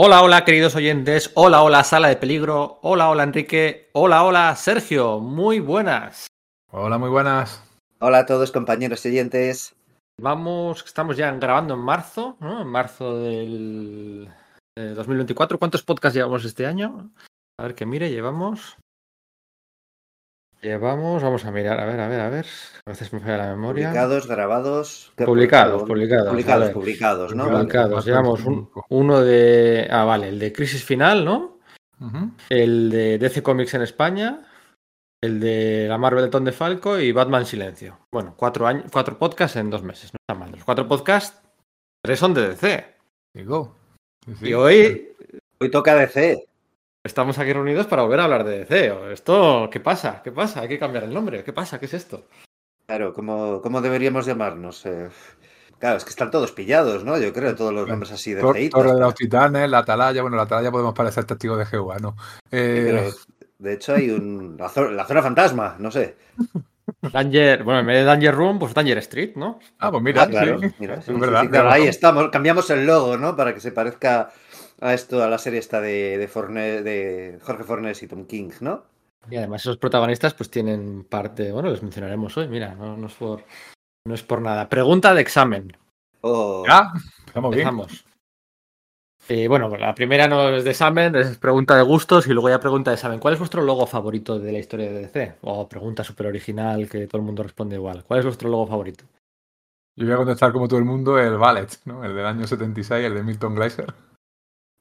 Hola, hola, queridos oyentes. Hola, hola, sala de peligro. Hola, hola, Enrique. Hola, hola, Sergio. Muy buenas. Hola, muy buenas. Hola a todos, compañeros y oyentes. Vamos, estamos ya grabando en marzo, ¿no? En marzo del de 2024. ¿Cuántos podcasts llevamos este año? A ver que mire, llevamos. Llevamos, vamos a mirar, a ver, a ver, a ver. A veces me falla la memoria. Publicados, grabados. ¿qué Publicados, publicado? publicados, Publicados, publicados, ¿no? Publicados. Vale. Llevamos un- uno de. Ah, vale, el de Crisis Final, ¿no? El de DC Comics en España. El de la Marvel de Tom de Falco y Batman Silencio. Bueno, cuatro, años, cuatro podcasts en dos meses. No está mal. Los cuatro podcasts, tres son de DC. Digo. Sí, sí. Y hoy Hoy toca DC. Estamos aquí reunidos para volver a hablar de DC. ¿Esto qué pasa? ¿Qué pasa? Hay que cambiar el nombre. ¿Qué pasa? ¿Qué es esto? Claro, ¿cómo, cómo deberíamos llamarnos? Eh, claro, es que están todos pillados, ¿no? Yo creo, todos los nombres así de Tor- feitos. Torre de los Titanes, la Atalaya. Bueno, la Atalaya podemos parecer testigos de Jehová, ¿no? Eh, Pero, de hecho, hay un. La, zo- la zona fantasma, no sé. Danger, bueno, en vez de Danger Room, pues Danger Street, ¿no? Ah, pues mira, Ah, claro, sí. mira, es sí, sí, verdad. sí, claro, tienes ahí estamos. Cambiamos el logo, ¿no? Para que se parezca a esto, a la serie esta de, de, Forne- de Jorge Fornes y Tom King, ¿no? Y además esos protagonistas pues tienen parte, bueno, los mencionaremos hoy, mira, no, no es por no es por nada. Pregunta de examen. O- Ya, empezamos bien. Eh, bueno, la primera no es de examen, es pregunta de gustos y luego ya pregunta de examen. ¿Cuál es vuestro logo favorito de la historia de DC? O pregunta súper original que todo el mundo responde igual. ¿Cuál es vuestro logo favorito? Yo voy a contestar como todo el mundo el Ballet, ¿no? El del año 76, el de Milton Glaser.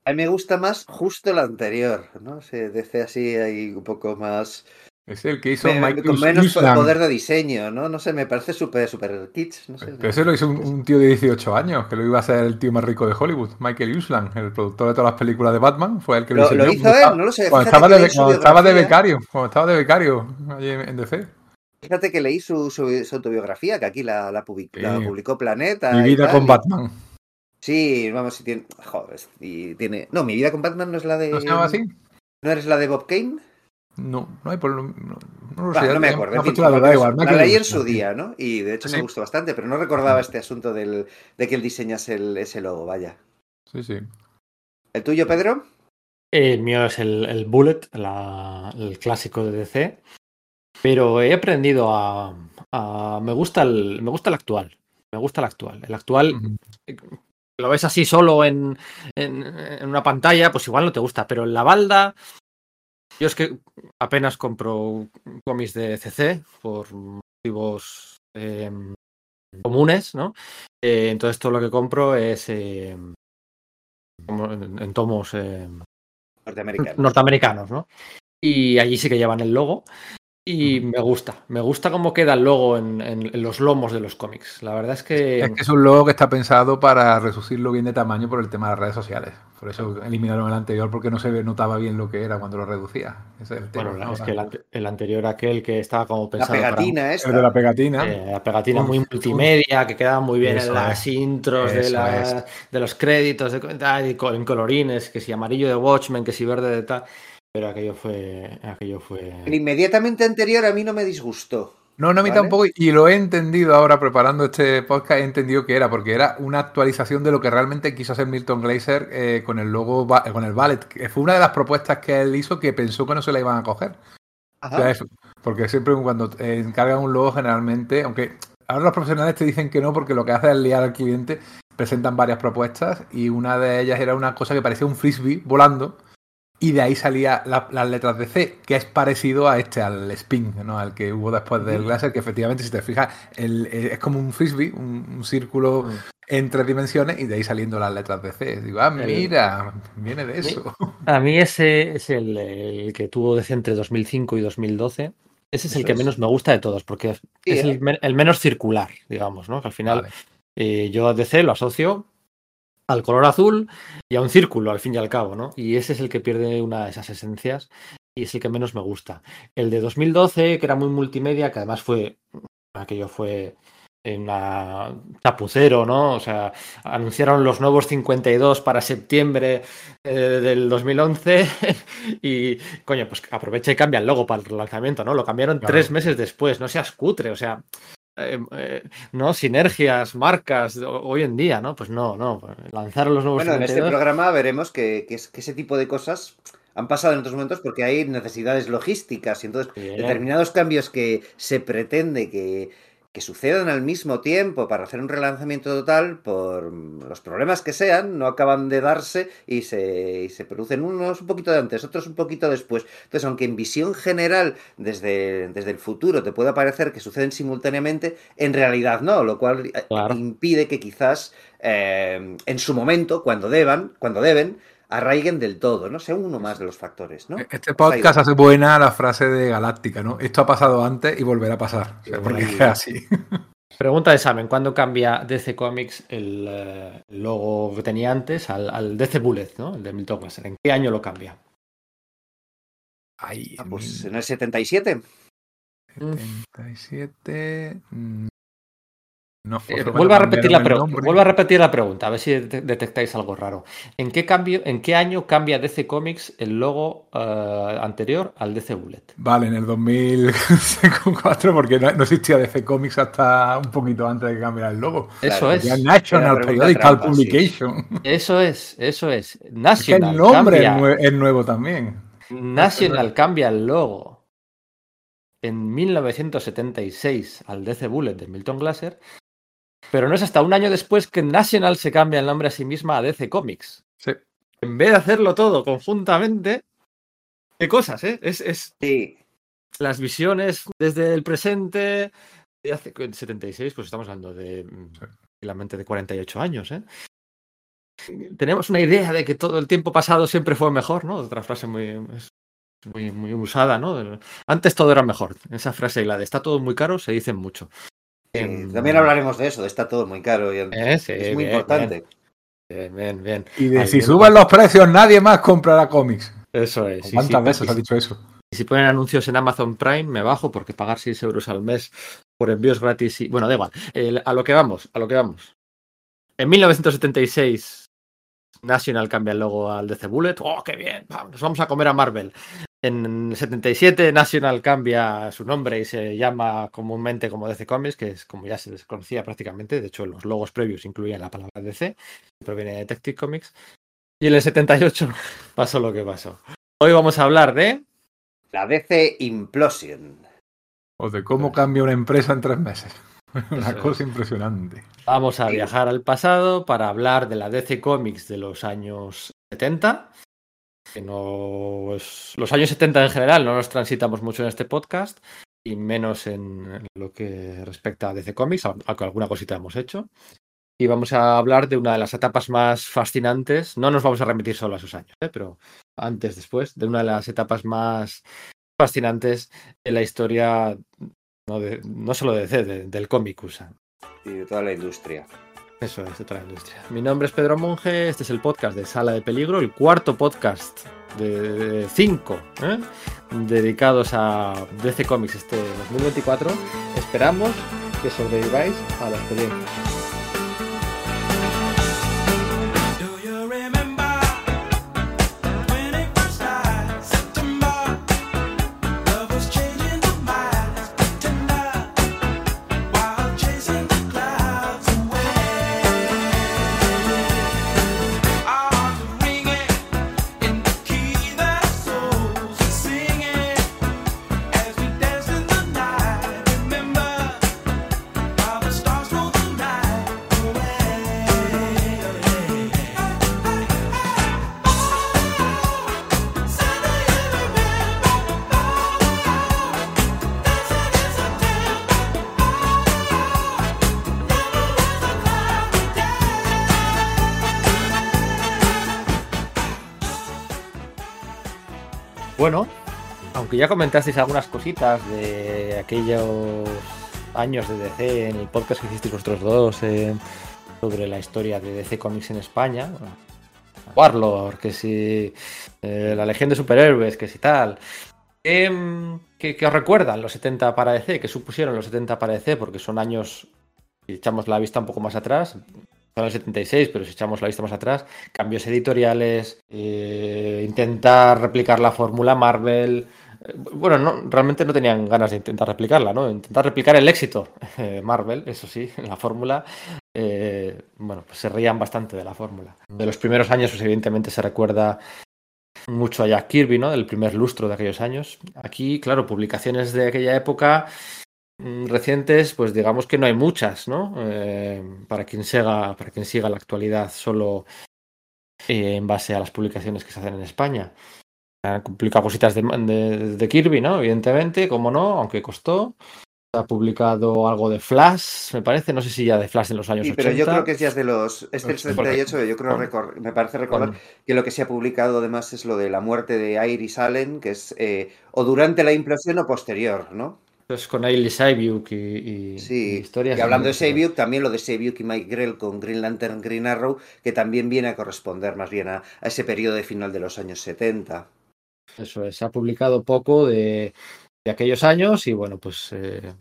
A mí me gusta más justo el anterior, ¿no? Se DC así ahí un poco más... Es el que hizo me- Michael con menos Uslan. poder de diseño, ¿no? No sé, me parece súper, súper kitsch, no sé. Pero ese lo hizo un, un tío de 18 años, que lo iba a ser el tío más rico de Hollywood, Michael Uslan, el productor de todas las películas de Batman, fue el que lo, Lo, lo diseñó. hizo él, no lo sé. Cuando estaba, de, cuando estaba becario, cuando estaba de becario allí en, en DC. Fíjate que leí su, su- su autobiografía, que aquí la, la public- la Sí. publicó Planeta. Mi y vida tal, con y- Batman. Sí, vamos, si tiene... Joder, y tiene... No, mi vida con Batman no es la de... ¿No se llama así? ¿No eres la de Bob Kane? No, no hay por no, no, no lo Bah, sé. no me acuerdo. en fin, puesto la verdad igual. la leí en su día, ¿no? Y de hecho Sí. me gustó bastante, pero no recordaba este asunto del, de que él diseñase el, ese logo, vaya. Sí, sí. ¿El tuyo, Pedro? El mío es el, el Bullet, la- el clásico de DC. Pero he aprendido a, a- me gusta el me gusta el actual. Me gusta el actual. El actual. Lo ves así solo en, en, en una pantalla, pues igual no te gusta, pero en la balda, yo es que apenas compro cómics de CC por motivos eh, comunes, ¿no? Eh, entonces todo lo que compro es eh, en, en tomos Norteamericano. norteamericanos, ¿no? Y allí sí que llevan el logo. Y me gusta, me gusta cómo queda el logo en, en- en los lomos de los cómics. La verdad es que... Es que es un logo que está pensado para reducirlo bien de tamaño por el tema de las redes sociales. Por eso eliminaron el anterior, porque no se ve- notaba bien lo que era cuando lo reducía. Ese es el tema. Bueno, es que el, el anterior aquel que estaba como La pensado para- pegatina esta. El de la pegatina. eh, la pegatina Uf, muy multimedia, que queda muy bien Eso en las es. intros de, la- de los créditos, de, tal, y co- en colorines, que si amarillo de Watchmen, que si verde de tal. Pero aquello fue. Aquello fue. El inmediatamente anterior a mí no me disgustó. No, no, a mí ¿Vale? tampoco. Y lo he entendido ahora preparando este podcast. He entendido que era, porque era una actualización de lo que realmente quiso hacer Milton Glaser eh, con el logo, con el ballet. que Fue una de las propuestas que él hizo que pensó que no se la iban a coger. O sea, Ajá. eso, porque siempre cuando eh, encargan un logo, generalmente, aunque ahora los profesionales te dicen que no, porque lo que hace es liar al cliente, presentan varias propuestas y una de ellas era una cosa que parecía un frisbee volando y de ahí salía la- las letras de C, que es parecido a este, al spin, ¿no? al que hubo después del. Glaser, que efectivamente, si te fijas, el- eh, es como un frisbee, un, un círculo Mm. en tres dimensiones y de ahí saliendo las letras de C. Digo, ah, El- mira, viene de eso. A mí ese es el, el que tuvo DC entre 2005 y 2012. Ese es el Eso que es. menos me gusta de todos, porque es Sí, es ¿eh? el, el menos circular, digamos, ¿no? Que al final Vale. eh, yo a DC lo asocio al color azul y a un círculo, al fin y al cabo, ¿no? Y ese es el que pierde una de esas esencias y es el que menos me gusta. El de 2012, que era muy multimedia, que además fue, aquello fue en una chapucero, ¿no? O sea, anunciaron los nuevos 52 para septiembre eh, del 2011 y, coño, pues aprovecha y cambia el logo para el lanzamiento, ¿no? Lo cambiaron Claro. tres meses después, no seas cutre, o sea, eh, eh, ¿no? Sinergias, marcas hoy en día, ¿no? Pues no, no. Lanzaron los nuevos Bueno, en este 52. programa veremos que, que es- que ese tipo de cosas han pasado en otros momentos porque hay necesidades logísticas y entonces Bien. determinados cambios que se pretende que, que sucedan al mismo tiempo para hacer un relanzamiento total por los problemas que sean, no acaban de darse y se, y se producen unos un poquito de antes, otros un poquito después. Entonces, aunque en visión general desde, desde el futuro te pueda parecer que suceden simultáneamente, en realidad no, lo cual eh, Claro. impide que quizás eh, en su momento, cuando deban, cuando deben, arraiguen del todo, ¿no? Sea uno más de los factores, ¿no? Este podcast hace buena la frase de Galáctica, ¿no? Esto ha pasado antes y volverá a pasar. O sea, porque es así. Pregunta de examen, ¿cuándo cambia DC Comics el eh, el logo que tenía antes al, al DC Bullet, ¿no? El de Milton Glaser. ¿En qué año lo cambia? Ay, Ah, pues en el 77. 77. mm, No, Eh, vuelvo, a repetir la vuelvo a repetir la pregunta, a ver si de- detectáis algo raro. ¿En qué, cambio, ¿En qué año cambia DC Comics el logo eh, anterior al DC Bullet? Vale, en el 2004, porque no, no existía DC Comics hasta un poquito antes de que cambiara el logo. Eso es. Ya National Periodical trampa, sí. Publication. Eso es, eso es. Es que el National nombre es, nue- es nuevo también. National cambia el logo en 1976 al DC Bullet de Milton Glaser, pero no es hasta un año después que National se cambia el nombre a sí misma a DC Comics. Sí. En vez de hacerlo todo conjuntamente, qué cosas, ¿eh? Es, es Sí. las visiones desde el presente de hace 76, pues estamos hablando de mm, tranquilamente de 48 años, ¿eh? Tenemos una idea de que todo el tiempo pasado siempre fue mejor, ¿no? Otra frase muy, muy, muy usada, ¿no? Antes todo era mejor. Esa frase y la de está todo muy caro se dicen mucho. Sí, También hablaremos de eso, de está todo muy caro. y Eh, sí, es muy bien, importante. Bien, bien, bien. Y de Ahí si suben los precios, nadie más comprará cómics. Eso es. ¿Cuántas sí, veces y ha si- dicho eso? Y si ponen anuncios en Amazon Prime, me bajo porque pagar 6 euros al mes por envíos gratis y. Bueno, da igual. A lo que vamos, a lo que vamos. En 1976, National cambia el logo al DC Bullet. ¡Oh, qué bien! Nos vamos a comer a Marvel. En el 77, National cambia su nombre y se llama comúnmente como DC Comics, que es como ya se desconocía prácticamente. De hecho, los logos previos incluían la palabra DC, que proviene de Detective Comics. Y en el 78 pasó lo que pasó. Hoy vamos a hablar de. La DC Implosion. O de cómo cambia una empresa en tres meses. Una Eso cosa impresionante. Vamos a Sí. viajar al pasado para hablar de la DC Comics de los años 70. No es- Los años 70 en general no los transitamos mucho en este podcast y menos en lo que respecta a DC Comics, aunque alguna cosita hemos hecho. Y vamos a hablar de una de las etapas más fascinantes. No nos vamos a remitir solo a esos años, ¿eh? pero antes, después, de una de las etapas más fascinantes en la historia, no, no solo de DC, de- del cómic USA. y de toda la industria. Eso es, la industria. Mi nombre es Pedro Monge, este es el podcast de Sala de Peligro, el cuarto podcast de cinco ¿eh? dedicados a DC Comics este 2024. Esperamos que sobreviváis a la experiencia. Ya comentasteis algunas cositas de aquellos años de DC en el podcast que hicisteis vosotros dos eh, sobre la historia de DC Comics en España, Warlord, que si eh, la Legión de Superhéroes, que si tal. Em, ¿Qué, qué os recuerdan los 70 para DC? ¿Qué supusieron los 70 para DC? Porque son años, si echamos la vista un poco más atrás, son el 76, pero si echamos la vista más atrás, cambios editoriales, eh, intentar replicar la fórmula Marvel, eh, bueno, no, realmente no tenían ganas de intentar replicarla, ¿no? Intentar replicar el éxito de Marvel, eso sí, en la fórmula. eh, bueno, pues se reían bastante de la fórmula. De los primeros años, pues evidentemente se recuerda mucho a Jack Kirby, ¿no? Del primer lustro de aquellos años. Aquí, claro, publicaciones de aquella época mm, recientes, pues digamos que no hay muchas, ¿no? Eh, para quien siga, para quien siga la actualidad solo eh, en base a las publicaciones que se hacen en España. Han publicado cositas de, de- de Kirby, ¿no? Evidentemente, como no, aunque costó. Ha publicado algo de Flash, me parece, no sé si ya de Flash de los años Sí, 80. pero yo creo que es ya de los. Es del Porque- 78, yo creo con- recor- me parece recordar que lo que se ha publicado además es lo de la muerte de Iris Allen, que es eh, o durante la implosión o posterior, ¿no? Pues con Ailey Saibyuk y, y- y Sí, historias. y hablando de Saviuk, también lo de Saviuk y Mike Grell con Green Lantern Green Arrow, que también viene a corresponder más bien a, a ese periodo de final de los años 70. Eso es, se ha publicado poco de, de aquellos años y bueno, pues, eh,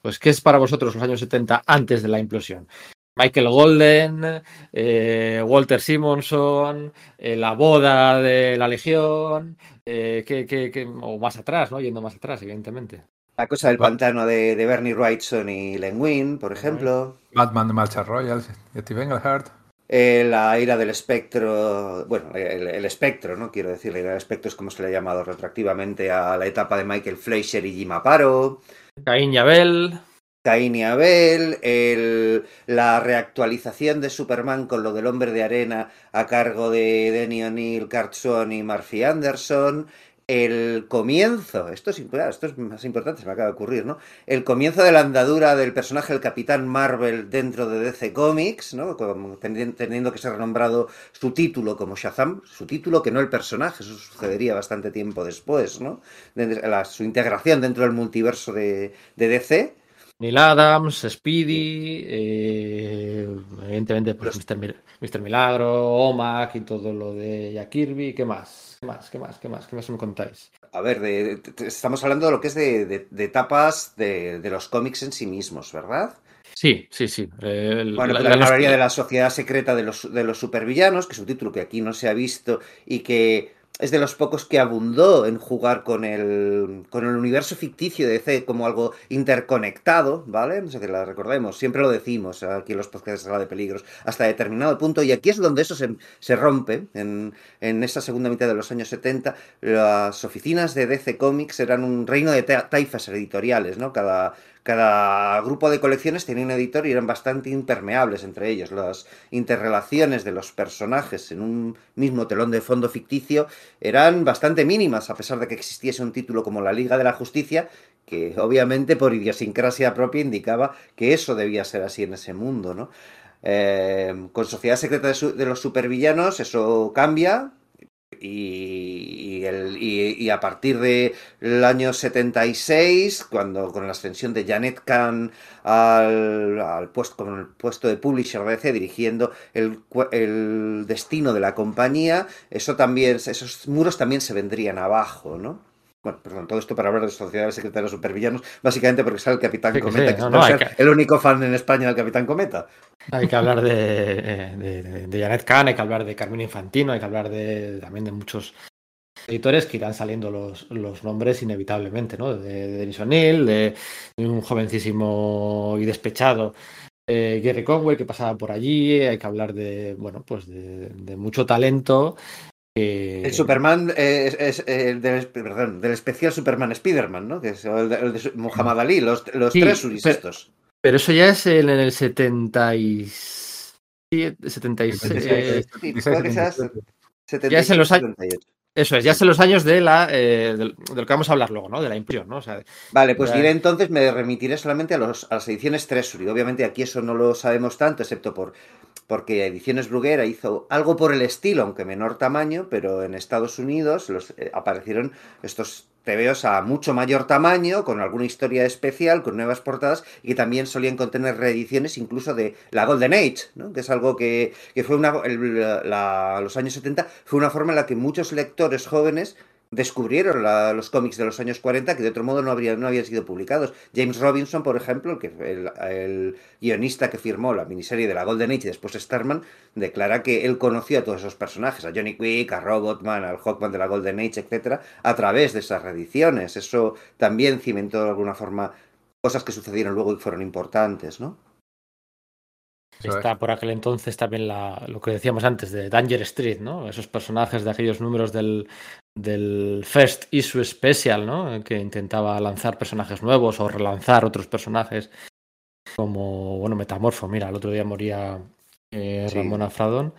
pues ¿qué es para vosotros los años 70 antes de la implosión? Michael Golden, eh, Walter Simonson, eh, la boda de la Legión, eh, ¿qué- qué- qué- o más atrás, ¿no? Yendo más atrás, evidentemente. La cosa del pantano de, de Bernie Wrightson y Len Wein, por ejemplo. Batman de Marcha Royals, Steve Englehart. Eh, la ira del espectro, bueno, el, el espectro, ¿no? Quiero decir, la ira del espectro es como se le ha llamado retroactivamente a la etapa de Michael Fleischer y Jim Aparo. Caín y Abel, Cain y Abel, el- la reactualización de Superman con lo del hombre de arena a cargo de Denny O'Neill, Kurt Swan y Murphy Anderson, el comienzo, esto es, esto es más importante, se me acaba de ocurrir, ¿no? El comienzo de la andadura del personaje del Capitán Marvel dentro de DC Comics, ¿no? Teniendo que ser renombrado su título como Shazam, su título que no el personaje, eso sucedería bastante tiempo después, ¿no? Su integración dentro del multiverso de DC. Neil Adams, Speedy, eh, evidentemente pues Mr. Mil- Mr. Milagro, Omac y todo lo de Jack Kirby, ¿qué más? ¿Qué más? ¿Qué más? ¿Qué más? ¿Qué más me contáis? A ver, de- de- de- estamos hablando de lo que es de, de- de etapas de, de los cómics en sí mismos, ¿verdad? Sí, sí, sí. el- Bueno, la- pues la- de la Sociedad Secreta de los, de los Supervillanos, que es un título que aquí no se ha visto y que es de los pocos que abundó en jugar con el, con el universo ficticio de DC como algo interconectado, ¿vale? No sé que la recordemos, siempre lo decimos aquí en los podcasts de Sala de Peligros, hasta determinado punto, y aquí es donde eso se, se rompe, en, en esa segunda mitad de los años 70, las oficinas de DC Comics eran un reino de ta- taifas editoriales, ¿no? Cada, cada grupo de colecciones tenía un editor y eran bastante impermeables entre ellos. Las interrelaciones de los personajes en un mismo telón de fondo ficticio eran bastante mínimas, a pesar de que existiese un título como la Liga de la Justicia, que obviamente por idiosincrasia propia indicaba que eso debía ser así en ese mundo, ¿no? Eh, con Sociedad Secreta de, de los Supervillanos eso cambia, y, y el- y- a partir del año 76, cuando con la ascensión de Janet Kahn al, al puesto, con el puesto de publisher de DC, dirigiendo el, el destino de la compañía, eso también, esos muros también se vendrían abajo, ¿no? Bueno, perdón, todo esto para hablar de Sociedad Secreta de los Supervillanos, básicamente porque sale el Capitán Sí, Cometa, sí, que no, ser que- el único fan en España del Capitán Cometa. Hay que hablar de, de, de- de Janet Kahn, hay que hablar de Carmine Infantino, hay que hablar de, también de muchos editores que irán saliendo los, los nombres inevitablemente, ¿no? De, de Denis O'Neill, de, de un jovencísimo y despechado eh, Gary Conway que pasaba por allí, hay que hablar de, bueno, pues de, de mucho talento. Que- El Superman eh, es, es, eh, del, perdón, del especial Superman Spider-Man, ¿no? Que es el de, el de Muhammad Ali, los, los Sí, tres Uris pero- estos. Pero eso ya es en el 77, 76. eh, Sí, puede que sea 77. Ya es en los años- 78. Eso es, ya sé los años de la eh, del- de, lo que vamos a hablar luego, ¿no? De la impresión, ¿no? O sea, Vale, pues diré entonces, me remitiré solamente a, los, a las ediciones Treasury. Obviamente aquí eso no lo sabemos tanto, excepto por porque Ediciones Bruguera hizo algo por el estilo, aunque menor tamaño, pero en Estados Unidos los, eh, aparecieron estos TVOs a mucho mayor tamaño, con alguna historia especial, con nuevas portadas, y que también solían contener reediciones incluso de la Golden Age, ¿no? que es algo que, que fue una, el- la- los años 70, fue una forma en la que muchos lectores jóvenes descubrieron la- los cómics de los años 40 que de otro modo no, habrían, no habían sido publicados. James Robinson, por ejemplo, que, el, el guionista que firmó la miniserie de la Golden Age y después Starman, declara que él conoció a todos esos personajes, a Johnny Quick, a Robotman, al Hawkman de la Golden Age, etcétera, a través de esas reediciones. Eso también cimentó de alguna forma cosas que sucedieron luego y fueron importantes, ¿no? Está por aquel entonces también la, lo que decíamos antes de Danger Street, ¿no? Esos personajes de aquellos números del, del First Issue Special, ¿no? Que intentaba lanzar personajes nuevos o relanzar otros personajes como, bueno, Metamorfo. Mira, el otro día moría eh, Sí. Ramona Fradón.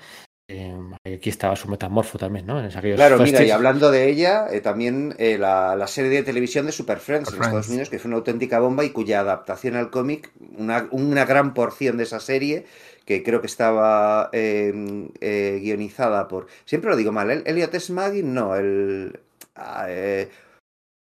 Eh, aquí estaba su Metamorfo también, ¿no? En aquellos Claro, mira, y hablando de ella, eh, también eh, la, la serie de televisión de Super Friends Super en Estados. Unidos, que fue una auténtica bomba y cuya adaptación al cómic, una, una gran porción de esa serie, que creo que estaba eh, eh, guionizada por. Siempre lo digo mal, ¿el Elliot S. Magin, no, el. ah, eh,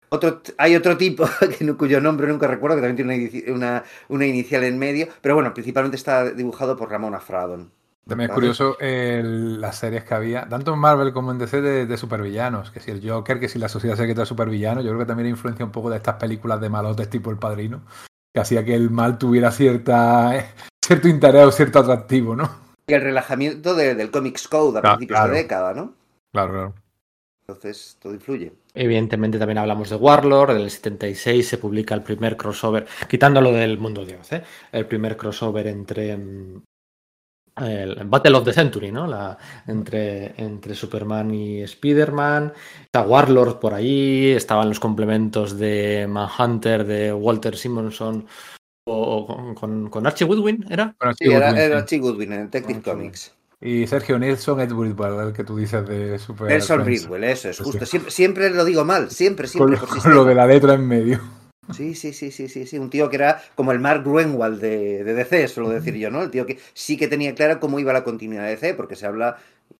otro, hay otro tipo cuyo nombre nunca recuerdo, que también tiene una, una, una inicial en medio, pero bueno, principalmente está dibujado por Ramona Fradon. También es curioso el- las series que había, tanto en Marvel como en DC, de, de supervillanos. Que si el Joker, que si la sociedad secreta de supervillanos, yo creo que también influencia un poco de estas películas de malotes tipo El Padrino, que hacía que el mal tuviera cierta, cierto interés o cierto atractivo, ¿no? Y el relajamiento de- del Comics Code a Claro, principios claro. de década, ¿no? Claro, claro. Entonces, todo influye. Evidentemente también hablamos de Warlord, en el 76 se publica el primer crossover, quitándolo del mundo de Oz, ¿eh? el primer crossover entre mm, el Battle of the Century, ¿no? La, entre, entre Superman y Spider-Man. Está Warlord por ahí, estaban los complementos de Manhunter, de Walter Simonson, o, o con, con, con Archie Woodwin, ¿era? Sí, Goodwin, era sí. Chi Goodwin en Detective Comics. Y Sergio Nelson Edward Bridwell, el que tú dices de Super Nelson. Bridwell, eso es, Sí, justo. sí. Siempre, siempre lo digo mal, siempre, Con, siempre. por con lo de la letra en medio. Sí, sí, sí, sí, sí, sí. Un tío que era como el Mark Gruenwald de, de DC, suelo decir yo, ¿no? El tío que sí que tenía clara cómo iba la continuidad de DC, porque se habla,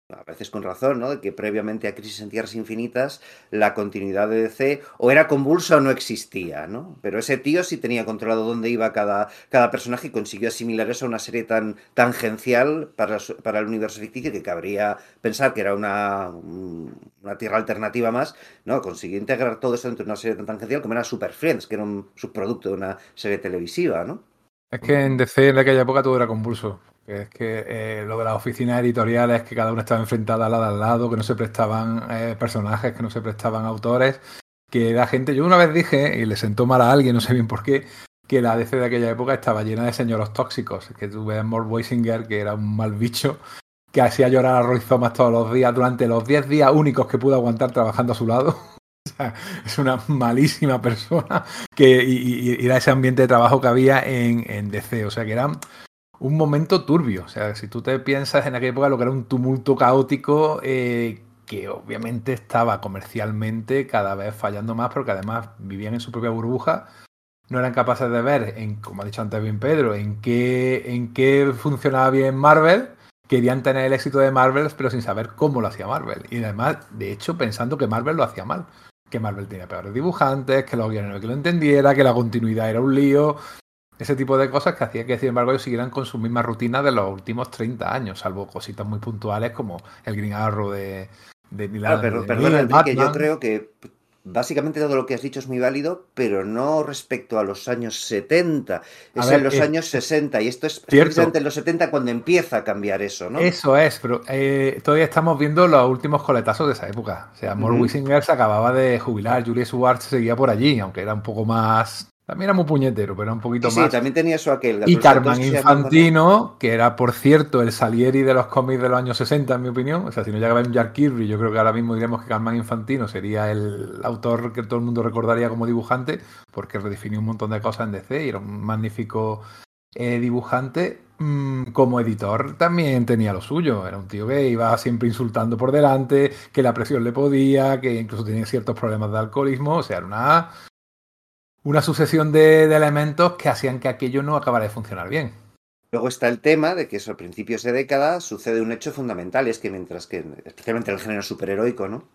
a veces con razón, ¿no? De que previamente a Crisis en Tierras Infinitas, la continuidad de DC o era convulsa o no existía, ¿no? Pero ese tío sí tenía controlado dónde iba cada, cada personaje y consiguió asimilar eso a una serie tan tangencial para, para el universo ficticio que cabría pensar que era una, un- una tierra alternativa más, ¿no? Consiguió integrar todo eso dentro de una serie tan tangencial como era Super Friends, que era un subproducto de una serie televisiva, ¿no? Es que en DC en aquella época todo era convulso. Que es que eh, lo de las oficinas editoriales, que cada una estaba enfrentada lado al lado, que no se prestaban eh, personajes, que no se prestaban autores, que la gente, yo una vez dije, y le sentó mal a alguien, no sé bien por qué, que la DC de aquella época estaba llena de señoros tóxicos, que tú ves Mort Weisinger, que era un mal bicho, que hacía llorar a Roy Thomas todos los días, durante los 10 días únicos que pudo aguantar trabajando a su lado. O sea, es una malísima persona que, y, y- era ese ambiente de trabajo que había en, en DC. O sea, que era un momento turbio. O sea, si tú te piensas en aquella época lo que era un tumulto caótico eh, que obviamente estaba comercialmente cada vez fallando más, porque además vivían en su propia burbuja. No eran capaces de ver, en, como ha dicho antes bien Pedro, en qué, en qué funcionaba bien Marvel. Querían tener el éxito de Marvel, pero sin saber cómo lo hacía Marvel. Y además, de hecho, pensando que Marvel lo hacía mal que Marvel tenía peores dibujantes, que los guioneros que lo entendiera, que la continuidad era un lío, ese tipo de cosas que hacía que, sin embargo, ellos siguieran con sus mismas rutinas de los últimos 30 años, salvo cositas muy puntuales como el Green Arrow de, de Claro, Adams, pero, de perdona, Enrique, yo creo que básicamente todo lo que has dicho es muy válido, pero no respecto a los años 70. Es ver, en los eh, años 60 y esto es cierto. precisamente en los 70 cuando empieza a cambiar eso, ¿no? Eso es, pero eh, todavía estamos viendo los últimos coletazos de esa época. O sea, Mort se acababa de jubilar, Julius Schwartz seguía por allí, aunque era un poco más... También era muy puñetero, pero era un poquito Sí, sí, más... también tenía eso aquel. Y Carmen. Infantino, que era, por cierto, el Salieri de los cómics de los años 60, en mi opinión. O sea, si no llegaba en Jack Kirby, yo creo que ahora mismo diríamos que Carmen Infantino sería el autor que todo el mundo recordaría como dibujante, porque redefinió un montón de cosas en DC y era un magnífico eh, dibujante. Mm, como editor también tenía lo suyo. Era un tío que iba siempre insultando por delante, que la presión le podía, que incluso tenía ciertos problemas de alcoholismo. O sea, era una, una sucesión de, elementos que hacían que aquello no acabara de funcionar bien. Luego está el tema de que eso, a principios de década sucede un hecho fundamental, es que mientras que, especialmente en el género superheroico, ¿no?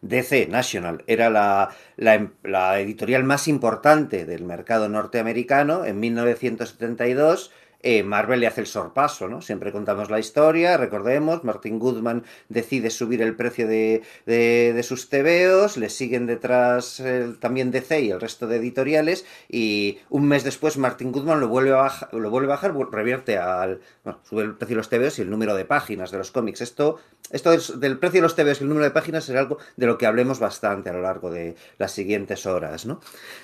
DC National era la editorial más importante del mercado norteamericano. En 1972 eh, Marvel le hace el sorpaso, ¿no? Siempre contamos la historia, recordemos, Martin Goodman decide subir el precio de, de- sus tebeos, le siguen detrás también DC y el resto de editoriales, y un mes después Martin Goodman lo vuelve a lo vuelve a bajar revierte al... Bueno, sube el precio de los tebeos y el número de páginas de los cómics. Esto, esto es- del precio de los tebeos y el número de páginas será algo de lo que hablemos bastante a lo largo de las siguientes horas, ¿no?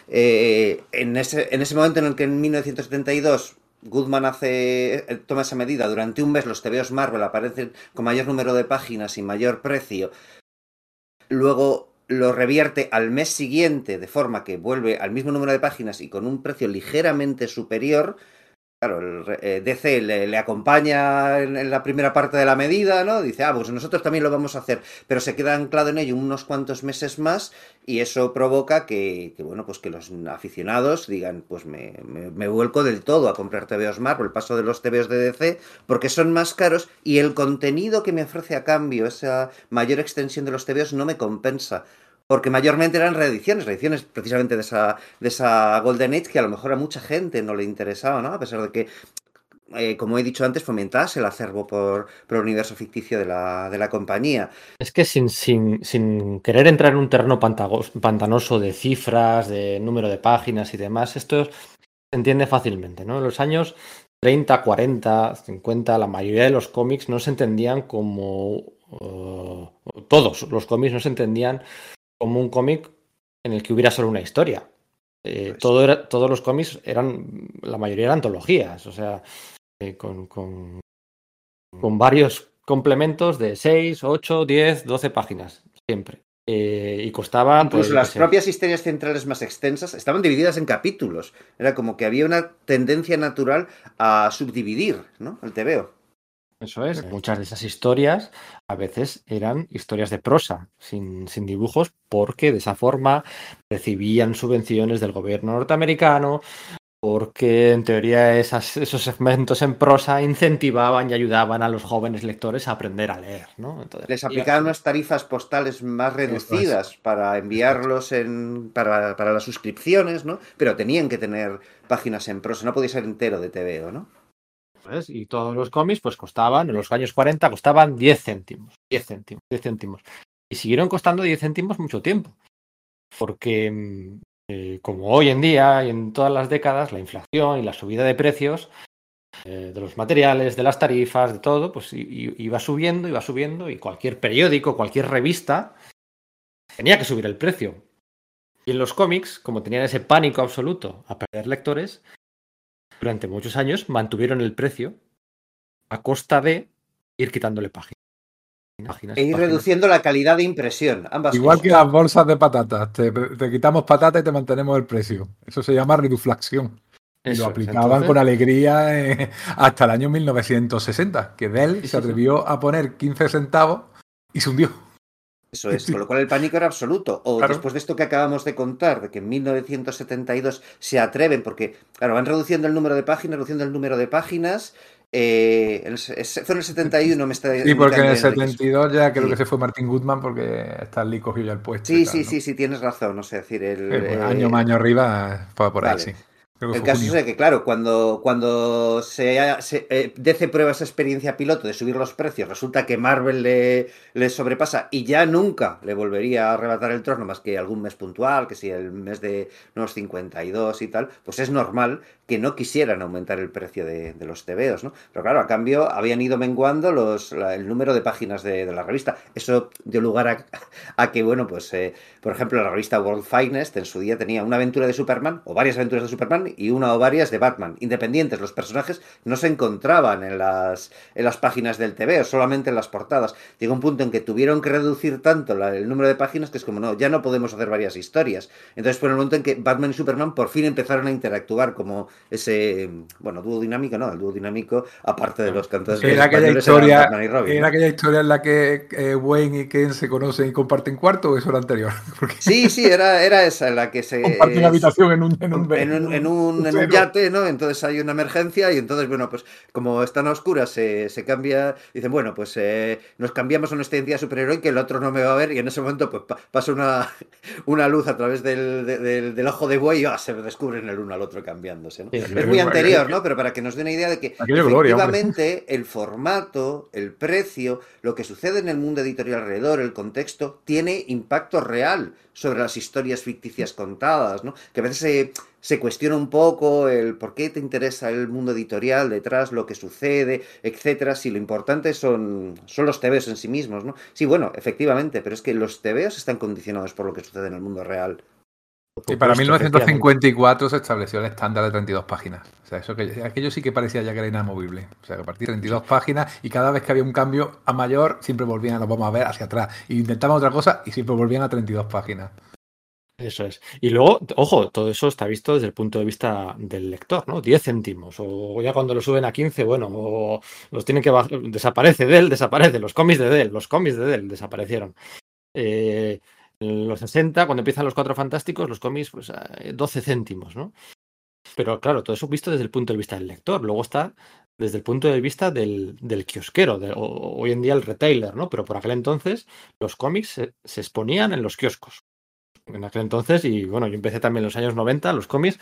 Eh, en, ese, en ese momento en el que en 1972 Goodman hace, eh, toma esa medida, durante un mes los TVOs Marvel aparecen con mayor número de páginas y mayor precio, luego lo revierte al mes siguiente de forma que vuelve al mismo número de páginas y con un precio ligeramente superior. Claro, el eh, DC le, acompaña en, en la primera parte de la medida, ¿no? Dice, ah, pues nosotros también lo vamos a hacer, pero se queda anclado en ello unos cuantos meses más y eso provoca que, que, bueno, pues que los aficionados digan, pues me, me- me vuelco del todo a comprar TVOs más por el paso de los TVOs de DC, porque son más caros y el contenido que me ofrece a cambio, esa mayor extensión de los TVOs, no me compensa. Porque mayormente eran reediciones, reediciones precisamente de esa, de esa Golden Age que a lo mejor a mucha gente no le interesaba, ¿no? A pesar de que eh, como he dicho antes, fomentase el acervo por, por el universo ficticio de la, de la compañía. Es que sin, sin, sin querer entrar en un terreno pantanoso de cifras, de número de páginas y demás, esto se entiende fácilmente, ¿no? En los años 30, 40, 50, la mayoría de los cómics no se entendían como... eh, todos los cómics no se entendían como un cómic en el que hubiera solo una historia. Eh, Pues- todo era- todos los cómics eran, la mayoría eran antologías, o sea, eh, con, con- con varios complementos de 6, 8, 10, 12 páginas, siempre. Eh, y costaba... pues, Incluso yo las sé, propias historias centrales más extensas estaban divididas en capítulos. Era como que había una tendencia natural a subdividir ¿no? el TVO. Eso es. Muchas de esas historias a veces eran historias de prosa, sin, sin dibujos, porque de esa forma recibían subvenciones del gobierno norteamericano, porque en teoría esas- esos segmentos en prosa incentivaban y ayudaban a los jóvenes lectores a aprender a leer, ¿no? Entonces, Les aplicaban unas tarifas postales más reducidas para enviarlos en, para, para las suscripciones, ¿no? Pero tenían que tener páginas en prosa, no podía ser entero de TVO, ¿no? Y todos los cómics pues costaban, en los años 40 costaban 10 céntimos, 10 céntimos, 10 céntimos. Y siguieron costando 10 céntimos mucho tiempo. Porque mm, eh, como hoy en día y en todas las décadas, la inflación y la subida de precios eh, de los materiales, de las tarifas, de todo, pues iba subiendo, iba subiendo y cualquier periódico, cualquier revista tenía que subir el precio. Y en los cómics, como tenían ese pánico absoluto a perder lectores, durante muchos años mantuvieron el precio a costa de ir quitándole páginas. páginas, E ir páginas. reduciendo la calidad de impresión. Ambas Igual cosas. que las bolsas de patatas. Te, te quitamos patatas y te mantenemos el precio. Eso se llama reduflación. Y Eso lo aplicaban entonces, con alegría eh, hasta el año 1960, que Dell Sí, sí, se atrevió a poner 15 centavos y se hundió. Eso es, con lo cual el pánico era absoluto. O Claro. después de esto que acabamos de contar, de que en 1972 se atreven, porque, claro, van reduciendo el número de páginas, reduciendo el número de páginas. Eh, el fue en el 71, me está Sí, porque en el indicando Enrique. 72 ya creo Sí. que se fue Martin Goodman porque Stan Lee cogió ya el puesto. Sí, tal, sí, ¿no? sí, sí, tienes razón. O sea, decir, el, Eh, pues, eh, año más año arriba, por, por ahí, sí. Creo que El fue caso junio. es que, claro, cuando, cuando se, se eh, DC prueba esa experiencia piloto de subir los precios, resulta que Marvel le, le sobrepasa y ya nunca le volvería a arrebatar el trono más que algún mes puntual, que si el mes de nuevos 52 y tal, pues es normal que no quisieran aumentar el precio de, los TVOs, ¿no? Pero claro, a cambio habían ido menguando los, la- el número de páginas de, la revista. Eso dio lugar a, que, bueno, pues, eh, por ejemplo, la revista World Finest en su día tenía una aventura de Superman, o varias aventuras de Superman, y una o varias de Batman. Independientes, los personajes no se encontraban en las, en las páginas del TVO, solamente en las portadas. Llegó un punto en que tuvieron que reducir tanto el número de páginas que es como, no, ya no podemos hacer varias historias. Entonces fue el momento en que Batman y Superman por fin empezaron a interactuar como ese, bueno, dúo dinámico, no, el dúo dinámico, aparte de los cantores Era aquella historia, y Robin, era aquella historia en la que eh, Wayne y Ken se conocen y comparten cuarto o eso era anterior. Porque Sí, sí, era, era esa en la que se... comparten eh, habitación en un, en un, en un, en un- en un yate, ¿no? Entonces hay una emergencia y entonces, bueno, pues como están a oscuras, se, se cambia, dicen, bueno, pues eh, nos cambiamos a nuestra identidad superheroica, el otro no me va a ver y en ese momento pues pa- pasa una, una luz a través del, de- del, del ojo de buey y ah, se descubren el uno al otro cambiándose, ¿no? Sí, Es muy anterior, ¿no? Pero para que nos dé una idea de que gloria, efectivamente el formato, el precio, lo que sucede en el mundo editorial alrededor, el contexto, tiene impacto real sobre las historias ficticias contadas, ¿no? Que a veces se, se cuestiona un poco el por qué te interesa el mundo editorial detrás, lo que sucede, etcétera, si lo importante son, son los tebeos en sí mismos, ¿no? Sí, bueno, efectivamente, pero es que los tebeos están condicionados por lo que sucede en el mundo real. Y para Supuesto, efectivamente. 1954 se estableció el estándar de 32 páginas. O sea, eso que, aquello sí que parecía ya que era inamovible. O sea, que a partir de 32 páginas y cada vez que había un cambio a mayor, siempre volvían, lo vamos a ver, hacia atrás. Y intentaban otra cosa y siempre volvían a 32 páginas. Eso es. Y luego, ojo, todo eso está visto desde el punto de vista del lector, ¿no? 10 céntimos. O ya cuando lo suben a 15, bueno, o los tienen que bajar. Desaparece Dell, desaparece. Los cómics de Dell, los cómics de Dell desaparecieron. Eh, en los 60, cuando empiezan los cuatro fantásticos, los cómics, pues a 12 céntimos, ¿no? Pero claro, todo eso visto desde el punto de vista del lector. Luego está desde el punto de vista del, del kiosquero, hoy en día el retailer, ¿no? Pero por aquel entonces los cómics se- se exponían en los kioscos en aquel entonces, y bueno, yo empecé también en los años 90, los cómics.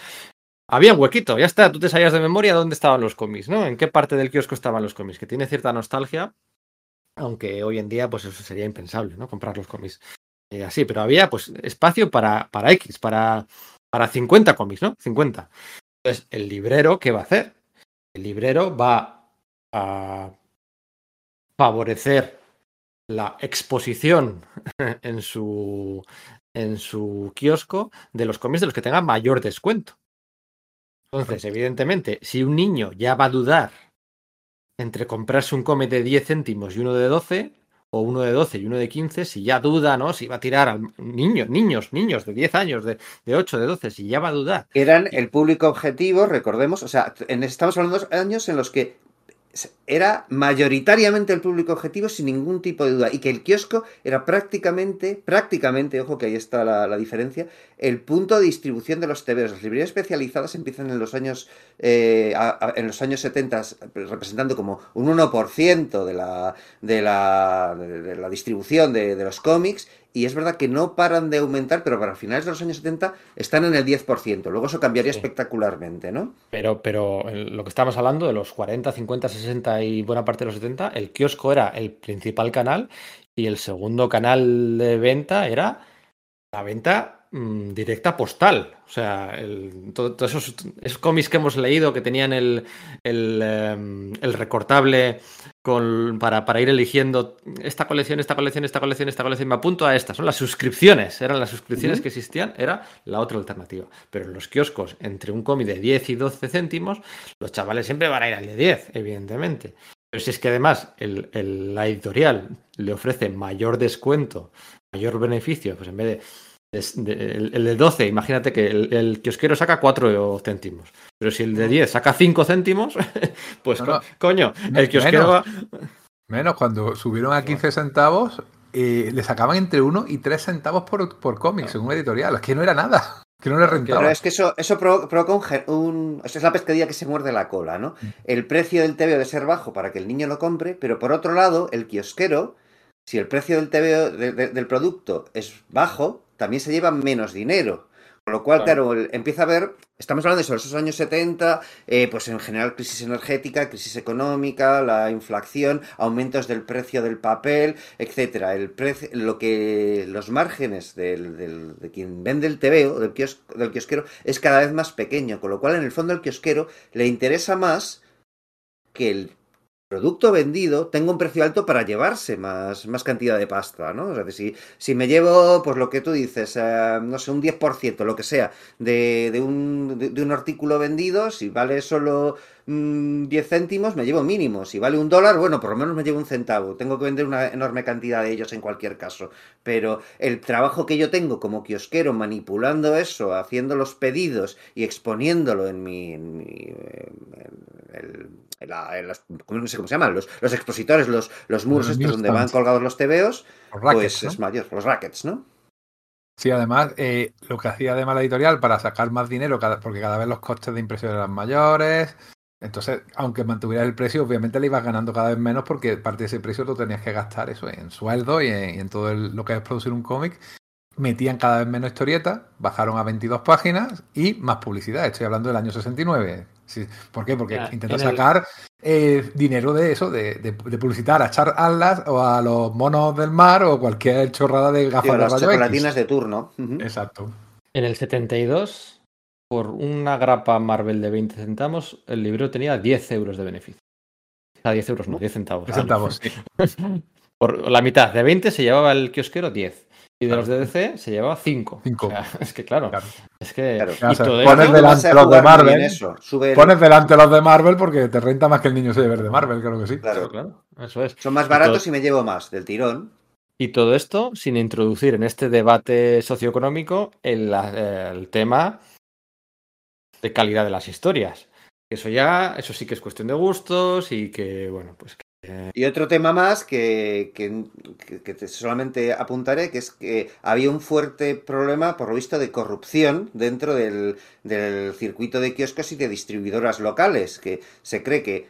Había huequito, ya está, tú te sabías de memoria dónde estaban los cómics, ¿no? En qué parte del kiosco estaban los cómics, que tiene cierta nostalgia, aunque hoy en día, pues eso sería impensable, ¿no? Comprar los cómics eh, así, pero había, pues, espacio para, para X, para, para 50 cómics, ¿no? 50. Entonces, el librero, ¿qué va a hacer? El librero va a favorecer la exposición en su, en su kiosco de los cómics de los que tengan mayor descuento. Entonces, evidentemente, si un niño ya va a dudar entre comprarse un cómic de 10 céntimos y uno de 12, o uno de 12 y uno de 15, si ya duda, ¿no? Si va a tirar al niño, niños, niños de 10 años, de, de 8, de 12, si ya va a dudar. Eran el público objetivo, recordemos, o sea, en- estamos hablando de años en los que era mayoritariamente el público objetivo sin ningún tipo de duda y que el kiosco era prácticamente, prácticamente, ojo que ahí está la, diferencia, el punto de distribución de los TVOs. Las librerías especializadas empiezan en los años eh, a- en los años 70 representando como un 1% de la, de la, de la distribución de, de los cómics y es verdad que no paran de aumentar, pero para finales de los años 70 están en el 10%. Luego eso cambiaría Sí. espectacularmente, ¿no? Pero, pero lo que estamos hablando de los 40, 50, 60 y buena parte de los 70, el kiosco era el principal canal y el segundo canal de venta era la venta mm, directa postal. O sea, todo- todos esos, esos cómics que hemos leído que tenían el, el, em, el recortable con, para, para ir eligiendo esta colección, esta colección, esta colección, esta colección, me apunto a esta. Son las suscripciones, eran las suscripciones que existían, era la otra alternativa. Pero en los kioscos, entre un cómic de 10 y 12 céntimos, los chavales siempre van a ir al de 10, evidentemente. Pero si es que además el- el- la editorial le ofrece mayor descuento, mayor beneficio, pues en vez de, de- de- el, el de 12, imagínate que el, el kiosquero saca 4 céntimos. Pero si el de 10 saca 5 céntimos, pues No, co- no. coño, el kiosquero va... Menos cuando subieron a 15 centavos, eh, le sacaban entre 1 y 3 centavos por, por cómic, según editorial. Es que no era nada. Que no le Pero rentaba. es que eso, eso provo- provoca un, un- es la pescadilla que se muerde la cola, ¿no? El precio del TVO debe ser bajo para que el niño lo compre, pero por otro lado, el kiosquero, si el precio del TVO de- de- del producto es bajo, también se lleva menos dinero. Con lo cual, Claro. empieza a ver, estamos hablando de sobre esos años 70, eh, pues en general crisis energética, crisis económica, la inflación, aumentos del precio del papel, etcétera. El precio, lo que los márgenes del, del- de quien vende el TVO, del, kios- del kiosquero, es cada vez más pequeño, con lo cual en el fondo al kiosquero le interesa más que el producto vendido tenga un precio alto para llevarse más, más cantidad de pasta, ¿no? O sea, si, si me llevo, pues lo que tú dices, eh, no sé, un 10%, lo que sea, de, de un, de un artículo vendido, si vale solo mm, 10 céntimos, me llevo mínimo. Si vale un dólar, bueno, por lo menos me llevo un centavo. Tengo que vender una enorme cantidad de ellos en cualquier caso. Pero el trabajo que yo tengo como kiosquero manipulando eso, haciendo los pedidos y exponiéndolo en mi... En mi eh, en el- en la- las- no sé cómo se llaman, los, los expositores, los, los muros Los estos donde van colgados los tebeos, Los rackets, pues ¿no? es mayor, los rackets, ¿no? Sí, además, eh, lo que hacía además la editorial para sacar más dinero, cada- porque cada vez los costes de impresión eran mayores. Entonces, aunque mantuvieras el precio, obviamente le ibas ganando cada vez menos porque parte de ese precio lo tenías que gastar eso en sueldo y en, y en todo el- lo que es producir un cómic. metían cada vez menos historietas, bajaron a 22 páginas y más publicidad. Estoy hablando del año 69. Sí, ¿Por qué? Porque Ya, intentan el- sacar eh, dinero de eso, de, de- de publicitar a Char Atlas o a los monos del mar o cualquier chorrada de gafas de las chocolatinas X. de turno. Exacto. En el 72, por una grapa Marvel de 20 centavos, el libro tenía 10 euros de beneficio. O sea, 10 euros no, 10 centavos. 10 centavos, sí. Por la mitad, de 20 se llevaba el kiosquero 10. Y de los de DC se llevaba 5. Cinco. es que claro, Claro. es que... Claro. y O sea, todo pones delante los de Marvel. eso. Sube el- Pones delante los de Marvel porque te renta más que el niño se lleve de Marvel, creo que sí. Claro. Claro, eso es. Son más baratos y me llevo más del tirón. Y todo esto sin introducir en este debate socioeconómico el, el tema de calidad de las historias. Eso ya, eso sí que es cuestión de gustos y que, bueno, pues Y otro tema más que, que- que- que te- solamente apuntaré, que es que había un fuerte problema, por lo visto, de corrupción dentro del, del circuito de kioscos y de distribuidoras locales, que se cree que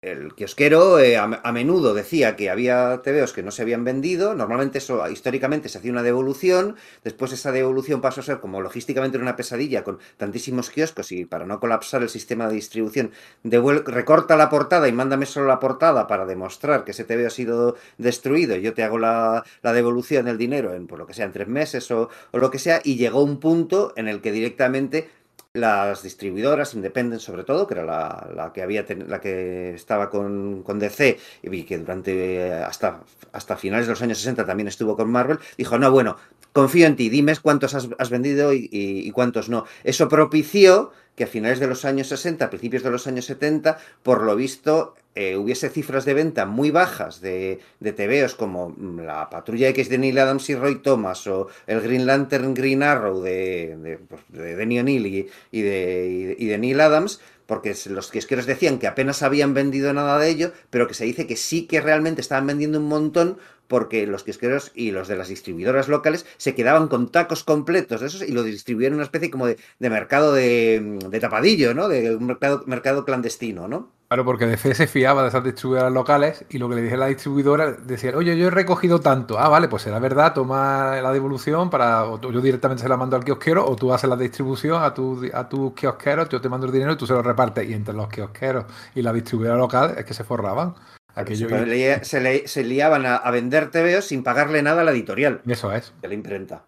el kiosquero eh, a, menudo decía que había TVOs que no se habían vendido, normalmente eso históricamente se hacía una devolución, después esa devolución pasó a ser como logísticamente una pesadilla con tantísimos kioscos y para no colapsar el sistema de distribución recorta la portada y mándame solo la portada para demostrar que ese TV ha sido destruido. Yo te hago la, devolución del dinero en por lo que sea en tres meses o lo que sea y llegó un punto en el que directamente las distribuidoras Independent sobre todo que era la, la que había ten- la que estaba con, con DC y que durante eh, hasta hasta finales de los años 60 también estuvo con Marvel dijo no bueno confío en ti dime cuántos has, vendido y, y- y cuántos no eso propició que a finales de los años 60, a principios de los años 70, por lo visto, eh, hubiese cifras de venta muy bajas de, de TVOs como mm, la Patrulla X de Neil Adams y Roy Thomas o el Green Lantern Green Arrow de, de, pues, de O'Neill y, de, y de- Neil Adams, porque los kiosqueros decían que apenas habían vendido nada de ello, pero que se dice que sí que realmente estaban vendiendo un montón porque los kiosqueros y los de las distribuidoras locales se quedaban con tacos completos de esos y lo distribuían en una especie como de, de mercado de, de tapadillo, ¿no? De un mercado, mercado clandestino, ¿no? Claro, porque DC se fiaba de esas distribuidoras locales y lo que le dije a la distribuidora decía, oye, yo he recogido tanto. Ah, vale, pues será verdad, toma la devolución para, o yo directamente se la mando al kiosquero o tú haces la distribución a tu, a tus kiosqueros, yo te mando el dinero y tú se lo repartes. Y entre los kiosqueros y la distribuidora local es que se forraban. Aquello, se, le- se le- se liaban a, a vender TVOs sin pagarle nada a la editorial. eso es. de la imprenta.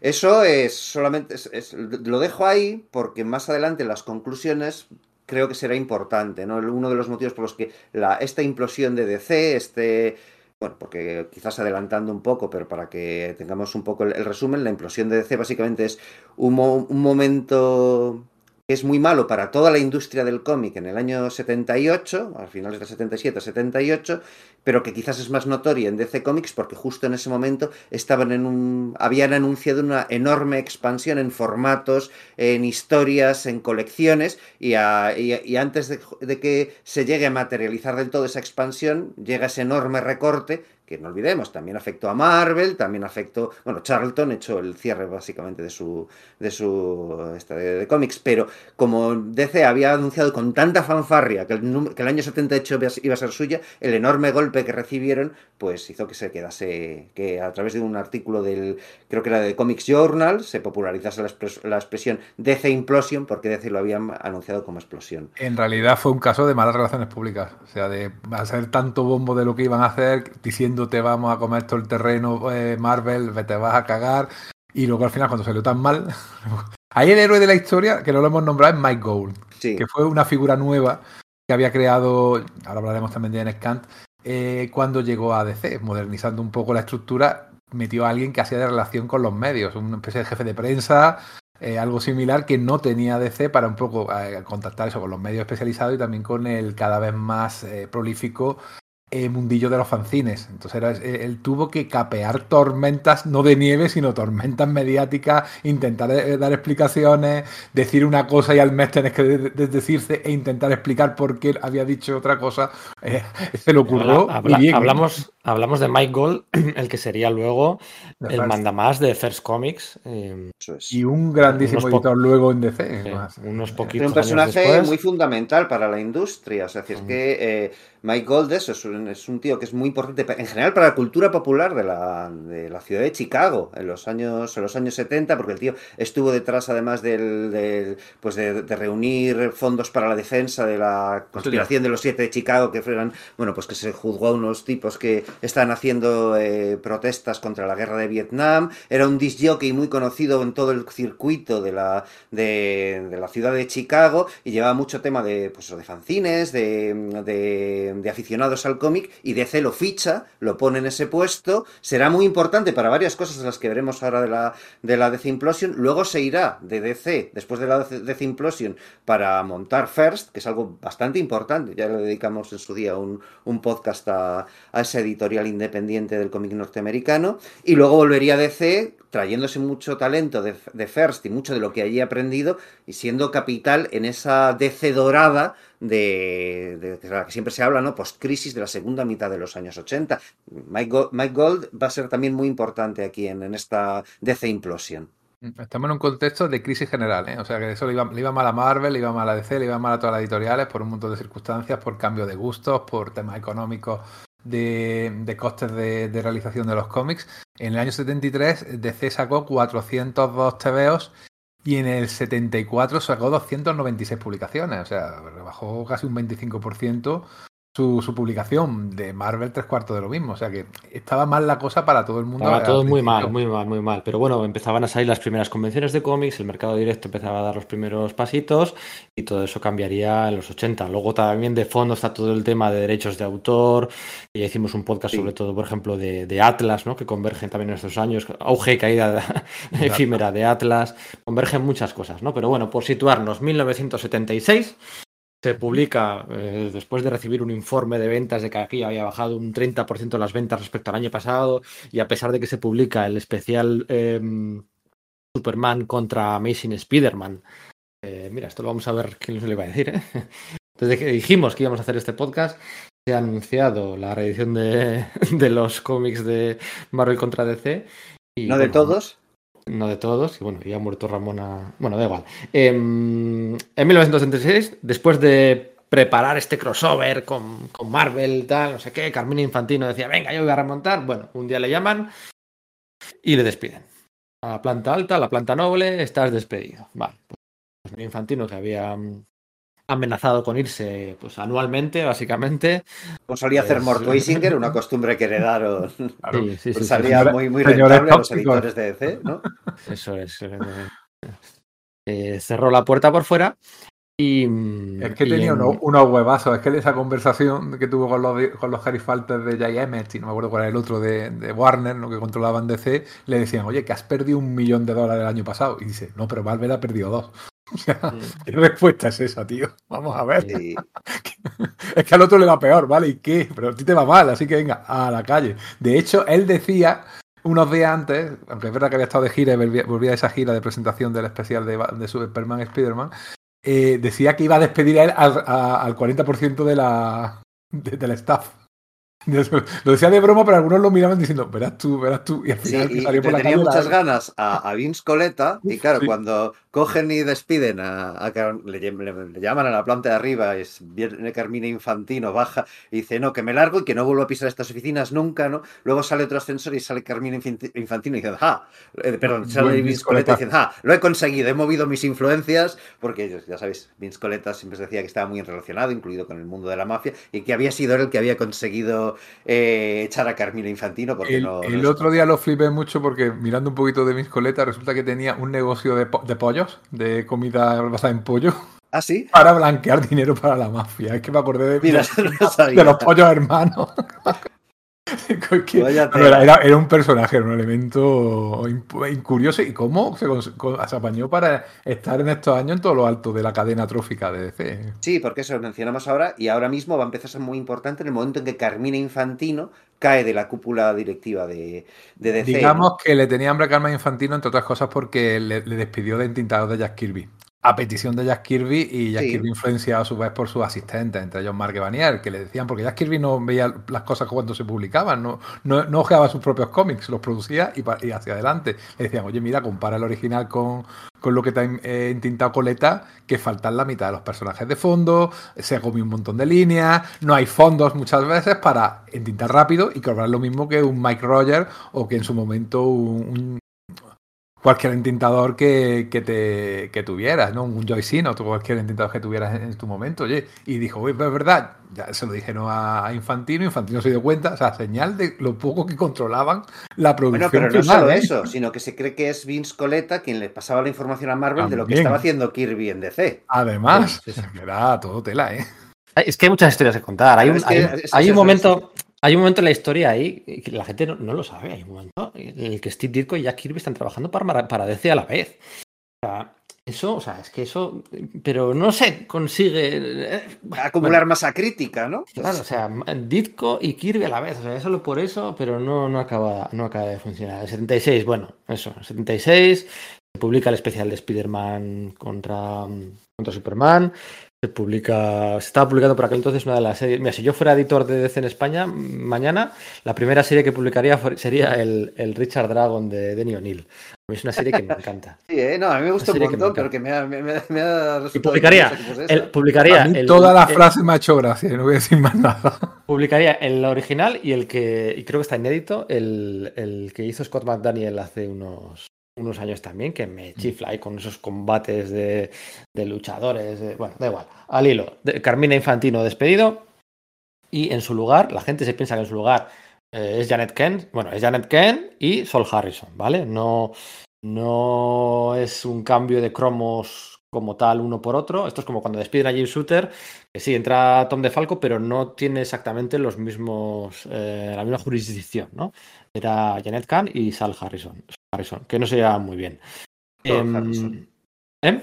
Eso es solamente, es- es- lo dejo ahí porque más adelante en las conclusiones creo que será importante, ¿no? Uno de los motivos por los que la, esta implosión de DC, este, bueno, porque quizás adelantando un poco, pero para que tengamos un poco el, resumen, la implosión de DC básicamente es un, un momento es muy malo para toda la industria del cómic en el año 78, a finales del 77, 78, pero que quizás es más notoria en DC Comics porque justo en ese momento estaban en un habían anunciado una enorme expansión en formatos, en historias, en colecciones y, a- y- y antes de, de que se llegue a materializar del todo esa expansión llega ese enorme recorte que no olvidemos, también afectó a Marvel, también afectó, bueno, Charlton echó el cierre básicamente de su de su esta de, cómics, pero como DC había anunciado con tanta fanfarria que el, que el año 78 iba a ser- suya, el enorme golpe que recibieron, pues hizo que se quedase, que a través de un artículo del, creo que era de Comics Journal, se popularizase la, expres- la expresión DC Implosion, porque DC lo habían anunciado como explosión. En realidad fue un caso de malas relaciones públicas. O sea, de hacer tanto bombo de lo que iban a hacer, diciéndote vamos a comer todo el terreno eh, Marvel, te vas a cagar. Y luego al final, cuando salió tan mal. Ahí el héroe de la historia, que no lo hemos nombrado, es Mike Gould, Sí, que fue una figura nueva que había creado, ahora hablaremos también de Enes Kant, eh, cuando llegó a DC, modernizando un poco la estructura, metió a alguien que hacía de relación con los medios, una especie de jefe de prensa, eh, algo similar que no tenía DC para un poco eh, contactar eso con los medios especializados y también con el cada vez más eh, prolífico eh, mundillo de los fanzines. Entonces era, eh, él tuvo que capear tormentas, no de nieve, sino tormentas mediáticas, intentar eh, dar explicaciones, decir una cosa y al mes tenés que de- de- desdecirse e intentar explicar por qué había dicho otra cosa. Eh, se le ocurrió Habla- habla- bien. ¿eh? hablamos, hablamos de Mike Gold, el que sería luego De el mandamás de First Comics. eh. Y un grandísimo editor luego en DC. eh, además. unos poquitos un personaje años después. muy fundamental para la industria. O sea, es decir, es Ujú. que eh, Mike Gold, eso es un- es un tío que es muy importante en general para la cultura popular de la, de la ciudad de Chicago en los años, en los años 70, porque el tío estuvo detrás además del, del- pues de, de reunir fondos para la defensa de la conspiración de los siete de Chicago, que fueran, bueno, pues que se juzgó a unos tipos que estaban haciendo eh, protestas contra la guerra de Vietnam. Era un disc jockey muy conocido en todo el circuito de la, de, de la ciudad de Chicago y llevaba mucho tema de, pues, de fanzines, de, de aficionados al y DC lo ficha, lo pone en ese puesto. Será muy importante para varias cosas las que veremos ahora de la, de la DC Implosion. Luego se irá de DC, después de la DC Implosion, para montar First, que es algo bastante importante. Ya le dedicamos en su día un, un podcast a, a ese editorial independiente del cómic norteamericano. Y luego volvería a DC trayéndose mucho talento de, de First y mucho de lo que allí ha aprendido y siendo capital en esa DC dorada de, de- la que siempre se habla, ¿no? Post-crisis de la segunda mitad de los años 80. Mike Gold, Mike Gold va a ser también muy importante aquí en, en esta DC Implosion. Estamos en un contexto de crisis general, ¿eh? O sea que eso le iba, le iba mal a Marvel, le iba mal a DC, le iba mal a todas las editoriales por un montón de circunstancias, por cambio de gustos, por temas económicos de, de costes de, de realización de los cómics. En el año 73 DC sacó 402 TVOs y en el 74 sacó 296 publicaciones. O sea, rebajó casi un 25% su, su publicación. De Marvel tres cuartos de lo mismo. O sea que estaba mal la cosa para todo el mundo. Estaba todo muy mal, muy mal, muy mal. Pero bueno, empezaban a salir las primeras convenciones de cómics, el mercado directo empezaba a dar los primeros pasitos y todo eso cambiaría en los 80. Luego también de fondo está todo el tema de derechos de autor. Y ya hicimos un podcast Sí. sobre todo, por ejemplo, de, de Atlas, ¿no? Que convergen también en estos años. Auge y caída efímera de Atlas. Convergen muchas cosas, ¿no? Pero bueno, por situarnos, 1976 se publica, eh, después de recibir un informe de ventas de que aquí había bajado un 30% las ventas respecto al año pasado, y a pesar de que se publica el especial eh, Superman contra Amazing Spider-Man, eh, mira, esto lo vamos a ver quién se le va a decir. ¿eh? Desde que dijimos que íbamos a hacer este podcast, se ha anunciado la reedición de, de los cómics de Marvel contra DC. Y, No de todos. No de todos, y bueno, ya ha muerto Ramona. Bueno, da igual. Em, en 1976, después de preparar este crossover con, con Marvel, tal, no sé qué, Carmina Infantino decía, venga, yo voy a remontar. Bueno, un día le llaman y le despiden. A la planta alta, a la planta noble, estás despedido. Vale, pues Infantino, que había mm, amenazado con irse pues anualmente, básicamente. Como solía hacer Pues- Mort Weisinger, una costumbre que heredaron. Claro. Sí, sí, sí, Pues sí, salía muy, muy rentable a los editores de DC, ¿no? Eso es. eh, eh, cerró la puerta por fuera y. Es que y tenía en- unos, unos huevazos. Es que de esa conversación que tuvo con los, con los gerifaltes de Jay Emmett, y no me acuerdo cuál era el otro de, de Warner, ¿no? que controlaban DC, le decían, oye, que has perdido un millón de dólares el año pasado. Y dice, no, pero Marvel ha perdido dos. O sea, Mm. ¿qué respuesta es esa, tío? Vamos a ver. Es que al otro le va peor, ¿vale? ¿Y qué? Pero a ti te va mal, así que venga, a la calle. De hecho, él decía unos días antes, aunque es verdad que había estado de gira y volvía, volvía a esa gira de presentación del especial de, de Superman Spider-Man, eh, decía que iba a despedir a él al, a- al 40% de la, de- del staff. Lo decía de broma, pero algunos lo miraban diciendo, verás tú, verás tú. Y al Sí, final y salió por la tenía calle muchas ganas a, a Vince Coletta y claro, Sí. cuando cogen y despiden a, a le, le- le llaman a la planta de arriba, es viene Carmina Infantino, baja y dice, no, que me largo y que no vuelvo a pisar estas oficinas nunca, ¿no? Luego sale otro ascensor y sale Carmina Infanti- Infantino y dice, ja, eh, perdón, sale Vince Vince Coletta y dice, ja, lo he conseguido, he movido mis influencias, porque ellos, ya sabéis, Vince Coletta siempre decía que estaba muy relacionado, incluido con el mundo de la mafia, y que había sido él el que había conseguido eh, echar a Carmina Infantino, porque El, no... el no- otro día lo flipé mucho porque mirando un poquito de mis coletas resulta que tenía un negocio de, po- de de comida basada en pollo, ¿Ah, sí? para blanquear dinero para la mafia. Es que me acordé de, Mira, de- no sabía. de los pollos hermanos. Que- era, un personaje, era un elemento imp- curioso y cómo se, se apañó para estar en estos años en todo lo alto de la cadena trófica de DC. Sí, porque eso lo mencionamos ahora y ahora mismo va a empezar a ser muy importante en el momento en que Carmina Infantino cae de la cúpula directiva de, de DC. Digamos que le tenía hambre a Carmen Infantino, entre otras cosas, porque le, le despidió de entintador de Jack Kirby. A petición de Jack Kirby y Jack Sí. Kirby influenciado a su vez por sus asistentes, entre ellos Mark Evanier, que le decían, porque Jack Kirby no veía las cosas cuando se publicaban, no, no, no ojeaba sus propios cómics, los producía y, hacia adelante. Le decían, oye, mira, compara el original con, con lo que te ha eh, Coleta, que faltan la mitad de los personajes de fondo, se comió un montón de líneas, no hay fondos muchas veces para entintar rápido y cobrar lo mismo que un Mike Rogers o que en su momento un, un- cualquier entintador que, que te que tuvieras, ¿no? Un Joycino, o cualquier entintador que tuvieras en, en tu momento, oye, y dijo, oye, pues es verdad, ya se lo dijeron a, a Infantino, Infantino se dio cuenta, o sea, señal de lo poco que controlaban la Bueno, producción pero no solo ¿eh? eso, sino que se cree que es Vince Coletta quien le pasaba la información a Marvel de lo que También. estaba haciendo Kirby en DC. Además, Sí, sí, sí. que era todo tela, ¿eh? Es que hay muchas historias que contar. Hay un, es que hay, es- hay un momento. Hay un momento en la historia ahí que la gente no, no lo sabe. Hay un momento en el que Steve Ditko y Jack Kirby están trabajando para, para DC a la vez. O sea, eso, o sea, es que eso. Pero no se consigue. eh, Acumular masa crítica, ¿no? Claro, o sea, Ditko y Kirby a la vez, o sea, solo por eso, pero no, no, acaba, no acaba de funcionar. El 76, bueno, eso, el 76, se publica el especial de Spider-Man contra, contra Superman, se publica, se estaba publicando por aquel entonces una de las series, mira, si yo fuera editor de DC en España, mañana la primera serie que publicaría sería el, el Richard Dragon de Denny O'Neill. A mí Es una serie que me encanta. Sí, ¿eh? no, a mí me gusta un que montón, pero que me ha, me, me- me ha Y publicaría, que el, publicaría A mí el- toda la el- frase me ha hecho gracia, no voy a decir más nada. Publicaría el original y el que, y creo que está inédito, el, el que hizo Scott McDaniel hace unos, unos años también, que me chifla ahí con esos combates de, de luchadores. de- bueno, da igual. Al hilo, de Carmina Infantino despedido y en su lugar, la gente se piensa que en su lugar eh, es Janet Ken. Bueno, es Janet Ken y Sol Harrison, ¿vale? No, no es un cambio de cromos como tal uno por otro. Esto es como cuando despiden a Jim Shooter, que sí, entra Tom DeFalco, pero no tiene exactamente los mismos, eh, la misma jurisdicción, ¿no? Era Janet Kahn y Sal Harrison, Harrison que no se llevaban muy bien. Sol Em, Harrison. ¿eh?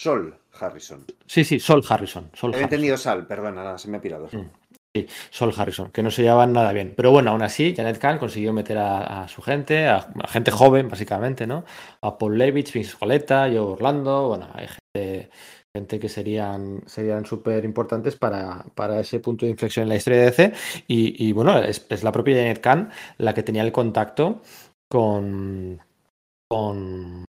Sol Harrison. Sí, sí, Sol Harrison. Sol He Harrison. entendido Sal, perdona, nada, se me ha pirado. Mm. Sí, Sol Harrison, que no se llevaban nada bien. Pero bueno, aún así, Janet Kahn consiguió meter a, a su gente, a, a gente joven, básicamente, ¿no? A Paul Levitz, Vince Coletta, Joe Orlando, bueno, hay gente, gente que serían serían súper importantes para, para ese punto de inflexión en la historia de DC. Y, y, bueno, es, es la propia Janet Kahn la que tenía el contacto con, con,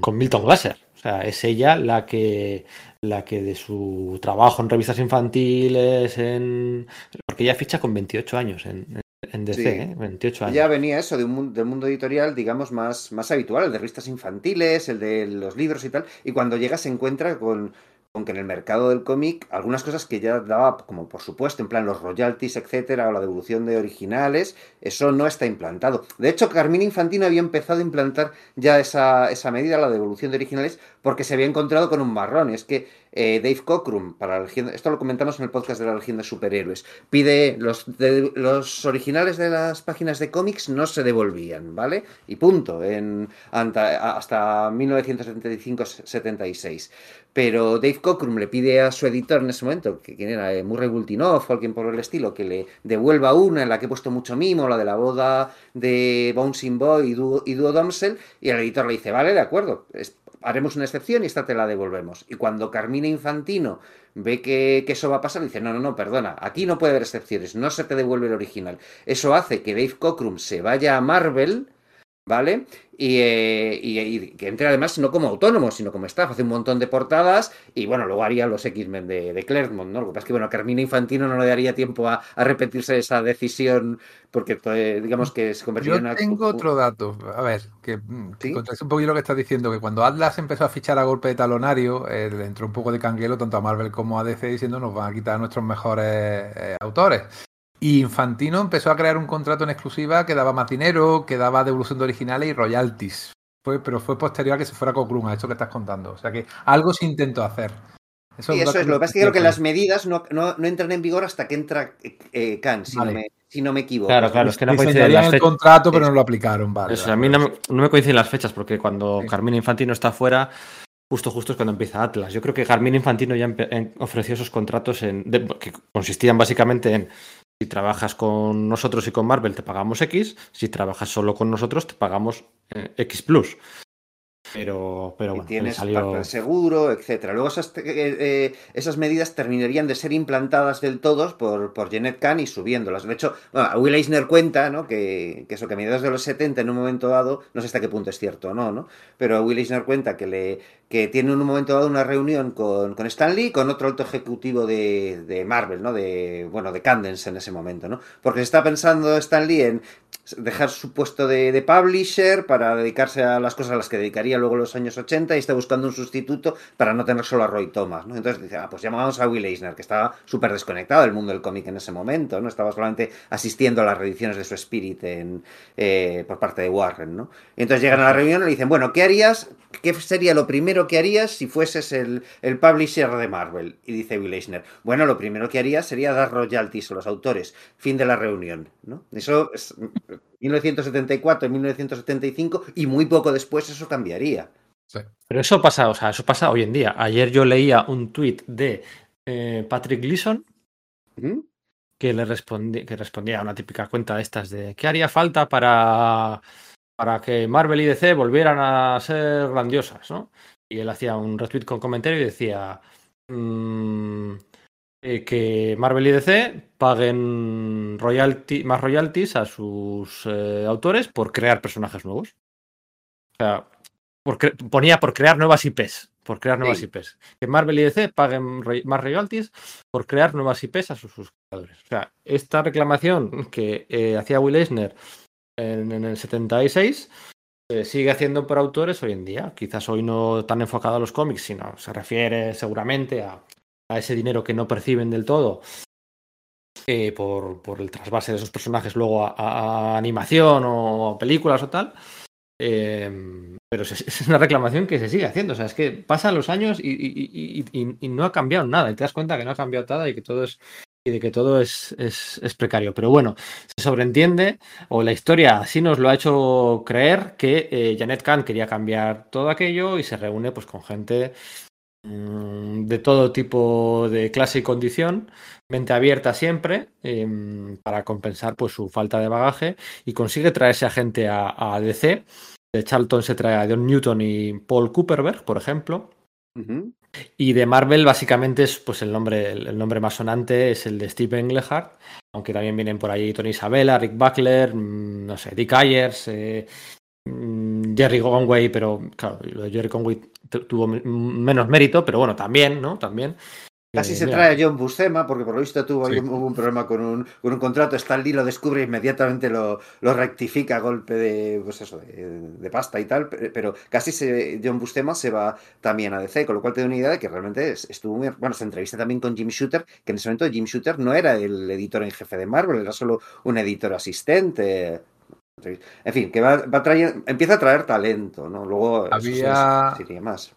con Milton Glaser. O sea, es ella la que, la que de su trabajo en revistas infantiles, en porque ella ficha con 28 años en, en DC, Sí. ¿eh? 28 años. Ya venía eso de un mundo, del mundo editorial, digamos, más, más habitual, el de revistas infantiles, el de los libros y tal. Y cuando llega se encuentra con, con que en el mercado del cómic algunas cosas que ya daba como por supuesto, en plan los royalties, etcétera, o la devolución de originales, eso no está implantado. De hecho, Carmina Infantino había empezado a implantar ya esa, esa medida, la devolución de originales, porque se había encontrado con un marrón. Es que eh, Dave Cockrum, para la Legión- esto lo comentamos en el podcast de la Legión de Superhéroes, pide los, los originales de las páginas de cómics no se devolvían, ¿vale? Y punto, en, hasta 1975-76. Pero Dave Cockrum le pide a su editor en ese momento, que quien era Eh, Murray Bultinoff o alguien por el estilo, que le devuelva una en la que he puesto mucho mimo, la de la boda de Bouncing Boy y Duo, y Duo Domsel, y el editor le dice, vale, de acuerdo, es- haremos una excepción y esta te la devolvemos. Y cuando Carmina Infantino ve que, que eso va a pasar, dice, no, no, no, perdona, aquí no puede haber excepciones, no se te devuelve el original. Eso hace que Dave Cockrum se vaya a Marvel, ¿vale? Y, eh, y- y que entre además no como autónomo, sino como staff, hace un montón de portadas y bueno, luego haría los X-Men de, de Claremont, ¿no? Lo que pasa es que, bueno, a Carmina Infantino no le daría tiempo a, a repetirse esa decisión porque, eh, digamos que se convertiría Yo en una... tengo otro dato, a ver, que, mm, que ¿Sí? contradice un poquito lo que estás diciendo, que cuando Atlas empezó a fichar a golpe de talonario, eh, le entró un poco de canguelo tanto a Marvel como a DC diciendo nos van a quitar a nuestros mejores eh, autores. Y Infantino empezó a crear un contrato en exclusiva que daba más dinero, que daba devolución de originales y royalties. Fue, pero fue posterior a que se fuera Cockrum, a esto que estás contando. O sea que algo se intentó hacer. Sí, un eso es. Lo que pasa es que creo que las medidas no, no, no entran en vigor hasta que entra eh, eh, Khan, si, Vale. no me, si no me equivoco. Claro, claro, es que no coinciden las el fechas. contrato, pero Eso. no lo aplicaron. Vale, Eso, vale, a mí no vale. me, no me coinciden las fechas porque cuando Sí. Carmina Infantino está fuera, justo justo es cuando empieza Atlas. Yo creo que Carmina Infantino ya ofreció esos contratos en, de- que consistían básicamente en si trabajas con nosotros y con Marvel te pagamos X, si trabajas solo con nosotros te pagamos eh, X plus. Pero, pero y bueno, le tienes salió... seguro, etcétera. Luego esas, eh, eh, esas medidas terminarían de ser implantadas del todo por, por Janet Kahn y subiéndolas. De hecho, bueno, Will Eisner cuenta ¿no? que, que eso, que a mediados de los 70, en un momento dado, no sé hasta qué punto es cierto o no, ¿no? Pero Will Eisner cuenta que, le, que tiene en un momento dado una reunión con, con Stan Lee y con otro alto ejecutivo de, de Marvel, ¿no? De, bueno, de Candence en ese momento, ¿no? Porque se está pensando Stan Lee en dejar su puesto de, de publisher para dedicarse a las cosas a las que dedicaría luego en los años 80 y está buscando un sustituto para no tener solo a Roy Thomas, ¿no? Entonces dice, ah, pues llamamos a Will Eisner, que estaba súper desconectado del mundo del cómic en ese momento, ¿no? Estaba solamente asistiendo a las reediciones de su Spirit en, eh, por parte de Warren, ¿no? Entonces llegan a la reunión y le dicen, bueno, ¿qué harías? ¿Qué sería lo primero que harías si fueses el, el publisher de Marvel? Y dice Will Eisner, bueno, lo primero que haría sería dar royalties a los autores. Fin de la reunión, ¿no? Eso es 1974, 1975 y muy poco después eso cambiaría. Sí. Pero eso pasa, o sea, eso pasa hoy en día. Ayer yo leía un tuit de eh, Patrick Gleason ¿Mm? que le respondía, que respondía a una típica cuenta de estas de ¿qué haría falta para, para que Marvel y DC volvieran a ser grandiosas? ¿no? Y él hacía un retweet con comentario y decía mm, eh, que Marvel y DC paguen royalty, más royalties a sus eh, autores por crear personajes nuevos. O sea, por ponía por crear nuevas IPs. Por crear nuevas Sí. IPs. Que Marvel y DC paguen roy- más royalties por crear nuevas IPs a sus, sus creadores. O sea, esta reclamación que eh, hacía Will Eisner en, en el 76 se sigue haciendo por autores hoy en día. Quizás hoy no tan enfocado a los cómics, sino se refiere seguramente a, a ese dinero que no perciben del todo eh, por, por el trasvase de esos personajes luego a, animación o películas o tal. Eh, pero es, una reclamación que se sigue haciendo. O sea, es que pasan los años y, y- y- no ha cambiado nada. Y te das cuenta que no ha cambiado nada y que todo es y de que todo es, es, precario. Pero bueno, se sobreentiende, o la historia así nos lo ha hecho creer, que eh, Janet Kahn quería cambiar todo aquello y se reúne pues con gente de todo tipo de clase y condición, mente abierta siempre, em, para compensar pues su falta de bagaje y consigue traerse a gente a, a DC. De Charlton se trae a John Newton y Paul Cooperberg, por ejemplo. Y de Marvel, básicamente, es pues el nombre, el nombre más sonante es el de Steve Englehart, aunque también vienen por ahí Tony Isabella, Rick Buckler, mm, no sé, Dick Ayers, eh, mm, Jerry Conway, pero claro, lo de Jerry Conway tuvo menos mérito, pero bueno, también, ¿no? También. Casi Eh, se mira, trae a John Buscema, porque por lo visto tuvo Sí. un- hubo un problema con un, con un contrato. Stan Lee lo descubre e inmediatamente lo, lo rectifica a golpe de, pues eso, de, de pasta y tal. pe- Pero casi se, John Buscema se va también a DC, con lo cual te da una idea de que realmente es- estuvo muy. Bueno, se entrevista también con Jim Shooter, que en ese momento Jim Shooter no era el editor en jefe de Marvel, era solo un editor asistente. En fin, que va, va trayendo- empieza a traer talento, ¿no? Luego Había- se iría más.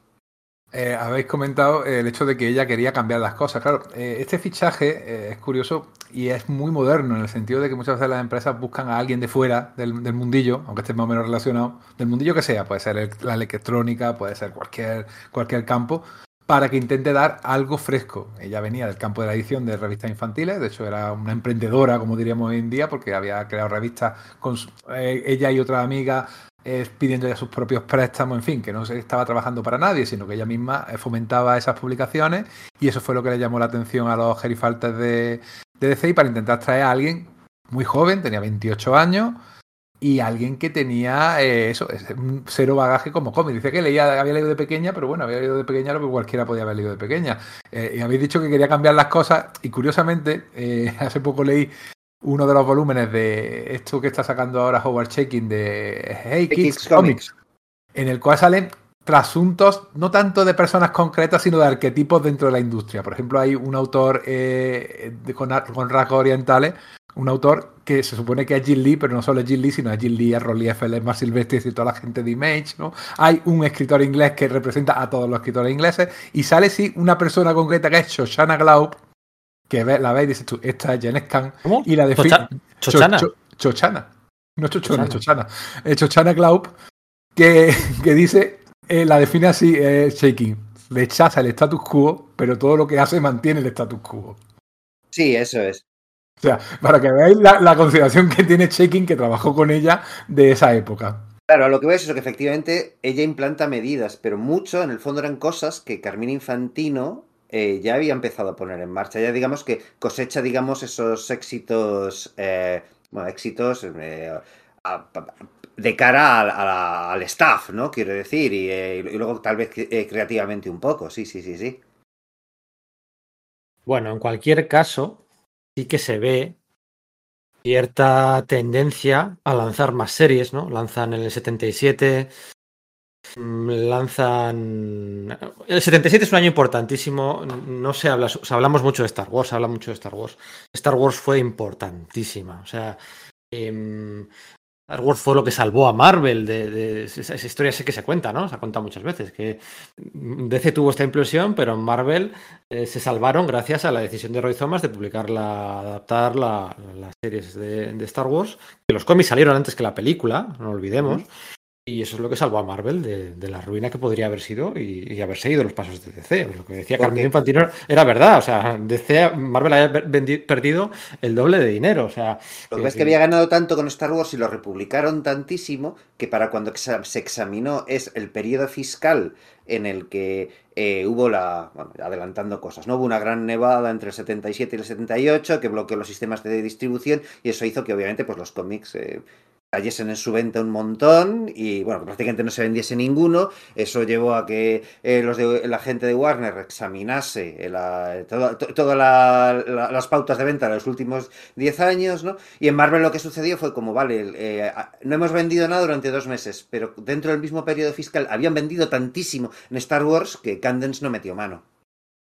Eh, habéis comentado el hecho de que ella quería cambiar las cosas. Claro, eh, este fichaje eh, es curioso y es muy moderno en el sentido de que muchas veces las empresas buscan a alguien de fuera del, del mundillo, aunque esté más o menos relacionado, del mundillo que sea, puede ser el- la electrónica, puede ser cualquier, cualquier campo, para que intente dar algo fresco. Ella venía del campo de la edición de revistas infantiles, de hecho era una emprendedora, como diríamos hoy en día, porque había creado revistas con eh, ella y otra amiga eh, pidiendo ya sus propios préstamos, en fin, que no se estaba trabajando para nadie, sino que ella misma eh, fomentaba esas publicaciones y eso fue lo que le llamó la atención a los gerifaltes de, de DC para intentar traer a alguien muy joven, tenía 28 años y alguien que tenía eh, eso, un cero bagaje como cómic. Dice que leía, había leído de pequeña, pero bueno, había leído de pequeña lo que cualquiera podía haber leído de pequeña. Eh, y habéis dicho que quería cambiar las cosas y curiosamente, eh, hace poco leí uno de los volúmenes de esto que está sacando ahora Howard Chaykin de Hey Kids, Kids Comics, Comics. en el cual salen trasuntos no tanto de personas concretas, sino de arquetipos dentro de la industria. Por ejemplo, hay un autor eh, de- con, con rasgos orientales, un autor que se supone que es Jim Lee, pero no solo es Jim Lee, sino es Jim Lee, es Ron Liefeld, es Mark Silvestri y toda la gente de Image, ¿no? Hay un escritor inglés que representa a todos los escritores ingleses y sale sí una persona concreta que es Shoshana Glaub, que ve- la ves y dices tú, esta es Janet Kahn, ¿Cómo? y la define... Chocha- Chochana. Cho- Cho- Chochana. No Chochona, Chochana. Chochana. Eh, Chochana Glaub, que, que dice, eh, la define así, eh, Shaking. Rechaza el status quo, pero todo lo que hace mantiene el status quo. Sí, eso es. O sea, para que veáis la, la consideración que tiene Shaking, que trabajó con ella de esa época. Claro, a lo que voy es eso, que efectivamente ella implanta medidas, pero mucho en el fondo eran cosas que Carmina Infantino eh, ya había empezado a poner en marcha. Ya digamos que cosecha, digamos, esos éxitos, eh, bueno, éxitos eh, a- a- de cara al, a la- al staff, ¿no? Quiero decir, y, eh, y luego tal vez eh, creativamente un poco, sí, sí, sí, sí. Bueno, en cualquier caso, sí que se ve cierta tendencia a lanzar más series, ¿no? Lanzan el 77, mm, lanzan... El 77 es un año importantísimo, no se habla, o hablamos mucho de Star Wars, se habla mucho de Star Wars. Star Wars fue importantísima, o sea... em, Star Wars fue lo que salvó a Marvel de, de- esa, historia sé que se cuenta, ¿no? Se ha contado muchas veces que DC tuvo esta implosión, pero en Marvel eh, se salvaron gracias a la decisión de Roy Thomas de publicar la, adaptar la- las series de, Star Wars, que los cómics salieron antes que la película, no olvidemos, y eso es lo que salvó a Marvel de, de la ruina que podría haber sido y, y haber seguido los pasos de DC. Lo que decía Carmen Infantino era verdad, o sea, DC, Marvel había perdido el doble de dinero, o sea... Lo que pasa es que había ganado tanto con Star Wars y lo republicaron tantísimo que para cuando se examinó es el periodo fiscal en el que eh, hubo la, bueno, adelantando cosas, ¿no? Hubo una gran nevada entre el 77 y el 78 que bloqueó los sistemas de distribución y eso hizo que obviamente pues los cómics eh, cayesen en su venta un montón y bueno, prácticamente no se vendiese ninguno. Eso llevó a que eh, los de, la gente de Warner examinase eh, la- toda- to- todas la- la- las pautas de venta de los últimos 10 años, ¿no? Y en Marvel lo que sucedió fue como, vale, eh, no hemos vendido nada durante dos meses, pero dentro del mismo periodo fiscal habían vendido tantísimo en Star Wars que Candence no metió mano.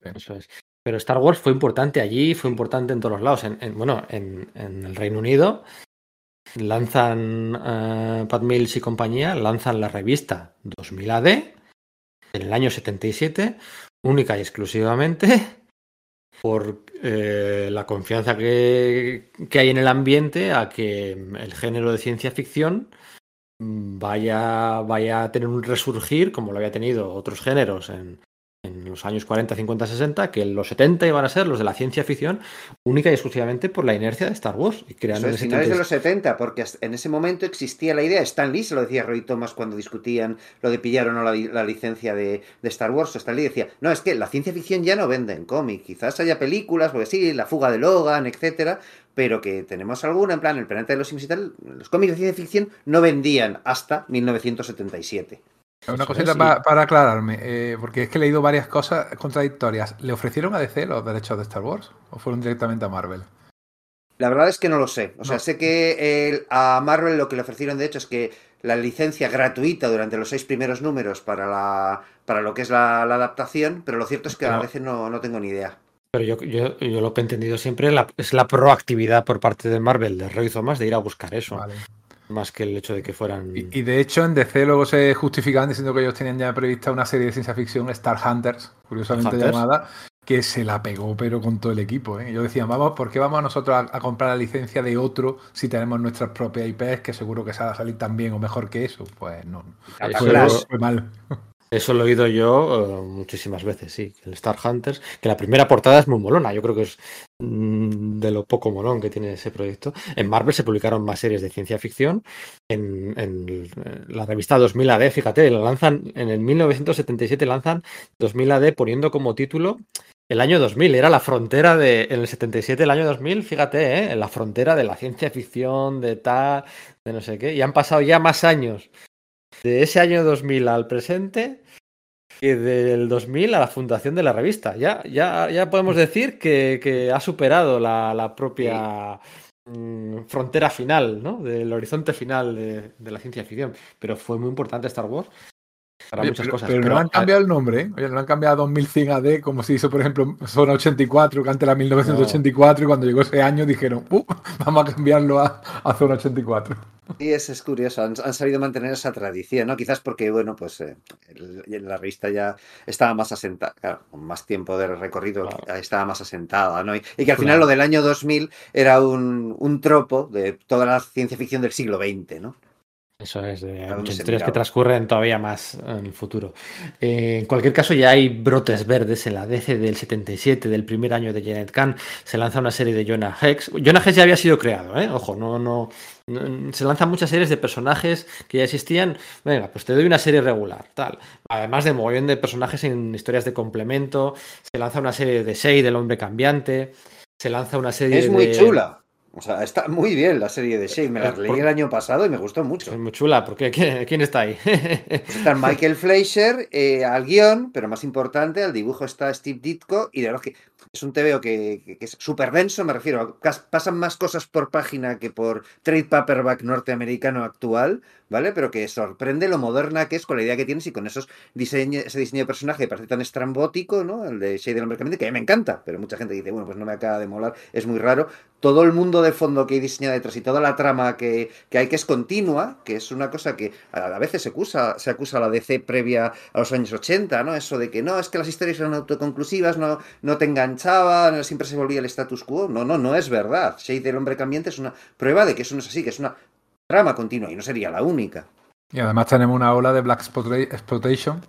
Eso es. Pero Star Wars fue importante allí, fue importante en todos los lados. En, en- bueno, en, en el Reino Unido lanzan eh, Pat Mills y compañía, lanzan la revista 2000 AD en el año 77, única y exclusivamente por eh, la confianza que, que hay en el ambiente a que el género de ciencia ficción vaya, vaya a tener un resurgir como lo había tenido otros géneros en, en los años 40, 50, 60, que los 70 iban a ser los de la ciencia ficción, única y exclusivamente por la inercia de Star Wars. Y crean Eso en es el finales de 76. los 70, porque en ese momento existía la idea, Stan Lee se lo decía a Roy Thomas cuando discutían lo de pillar o no la, la licencia de, de Star Wars, Stan Lee decía, no, es que la ciencia ficción ya no vende en cómic, quizás haya películas, porque sí, La fuga de Logan, etcétera, pero que tenemos alguna, en plan, El planeta de los simios y tal, los cómics de ciencia ficción no vendían hasta 1977. Una Eso cosita pa- para aclararme, eh, porque es que he leído varias cosas contradictorias. ¿Le ofrecieron a DC los derechos de Star Wars o fueron directamente a Marvel? La verdad es que no lo sé. O sea, sé que el- a Marvel lo que le ofrecieron, de hecho, es que la licencia gratuita durante los seis primeros números para, la, para lo que es la, la adaptación, pero lo cierto es que a veces no, no tengo ni idea. Pero yo, yo, yo lo que he entendido siempre la- es la proactividad por parte de Marvel, de Roy Thomas, de ir a buscar eso, Vale. Más que el hecho de que fueran... Y, y de hecho en DC luego se justificaban diciendo que ellos tenían ya prevista una serie de ciencia ficción, Star Hunters, curiosamente Hunters. llamada, que se la pegó pero con todo el equipo. ¿eh? Ellos decían, vamos, ¿por qué vamos nosotros a, a comprar la licencia de otro si tenemos nuestras propias IPs que seguro que se va a salir tan bien o mejor que eso? Pues no. Fue, fue mal. Eso lo he oído yo eh, muchísimas veces, sí. El Star Hunters, que la primera portada es muy molona. Yo creo que es mm, de lo poco molón que tiene ese proyecto. En Marvel se publicaron más series de ciencia ficción. En, el- la revista 2000 AD, fíjate, la lanzan en el 1977, lanzan 2000 AD poniendo como título el año 2000. Era la frontera de. En el 77, el año 2000, fíjate, ¿eh? en la frontera de la ciencia ficción, de tal, de no sé qué. Y han pasado ya más años de ese año 2000 al presente que del 2000 a la fundación de la revista. Ya, ya, ya podemos decir que, que ha superado la, la propia mm, frontera final, ¿no? Del horizonte final de, de la ciencia ficción. Pero fue muy importante Star Wars para Oye, muchas pero, cosas. pero no Pero, han cambiado el nombre, ¿eh? Oye, no han cambiado a 2100 AD como se hizo, por ejemplo, Zona 84, que antes era 1984, y cuando llegó ese año dijeron, "Uh, vamos a cambiarlo a, a Zona 84. Sí, es, es curioso. Han, han sabido mantener esa tradición, ¿no? Quizás porque, bueno, pues eh, el- la revista ya estaba más asentada, claro, con más tiempo de recorrido, Claro. estaba más asentada, ¿no? Y, y que al final Claro. lo del año 2000 era un, un tropo de toda la ciencia ficción del siglo XX, ¿no? Eso es, de dónde muchas historias que transcurren todavía más en el futuro. Eh, en cualquier caso, ya hay brotes verdes en la DC del 77, del primer año de Janet Kahn. Se lanza una serie de Jonah Hex. Jonah Hex ya había sido creado, ¿eh? Ojo, no, no, no- Se lanzan muchas series de personajes que ya existían. Venga, pues te doy una serie regular, tal. Además de mogollón de personajes en historias de complemento. Se lanza una serie de Shade, del hombre cambiante. Se lanza una serie Es muy de- chula. O sea, está muy bien la serie de Shane. Me la Por- leí el año pasado y me gustó mucho. Es muy chula, porque ¿quién, quién está ahí? Pues está Michael Fleischer eh, al guion, pero más importante, al dibujo está Steve Ditko y de verdad que es un TVO que, que- es súper denso, me refiero, pasan más cosas por página que por trade paperback norteamericano actual, ¿vale? Pero que sorprende lo moderna que es con la idea que tienes y con esos diseño, ese diseño de personaje que parece tan estrambótico, ¿no? El de Shade del Hombre que a mí me encanta, pero mucha gente dice, bueno, pues no me acaba de molar, es muy raro. Todo el mundo de fondo que hay diseñado detrás y toda la trama que, que hay que es continua, que es una cosa que a, veces se acusa, se acusa a la DC previa a los años 80, ¿no? Eso de que no, es que las historias eran autoconclusivas, no, no te enganchaban, siempre se volvía el status quo. No, no, no es verdad. Shade del hombre cambiante es una prueba de que eso no es así, que es una trama continua y no sería la única. Y además tenemos una ola de Black Exploita- Exploitation,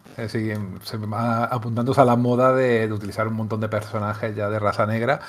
apuntándose a la moda de utilizar un montón de personajes ya de raza negra,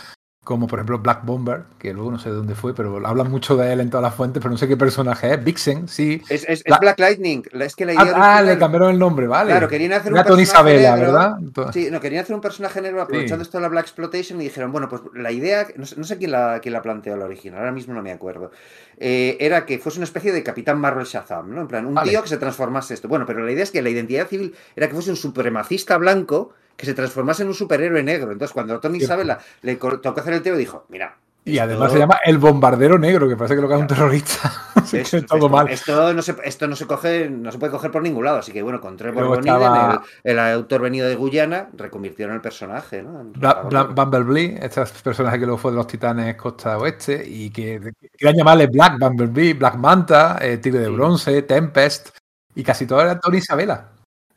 como por ejemplo Black Bomber, que luego no sé de dónde fue, pero hablan mucho de él en todas las fuentes, pero no sé qué personaje es, Vixen, sí. Es, es- es La- Black Lightning, es que la Ah, idea ah, original- le cambiaron el nombre, vale. Claro, querían hacer un Era Tony personaje negro. ¿verdad? Entonces- Sí, no, querían hacer un personaje negro aprovechando Sí. esto de la Black Exploitation y dijeron, bueno, pues la idea, no sé, no sé quién, la, quién la planteó la original, ahora mismo no me acuerdo, eh, era que fuese una especie de Capitán Marvel Shazam, ¿no? En plan, un Vale. tío que se transformase esto. Bueno, pero la idea es que la identidad civil era que fuese un supremacista blanco que se transformase en un superhéroe negro. Entonces, cuando Tony. Isabela le tocó hacer el tío, dijo, mira... Y esto- además se llama El Bombardero Negro, que parece que lo que es un terrorista. Así es- que todo esto, mal. Esto no se, esto no se coge, no se puede coger por ningún lado. Así que bueno, con Trevor Luego Boniden, estaba- el, el autor venido de Guyana, reconvirtieron el personaje, ¿no? Bla- Bla-. Bumblebee, este personaje que luego fue de los Titanes Costa Oeste y que que querían llamarle Black Bumblebee, Black Manta, eh, Tigre de. Bronce, Tempest y casi todo era Tony Isabela.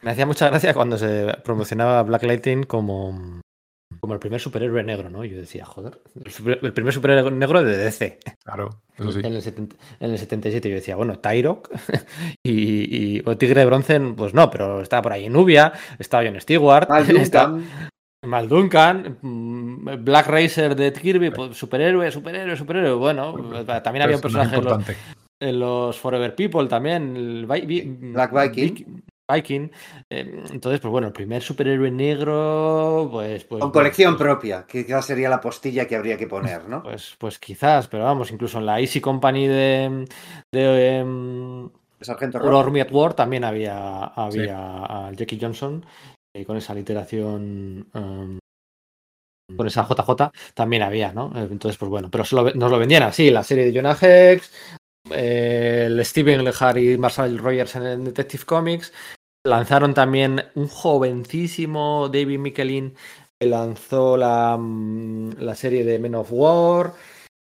Me hacía mucha gracia cuando se promocionaba Black Lightning como, como el primer superhéroe negro, ¿no? Yo decía, joder, el, super- el primer superhéroe negro de DC. Claro, eso sí. En, el 70 en el 77 yo decía, bueno, Tyrok y, y- o Tigre de Bronce, pues no, pero estaba por ahí Nubia, estaba John Stewart, Mal estaba Duncan, Mal Duncan, mm, Black Racer de Kirby, pues, superhéroe, superhéroe, superhéroe. Bueno, también había un personaje en los, en los Forever People también, el Black Viking. Viking. Eh, entonces, pues bueno, el primer superhéroe negro, pues. pues con colección pues, propia, que quizás sería la postilla que habría que poner, ¿no? Pues, pues quizás, pero vamos, incluso en la Easy Company de, de em, El Sargento War también había, había a Jackie Johnson eh, con esa literación. em, con esa JJ también había, ¿no? Entonces, pues bueno, pero solo, nos lo vendían así, la serie de Jonah Hex, eh, el Steven Lehar y Marcel Rogers en el Detective Comics. Lanzaron también un jovencísimo David Michelin que lanzó la, mm, la serie de Men of War.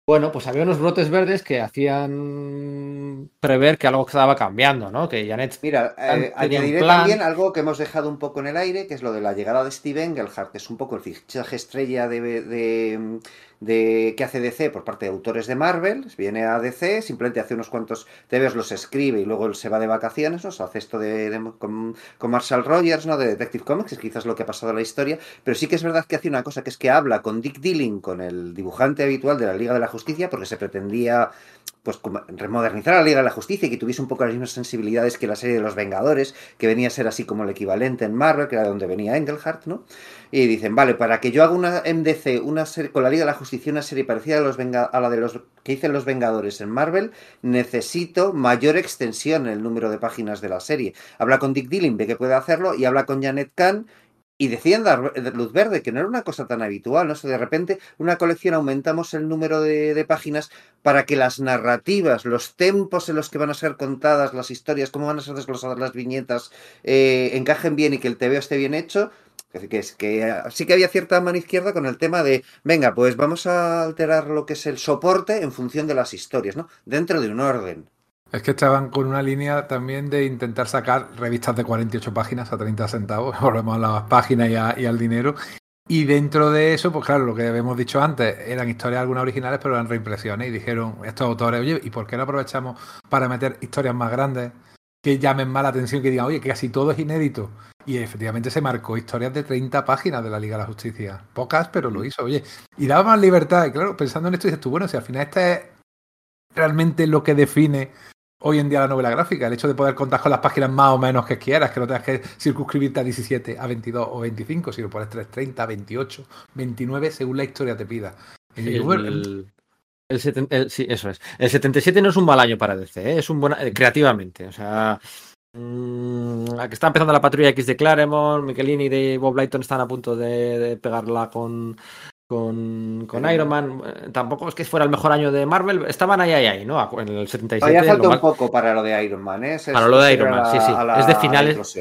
Bueno, pues había unos brotes verdes que hacían prever que algo estaba cambiando, ¿no? Que Janet Mira, eh, añadiré plan. también algo que hemos dejado un poco en el aire, que es lo de la llegada de Steve Engelhardt, que es un poco el fichaje estrella de, de, de- que hace DC por parte de autores de Marvel. Viene a DC, simplemente hace unos cuantos TVs, los escribe y luego él se va de vacaciones, ¿no? Se hace esto de, de- con, con Marshall Rogers, ¿no? De Detective Comics, es quizás lo que ha pasado en la historia. Pero sí que es verdad que hace una cosa, que es que habla con Dick Dilling, con el dibujante habitual de la Liga de la Justicia, porque se pretendía pues remodernizar la Liga de la Justicia y que tuviese un poco las mismas sensibilidades que la serie de los Vengadores, que venía a ser así como el equivalente en Marvel, que era de donde venía Engelhardt, ¿no? Y dicen, vale, para que yo haga una MDC, una serie con la Liga de la Justicia, una serie parecida a, los Venga- a la de los que hice los Vengadores en Marvel, necesito mayor extensión en el número de páginas de la serie. Habla con Dick Dilling, ve que puede hacerlo, y habla con Janet Kahn, y deciden dar luz verde, que no era una cosa tan habitual, ¿no? O sea, de repente, una colección aumentamos el número de, de páginas para que las narrativas, los tempos en los que van a ser contadas las historias, cómo van a ser desglosadas las viñetas, eh, encajen bien y que el TVO esté bien hecho. Que, es, que eh, sí que había cierta mano izquierda con el tema de, venga, pues vamos a alterar lo que es el soporte en función de las historias, ¿no? Dentro de un orden. Es que estaban con una línea también de intentar sacar revistas de 48 páginas a 30 centavos. Volvemos a las páginas y, a- y al dinero. Y dentro de eso, pues claro, lo que habíamos dicho antes, eran historias algunas originales, pero eran reimpresiones. Y dijeron estos autores, oye, ¿y por qué no aprovechamos para meter historias más grandes que llamen más la atención, que digan, oye, que casi todo es inédito? Y efectivamente se marcó historias de 30 páginas de la Liga de la Justicia. Pocas, pero lo hizo, oye. Y daba más libertad. Y claro, pensando en esto, dices tú, bueno, si al final este es realmente lo que define hoy en día la novela gráfica, el hecho de poder contar con las páginas más o menos que quieras, que no tengas que circunscribirte a 17, a 22 o 25, sino pones 3, 30, 28, 29, según la historia te pida. El, el seten- el- sí, eso es. El 77 no es un mal año para DC, ¿eh? es un buen eh, creativamente. O sea, mm, a que está empezando la patrulla X de Claremont, Michelini y Bob Lighton están a punto de, de pegarla con, con, con Iron Man. Eh, Tampoco es que fuera el mejor año de Marvel, estaban ahí, ahí, ahí, ¿no? En el 77. Todavía falta un poco para lo de Iron Man, ¿eh? Para lo de Iron Man, sí, sí. la- Es de finales.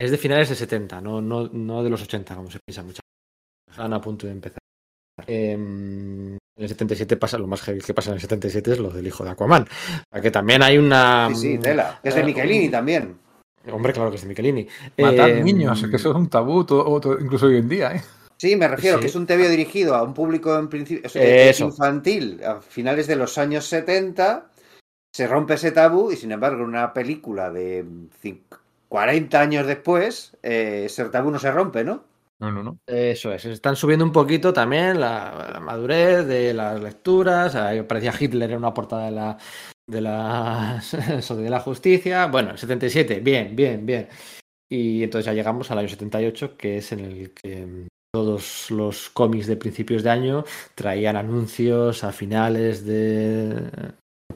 Es de finales de 70, no, no, no de los 80, como se piensa muchas veces. Están a punto de empezar. Em, en el 77 pasa lo más heavy que pasa en el 77 es lo del hijo de Aquaman. Que también hay una. Sí, sí, tela. Es de eh, Michelini también. Hombre, claro que es de Michelini. matar Em, niños, es que eso es un tabú, todo- incluso hoy en día, ¿eh? Sí, me refiero Sí. que es un TVO dirigido a un público en principio o sea, Eso. infantil a finales de los años 70. Se rompe ese tabú y sin embargo una película de cin- 40 años después, eh, ese tabú no se rompe, ¿no? No, no, no. Eso es, están subiendo un poquito también la, la madurez de las lecturas. Ahí parecía Hitler en una portada de la de la, de la justicia. Bueno, el 77, bien, bien, bien. Y entonces ya llegamos al año 78, que es en el que todos los cómics de principios de año traían anuncios a finales de,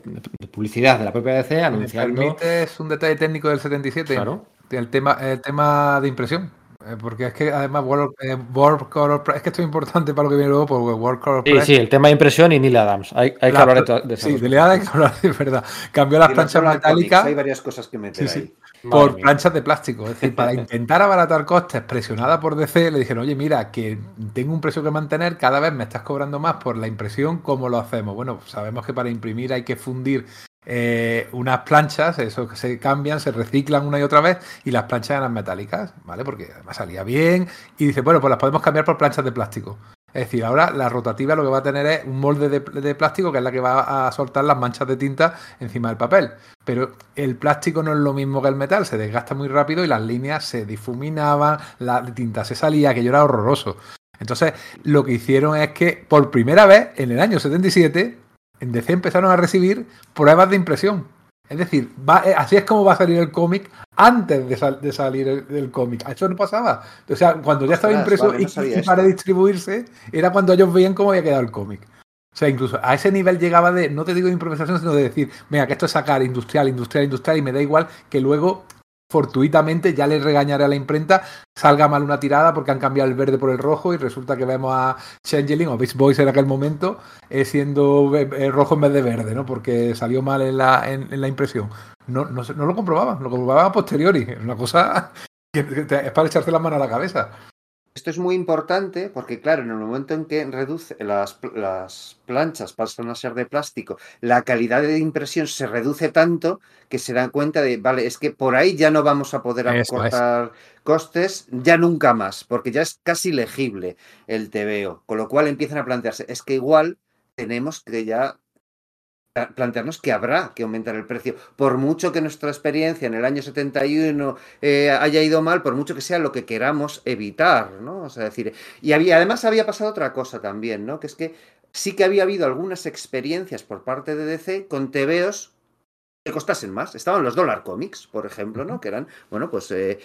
de publicidad de la propia DC ¿Me anunciando. permites un detalle técnico del 77? Claro. El tema, el tema de impresión. Eh, Porque es que además World, eh, World Color Press, es que esto es importante para lo que viene luego, porque World Color Sí, Press. sí, el tema de impresión y Neil Adams. Hay, hay que la- hablar de, de Sí, de Leada hay que hablar, es verdad. Cambió las planchas metálicas Hay varias cosas que meter Sí, sí. Madre por mía. planchas de plástico. Es decir, para intentar abaratar costes, presionada por DC, le dijeron, oye, mira, que tengo un precio que mantener, cada vez me estás cobrando más por la impresión, ¿cómo lo hacemos? Bueno, sabemos que para imprimir hay que fundir eh, unas planchas, eso que se cambian, se reciclan una y otra vez, y las planchas eran metálicas, ¿vale? Porque además salía bien, y dice, bueno, pues las podemos cambiar por planchas de plástico. Es decir, ahora la rotativa lo que va a tener es un molde de, plástico que es la que va a soltar las manchas de tinta encima del papel. Pero el plástico no es lo mismo que el metal, se desgasta muy rápido y las líneas se difuminaban, la tinta se salía, aquello era horroroso. Entonces, lo que hicieron es que por primera vez en el año 77, en DC empezaron a recibir pruebas de impresión. Es decir, va- eh, así es como va a salir el cómic antes de, sal- de salir el, el cómic. Eso no pasaba. O sea, cuando ya estaba impreso vale, no y- para distribuirse, era cuando ellos veían cómo había quedado el cómic. O sea, incluso a ese nivel llegaba de, no te digo de improvisación, sino de decir, venga, que esto es sacar industrial, industrial, industrial, y me da igual que luego, fortuitamente, ya le regañaré a la imprenta, salga mal una tirada porque han cambiado el verde por el rojo y resulta que vemos a Changeling o Beach Boys en aquel momento eh, siendo eh, eh, rojo en vez de verde, ¿no? Porque salió mal en la, en, la impresión. No, no, lo comprobaban, lo comprobaban a posteriori. Es una cosa que, es para echarse las manos a la cabeza. Esto es muy importante porque, claro, en el momento en que reduce las, las planchas pasan a ser de plástico, la calidad de impresión se reduce tanto que se dan cuenta de, vale, es que por ahí ya no vamos a poder Eso es. acortar costes, ya nunca más, porque ya es casi legible el TVO. Con lo cual empiezan a plantearse, es que igual tenemos que ya plantearnos que habrá que aumentar el precio. Por mucho que nuestra experiencia en el año 71 eh, haya ido mal, por mucho que sea lo que queramos evitar, ¿no? O sea, decir, y había, además había pasado otra cosa también, ¿no? Que es que sí que había habido algunas experiencias por parte de DC con TVOs que costasen más. Estaban los Dollar Comics, por ejemplo, ¿no? Que eran, bueno, pues eh,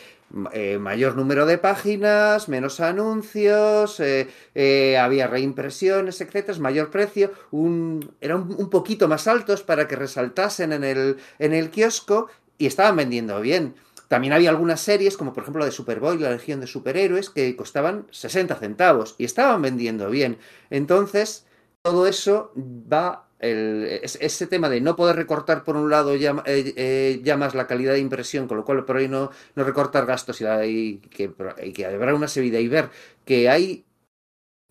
eh, mayor número de páginas, menos anuncios, eh, había reimpresiones, etcétera, mayor precio, un, eran un, un poquito más altos para que resaltasen en el, en el kiosco y estaban vendiendo bien. También había algunas series, como por ejemplo la de Superboy, la Legión de Superhéroes, que costaban 60 centavos y estaban vendiendo bien. Entonces, todo eso va. El, es- ese tema de no poder recortar por un lado ya, eh, eh, ya más la calidad de impresión, con lo cual por ahí no, no recortar gastos y, la- y que, y que habrá una subida y ver que hay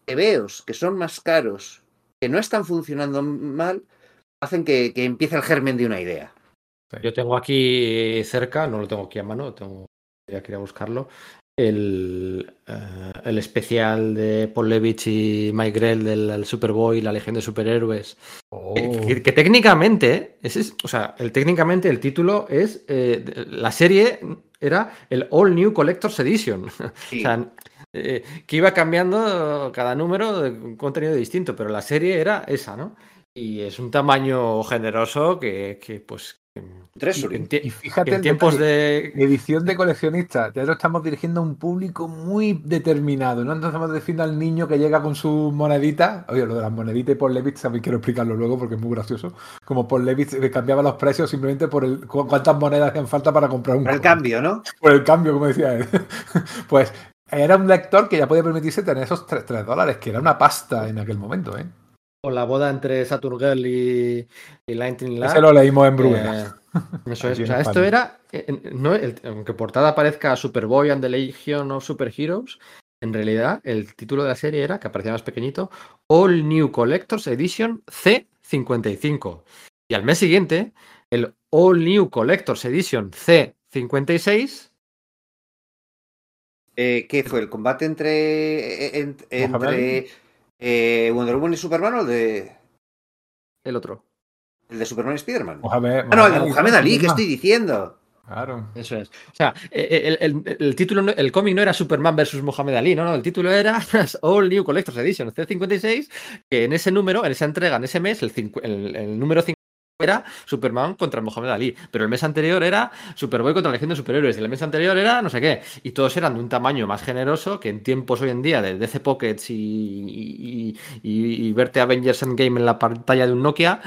tebeos que son más caros, que no están funcionando mal, hacen que, que empiece el germen de una idea. Yo tengo aquí cerca, no lo tengo aquí a mano, tengo, ya quería buscarlo. El, eh, el especial de Paul Levitch y Mike Grell del el Superboy, la Legión de Superhéroes. Oh. Eh, Que, que técnicamente, ese es, o sea, el, técnicamente el título es, eh, la serie era el All New Collector's Edition. Sí. O sea, eh, que iba cambiando cada número de un contenido distinto, pero la serie era esa, ¿no? Y es un tamaño generoso que, que, pues... Treasury. en, tie- Y fíjate en tiempos de... Edición de coleccionista, ya lo estamos dirigiendo a un público muy determinado, ¿no? Entonces estamos diciendo al niño que llega con su monedita, oye, lo de las moneditas y Paul Levitt también quiero explicarlo luego porque es muy gracioso, como Paul Levitt le cambiaba los precios simplemente por el cu- cuántas monedas hacían falta para comprar un Por el cambio, ¿no? Por el cambio, como decía él. pues era un lector que ya podía permitirse tener esos 3, dólares, que era una pasta en aquel momento, ¿eh? O la boda entre Saturn Girl y, y Lightning Lad. Ese lo leímos en Bruguera. Eh, eso es. O sea, esto era. eh, no, el- aunque portada aparezca Superboy and the Legion of Superheroes, en realidad el título de la serie era, que aparecía más pequeñito, All New Collectors Edition C55. Y al mes siguiente, el All New Collectors Edition C56. Eh, ¿Qué fue? ¿El combate entre, en- Mohamed entre eh, Wonder Woman y Superman o el de, El otro. el de Superman y Spiderman? Mohamed, Ah, no, el de Mohamed Muhammad Ali, ¿qué estoy diciendo? Claro. Eso es. O sea, eh, el, el- el título, el cómic no era Superman versus Mohamed Ali, no, no, el título era All New Collectors Edition C56, que en ese número, en esa entrega, en ese mes, el, cincu- el, el número 5 era Superman contra Mohamed Ali, pero el mes anterior era Superboy contra la Legión de Superhéroes, y el mes anterior era no sé qué, y todos eran de un tamaño más generoso que en tiempos hoy en día de DC Pockets y, y, y- y verte Avengers Endgame en la pantalla de un Nokia,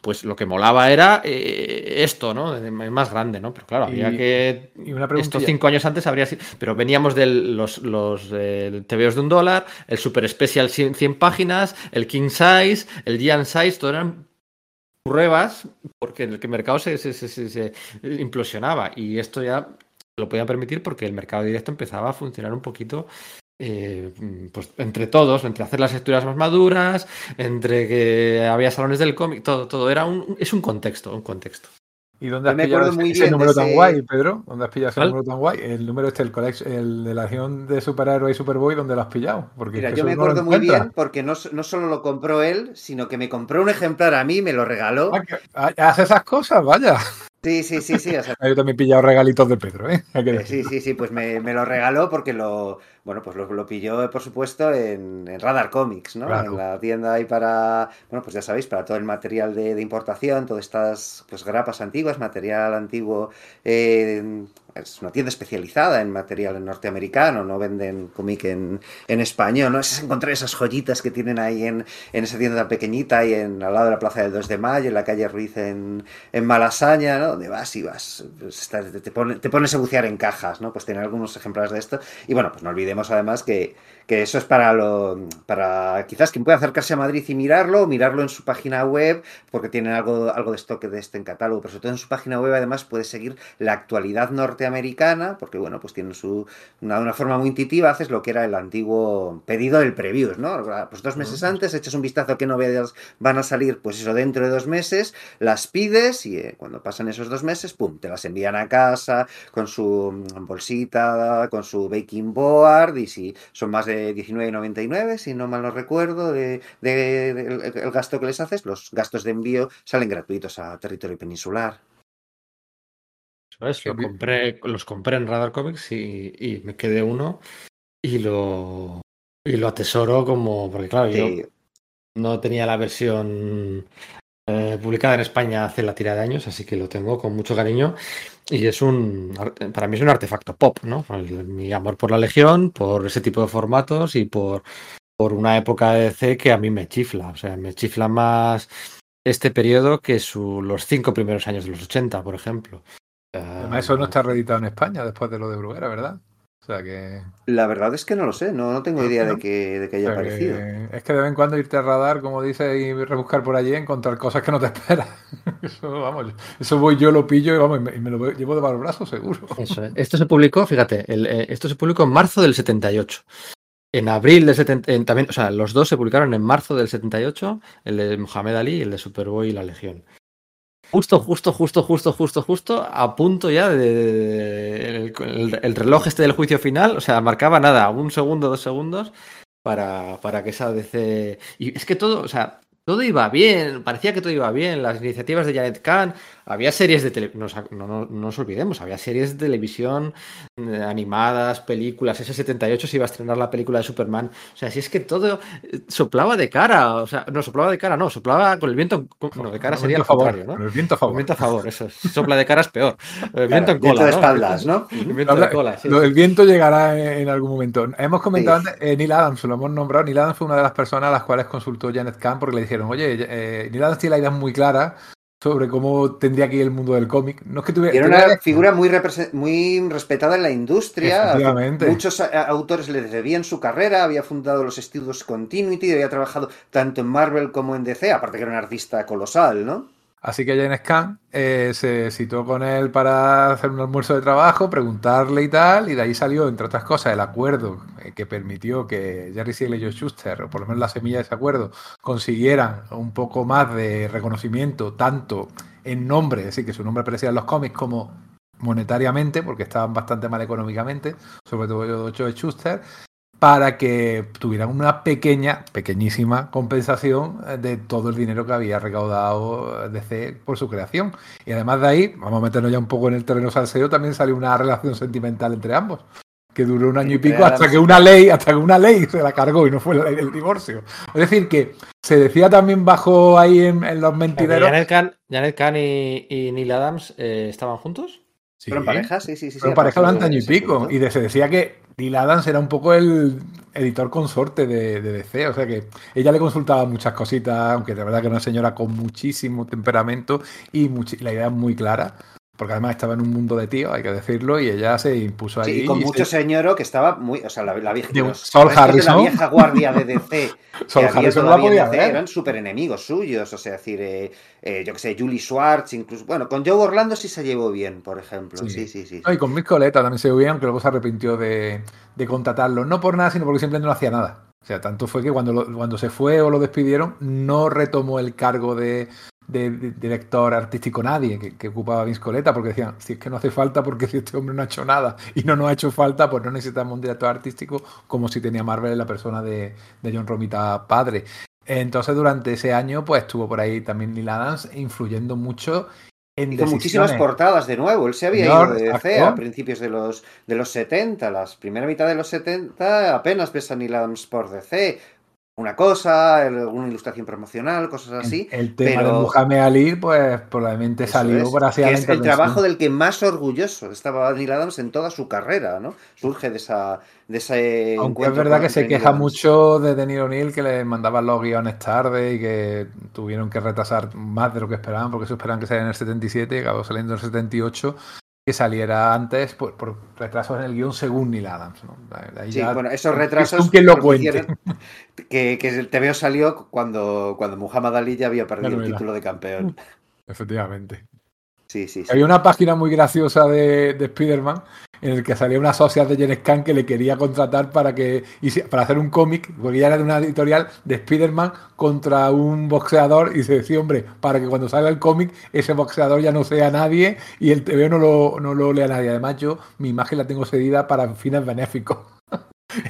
pues lo que molaba era eh, esto, ¿no? Más grande, ¿no? Pero claro, había Y- que Y una estos cinco años antes habría sido. Pero veníamos de los, los eh, TVOs de un dólar, el Super Special 100, 100 páginas, el King Size, el Giant Size, todo eran pruebas porque el que el mercado se, se- se- se- implosionaba. Y esto ya lo podían permitir porque el mercado directo empezaba a funcionar un poquito. eh, pues entre todos, entre hacer las lecturas más maduras, entre que había salones del cómic, todo, todo era un, es un contexto, un contexto. ¿Y dónde has me pillado acuerdo ese, muy ese bien de número tan ese- guay, Pedro? ¿Dónde has pillado ese número tan guay? El número este, el, collect- el de la acción de superhéroe y Superboy, ¿dónde lo has pillado? Porque Mira, es que yo me no acuerdo muy bien porque no, no solo lo compró él, sino que me compró un ejemplar a mí, me lo regaló. Ah, que- ah, Hace esas cosas, vaya. Sí, sí, sí, sí. o sea, Yo también he pillado regalitos de Pedro, ¿eh? Eh. Sí, sí, sí, pues me, me lo regaló porque lo, bueno, pues lo, lo pilló, por supuesto, en, en Radar Comics, ¿no? Claro. En la tienda ahí para, bueno, pues ya sabéis, para todo el material de, de importación, todas estas, pues grapas antiguas, material antiguo, eh, es una tienda especializada en material norteamericano, no venden cómic en, en español, ¿no? Es encontrar esas joyitas que tienen ahí en, en esa tienda tan pequeñita y en, al lado de la Plaza del 2 de Mayo, en la calle Ruiz en, en Malasaña, ¿no? Donde vas y vas, pues, te, te pones a bucear en cajas, ¿no? Pues tiene algunos ejemplares de esto. Y bueno, pues no olvidemos además que, que eso es para lo, para quizás quien pueda acercarse a Madrid y mirarlo, o mirarlo en su página web, porque tienen algo, algo de stock de este en catálogo, pero sobre todo en su página web además puedes seguir la actualidad norteamericana, porque bueno, pues tienen su, una, una forma muy intuitiva, haces lo que era el antiguo pedido del previews, ¿no? Pues dos meses antes echas un vistazo a qué novedades van a salir, pues eso dentro de dos meses, las pides y eh, cuando pasan esos dos meses, pum, te las envían a casa con su mm, bolsita, con su baking board y si son más de 19,99, si no mal no recuerdo, de, de- de- el, el gasto que les haces, los gastos de envío salen gratuitos a territorio peninsular. Eso lo compré, los compré en Radar Comics y, y me quedé uno y lo, y lo atesoro como, porque claro, yo no tenía la versión eh, publicada en España hace la tira de años, así que lo tengo con mucho cariño y es un, ar- para mí es un artefacto pop, ¿no? Mi amor por la Legión, por ese tipo de formatos y por, por una época de DC que a mí me chifla, o sea, me chifla más este periodo que su, los cinco primeros años de los 80, por ejemplo. Además, eso no está reeditado en España después de lo de Bruguera, ¿verdad? O sea que. la verdad es que no lo sé, no, no tengo Ah, idea de que, de que o haya que aparecido. Es que de vez en cuando irte a radar, como dice, y rebuscar por allí, encontrar cosas que no te esperas. Eso, vamos, eso voy yo, lo pillo y vamos, y me, y me lo llevo debajo del brazo, seguro. Eso es. Esto se publicó, fíjate, el, eh, esto se publicó en marzo del 78. En abril del 70, en- también, o sea, los dos se publicaron en marzo del 78, el de Mohamed Ali y el de Superboy y la Legión. Justo, justo, justo, justo, justo, justo, a punto ya de, el reloj este del juicio final, o sea, marcaba nada, un segundo, dos segundos, para, para que esa DC... Y es que todo, o sea, todo iba bien, parecía que todo iba bien, las iniciativas de Janet Kahn, había series de televisión, no, no, no nos olvidemos, había series de televisión eh, animadas, películas, ese 78 se iba a estrenar la película de Superman, o sea, si es que todo eh, soplaba de cara, o sea, no, soplaba de cara, no, soplaba con el viento, con- no, de cara sería el al viento a favor, contrario, ¿no? con el viento a El favor. viento a favor, eso es. Sopla de cara es peor. El Claro, viento en viento cola. de ¿no? espaldas, ¿no? El viento de cola, sí. Del viento llegará en, en algún momento. Hemos comentado Sí. antes, eh, Neil Adams, lo hemos nombrado. Neil Adams fue una de las personas a las cuales consultó Janet Kahn porque le dijeron, oye, eh, Neil Adams tiene la idea muy clara sobre cómo tendría que ir el mundo del cómic. No es que tuviera. Era tuviera- una figura muy, muy respetada en la industria. Muchos a- autores le debían su carrera, había fundado los estudios Continuity, había trabajado tanto en Marvel como en DC, aparte que era un artista colosal, ¿no? Así que Janet Kahn eh, se citó con él para hacer un almuerzo de trabajo, preguntarle y tal, y de ahí salió, entre otras cosas, el acuerdo eh, que permitió que Jerry Siegel y Joe Schuster, o por lo menos la semilla de ese acuerdo, consiguieran un poco más de reconocimiento, tanto en nombre, es decir, que su nombre aparecía en los cómics, como monetariamente, porque estaban bastante mal económicamente, sobre todo Joe Schuster, para que tuvieran una pequeña, pequeñísima compensación eh, de todo el dinero que había recaudado DC por su creación. Y además de ahí, vamos a meternos ya un poco en el terreno salseo, también salió una relación sentimental entre ambos, que duró un año y pico hasta que una ley, hasta que una ley se la cargó y no fue la ley del divorcio. Es decir, que se decía también bajo ahí en, en los mentideros. Janet Kahn, Janet Kahn y, y Neil Adams eh, estaban juntos. Sí. Fueron pareja, sí, sí, sí. Fueron a pareja durante año y pico. punto. Y de- se decía que Neil Adams era un poco el editor consorte de, de DC. O sea que ella le consultaba muchas cositas, aunque de verdad que era una señora con muchísimo temperamento y muchi- la idea es muy clara. Porque además estaba en un mundo de tío, hay que decirlo, y ella se impuso ahí. Sí, y con y mucho se- señoro que estaba muy. O sea, la, la vieja. Un los de Harrison. La vieja guardia de DC. Había Harrison no la podía DC. Eran súper enemigos suyos. O sea, decir, eh, eh, yo que sé, Julie Schwartz, incluso. Bueno, con Joe Orlando sí se llevó bien, por ejemplo. Sí. Sí, sí, sí. No, y con Mick Coletta también se veía, aunque luego se arrepintió de, de contratarlo. No por nada, sino porque simplemente no hacía nada. O sea, tanto fue que cuando, lo- cuando se fue o lo despidieron, no retomó el cargo de, de- de director artístico nadie que, que ocupaba Vince Coletta, porque decían, si es que no hace falta, porque si este hombre no ha hecho nada y no nos ha hecho falta, pues no necesitamos un director artístico como si tenía Marvel en la persona de, de John Romita padre. Entonces, durante ese año, pues estuvo por ahí también Neil Adams, influyendo mucho en Hizo muchísimas decisiones. portadas de nuevo. Él se había ido de DC a principios de los, de los 70. La primera mitad de los 70 apenas ves a Neil Adams por DC. Una cosa, alguna ilustración promocional, cosas así. El, el tema pero- de Muhammad Ali, pues probablemente Eso salió es, por que es el trabajo del que más orgulloso estaba Neil Adams en toda su carrera, ¿no? Surge de esa de ese Aunque es verdad que se queja Adams. mucho de Denis O'Neill que le mandaban los guiones tarde y que tuvieron que retrasar más de lo que esperaban, porque eso esperaban que saliera en el 77 y acabó saliendo en el 78, que saliera antes por, por retrasos en el guion según Neil Adams. ¿no? Ahí Sí, ya- bueno, esos es retrasos quien lo cuente. propiciaron que, que el TVO salió cuando, cuando Muhammad Ali ya había perdido el título de campeón. Efectivamente. Había una página muy graciosa de, de Spider-Man en el que salía una socia de Janet Khan que le quería contratar para que para hacer un cómic, porque ella era de una editorial de Spider-Man contra un boxeador y se decía, hombre, para que cuando salga el cómic ese boxeador ya no sea nadie y el TV no lo, no lo lea nadie. Además yo mi imagen la tengo cedida para fines benéficos.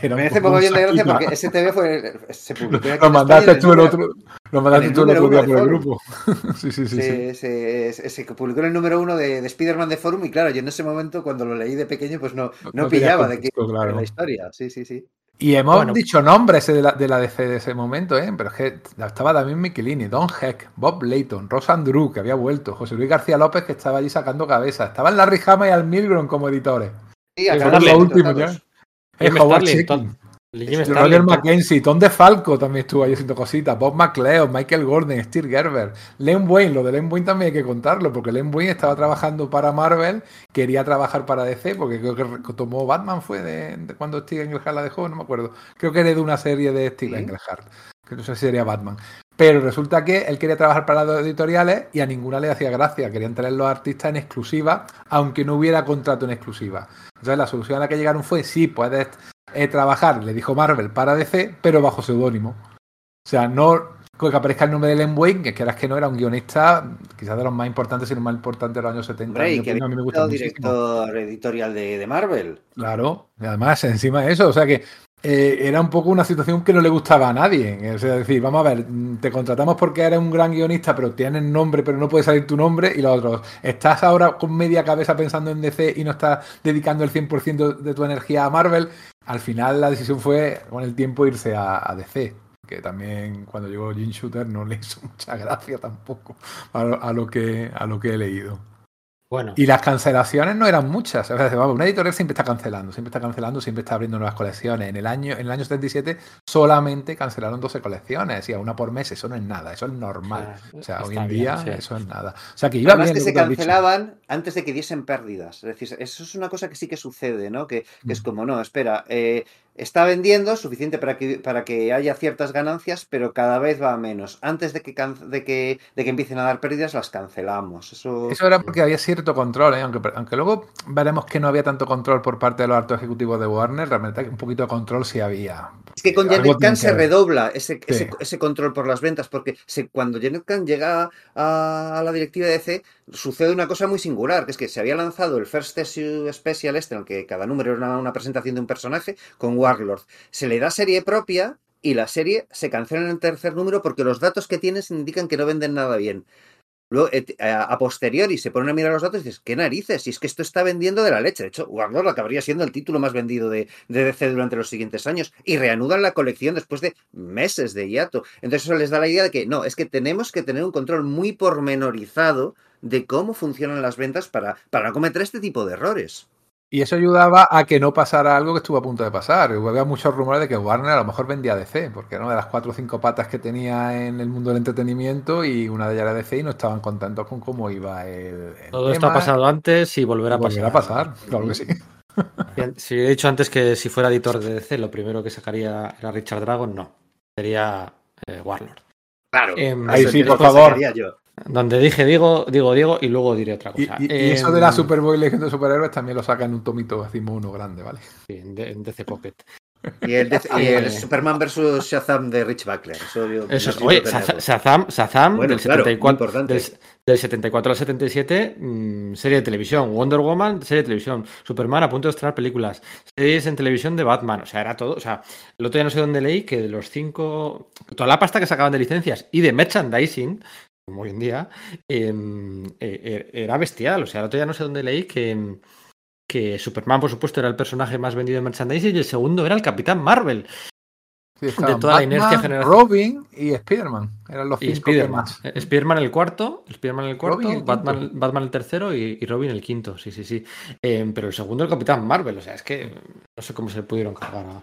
Era Me hace poco bien de gracia porque ese TV fue, se publicó Lo mandaste tú el otro, lo mandaste el tú el otro día por el grupo. sí, sí, sí, sí. se, se- se- se publicó en el número uno de, de Spider-Man de Forum y claro, yo en ese momento cuando lo leí de pequeño pues no, No- pillaba de qué claro. era la historia. Sí, sí, sí. Y hemos Bueno. dicho nombres de la, de la DC de ese momento, ¿eh? pero es que estaba también Michelini, Don Heck, Bob Layton, Ross Andrew, que había vuelto, José Luis García López, que estaba allí sacando cabeza. Estaban Larry Hama y Al Milgrom como editores. Sí, acabaron los últimos. Eh, Jim Roger Starlin, Tom- Tom DeFalco también estuvo ahí haciendo cositas, Bob McLeod, Michael Gordon, Steve Gerber, Len Wayne, lo de Len Wayne también hay que contarlo, porque Len Wayne estaba trabajando para Marvel, quería trabajar para DC, porque creo que tomó Batman fue de, de cuando Steve Englehart la dejó, no me acuerdo, creo que era de una serie de Steve Sí. Englehart, que no sé si sería Batman. Pero resulta que él quería trabajar para las editoriales y a ninguna le hacía gracia. Querían tener los artistas en exclusiva, aunque no hubiera contrato en exclusiva. Entonces la solución a la que llegaron fue, sí, puedes eh, trabajar, le dijo Marvel, para DC, pero bajo seudónimo. O sea, no que aparezca el nombre de Len Wayne, que quieras que no era un guionista, quizás de los más importantes, si no más importante de los años 70. Hombre, en y mi que opinión, a mí me gusta muchísimo. director editorial de, de Marvel. Claro, y además encima de eso, o sea que eh, era un poco una situación que no le gustaba a nadie. O sea, es decir, vamos a ver, mm, te contratamos porque eres un gran guionista, pero tienes nombre, pero no puede salir tu nombre, y los otros, estás ahora con media cabeza pensando en DC y no estás dedicando el 100% de tu energía a Marvel. Al final la decisión fue con el tiempo irse a, DC, que también cuando llegó Jim Shooter no le hizo mucha gracia tampoco a lo que, a lo que he leído. Bueno, Y las cancelaciones no eran muchas. O sea, una editorial siempre está cancelando, siempre está cancelando, siempre está abriendo nuevas colecciones. En el año, en el año 77 solamente cancelaron 12 colecciones, y a una por mes, eso no es nada, eso es normal. O sea, hoy en bien, día sí. eso es nada. O sea, que iba Además bien. que se cancelaban antes de que diesen pérdidas. Es decir, eso es una cosa que sí que sucede, ¿no? Que, que es Mm. como, no, espera, eh, está vendiendo suficiente para que, para que haya ciertas ganancias, pero cada vez va a menos. Antes de que, de que, de que empiecen a dar pérdidas, las cancelamos. Eso, Eso era porque había cierto control, ¿eh? aunque, aunque luego veremos que no había tanto control por parte de los altos ejecutivos de Warner, realmente un poquito de control sí había. Es que con Algo Janet Kahn se redobla ese, Sí. ese, ese control por las ventas, porque se, cuando Janet Kahn llega a, a la directiva de DC, sucede una cosa muy singular, que es que se había lanzado el First Issue Special este, en el que cada número era una, una presentación de un personaje, con Warlord. Se le da serie propia y la serie se cancela en el tercer número porque los datos que tienes indican que no venden nada bien. Luego, eh, a, posteriori, se ponen a mirar los datos y dices, ¿qué narices? Si es que esto está vendiendo de la leche. De hecho, Warlord acabaría siendo el título más vendido de, de DC durante los siguientes años. Y reanudan la colección después de meses de hiato. Entonces eso les da la idea de que no, es que tenemos que tener un control muy pormenorizado de cómo funcionan las ventas para, para no cometer este tipo de errores. Y eso ayudaba a que no pasara algo que estuvo a punto de pasar. Había muchos rumores de que Warner a lo mejor vendía DC, porque era una de las cuatro o cinco patas que tenía en el mundo del entretenimiento y una de ellas era DC y no estaban contentos con cómo iba el, el todo esto ha pasado antes y volverá a pasar. Volverá a pasar, claro que sí. Si he dicho antes que si fuera editor de DC, lo primero que sacaría era Richard Dragon, no. Sería eh, Warlord. Claro. Em, Ahí sí, por favor. yo. Donde dije digo, digo Diego y luego diré otra cosa. y- y eso de la Em, Superboy Legend de Superhéroes también lo saca en un tomito así mono grande, ¿vale? sí, en, D- en DC Pocket. Y el, de- y el Eh. Superman vs. Shazam de Rich Buckler. Eso, yo Eso es, oye, Shazam, Shazam Bueno, del, claro, muy 74, importante. del, del 74 al 77, mm, serie de televisión. Wonder Woman, serie de televisión. Superman a punto de estrenar películas. Series en televisión de Batman. O sea, era todo. O sea, el otro día no sé dónde leí que de los cinco. Toda la pasta que sacaban de licencias y de merchandising, como hoy en día, em, eh, eh, era bestial. O sea, el otro día no sé dónde leí que. Que Superman, por supuesto, era el personaje más vendido de merchandising y el segundo era el Capitán Marvel. Sí, estaban toda la inercia general- Robin y Spider-Man. Eran los Y cinco Spiderman. más. Eh, Spiderman el cuarto, Spiderman el cuarto, quinto. Batman, Batman el tercero y, y Robin el quinto, sí, sí, sí. Eh, pero el segundo el Capitán Marvel, o sea, es que no sé cómo se pudieron cargar a,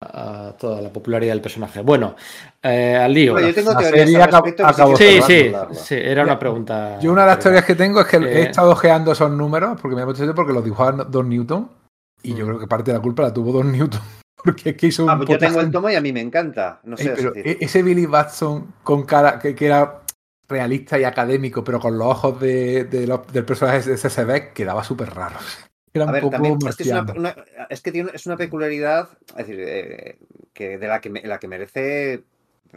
a toda la popularidad del personaje. Bueno, eh, al lío. Bueno, yo tengo al respecto acabó sí Sí, sí, era una pregunta. Yo una de las pero- teorías que tengo es que he Eh. estado ojeando esos números porque me ha apetecido porque los dibujaba Don Newton y yo Mm. creo que parte de la culpa la tuvo Don Newton porque es que hizo un Ah, pues yo tengo el tomo y a mí me encanta. No Ey, sé, es pero decir, e- ese Billy Batson con cara que, que era realista y académico pero con los ojos de, de los- del personaje de CCB quedaba súper raro. Era un A ver, poco también es que, es, una, marciano. una- es que tiene, es una peculiaridad, es decir, eh, que de la que, me- la que merece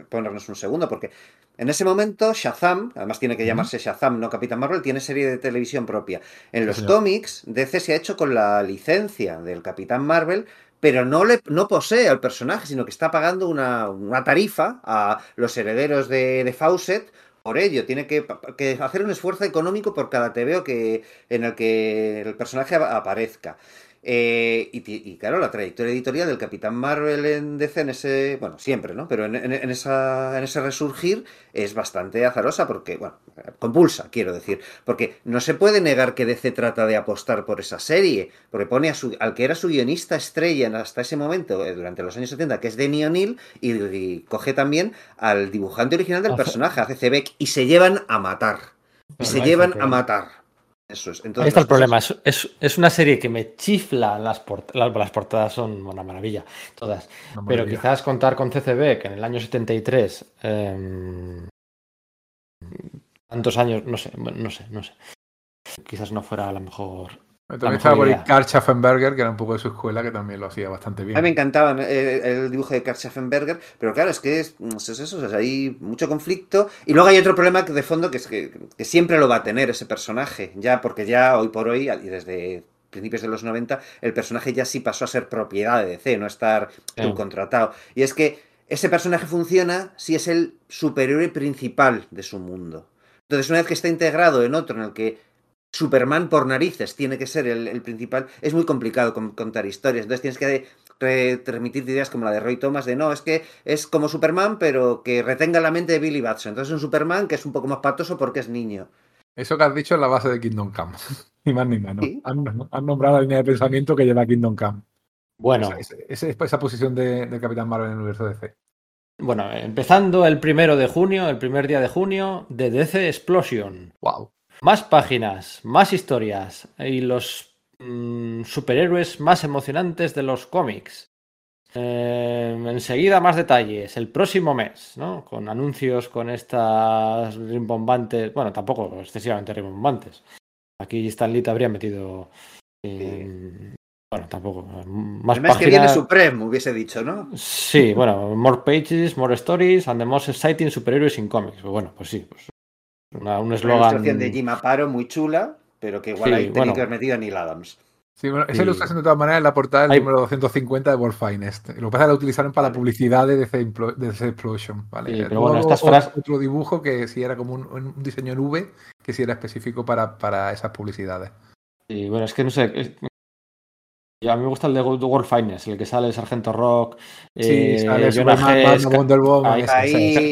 ponernos un segundo, porque en ese momento Shazam, además tiene que llamarse Shazam, no Capitán Marvel, tiene serie de televisión propia. En los cómics, DC se ha hecho con la licencia del Capitán Marvel, pero no, le, no posee al personaje, sino que está pagando una, una tarifa a los herederos de, de Fawcett. Por ello, tiene que, hacer un esfuerzo económico por cada TVO que, en el que el personaje ap- aparezca. Eh, y, claro, la trayectoria editorial del Capitán Marvel en DC, en ese, bueno, siempre, ¿no? Pero en, en- en esa, en ese resurgir es bastante azarosa porque, bueno, compulsa, quiero decir, porque no se puede negar que DC trata de apostar por esa serie, porque pone a su, al que era su guionista estrella hasta ese momento, eh, durante los años 70, que es Denny O'Neill, y, y coge también al dibujante original del Hace- personaje, a C.C. Beck, y se llevan a matar. Y se llevan a matar. Eso es. Ahí Entonces, está el problema. Es, es- es una serie que me chifla las, port- las, las portadas, son una maravilla, todas. Una Pero quizás contar con CCB, que en el año 73, em, tantos años, no sé, no sé, no sé. Quizás no fuera a lo mejor. También estaba por ahí. Karl Schaffenberger, que era un poco de su escuela, que también lo hacía bastante A bien. mí me encantaba eh, el dibujo de Karl Schaffenberger, pero claro, es que es, es eso, o sea, hay mucho conflicto. Y luego hay otro problema que de fondo que es que, que siempre lo va a tener ese personaje, ya porque ya hoy por hoy, y desde principios de los 90, el personaje ya sí pasó a ser propiedad de DC, no estar Sí. subcontratado. Y es que ese personaje funciona si es el superhéroe principal de su mundo. Entonces, una vez que está integrado en otro en el que Superman por narices tiene que ser el, el principal, es muy complicado con- contar historias. Entonces tienes que transmitir ideas como la de Roy Thomas de no, es que es como Superman, pero que retenga la mente de Billy Batson. Entonces es un Superman que es un poco más patoso porque es niño. Eso que has dicho es la base de Kingdom Come. ni más ni menos. Sí. Han, han nombrado la línea de pensamiento que lleva Kingdom Come. Bueno, Esa, esa- esa- esa posición de, de Capitán Marvel en el universo DC. bueno, empezando el primero de junio, el primer día de junio, de DC Explosion. Wow. Más páginas, más historias y los mm, superhéroes más emocionantes de los cómics. Eh, enseguida más detalles, el próximo mes, ¿no? Con anuncios con estas rimbombantes, bueno, tampoco excesivamente rimbombantes. Aquí Stan Lee te habría metido, eh, bueno, tampoco, más el mes que viene páginas. Supreme, hubiese dicho, ¿no? Sí, bueno, more pages, more stories and the most exciting superheroes in comics. Pues bueno, pues sí, pues una- un Una eslogan. ilustración de Jim Aparo muy chula, pero que igual Sí, ahí tenía bueno. que haber metido a Neil Adams. Sí, bueno, esa Sí. ilustración de todas maneras es la portada del Hay- número 250 de World Finest. Lo que pasa es que la utilizaron para la publicidad de DC, Implo- de DC Explosion. ¿vale? Sí, pero bueno, estas otro- frases- Otro dibujo que sí era como un, un diseño en V, que sí era específico para, para esas publicidades. Y bueno, es que no sé. A mí me gusta el de World Finest, el que sale el Sargento Rock, Sí, eh, sale Jonah.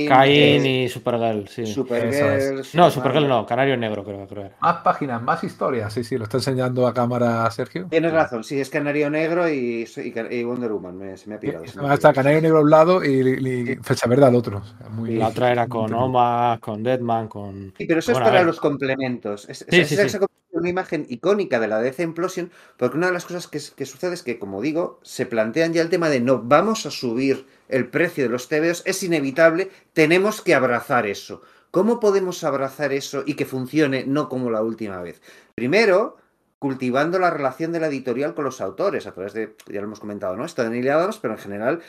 Caín, eh, y Supergirl, sí. Supergirl. No. Supergirl no, Canario Negro creo, creo era. Más páginas, más historias. Sí, sí, lo está enseñando a cámara Sergio. Tienes razón, sí, es Canario Negro y, y- y Wonder Woman, me- se me ha pirado. me ha está. Canario Negro a un lado y, y Fecha Verde al otro. Muy- La otra era con. Oma, con Deadman, con. Sí, pero eso Bueno, es para los complementos. Es, Sí, es- sí, una imagen icónica de la DC Implosion, porque una de las cosas que sucede es que, como digo, se plantean ya el tema de no vamos a subir el precio de los TVOs, es inevitable, tenemos que abrazar eso. ¿Cómo podemos abrazar eso y que funcione no como la última vez? Primero, cultivando la relación de la editorial con los autores, a través de, ya lo hemos comentado, ¿no? Esto de Neil Adams, pero en general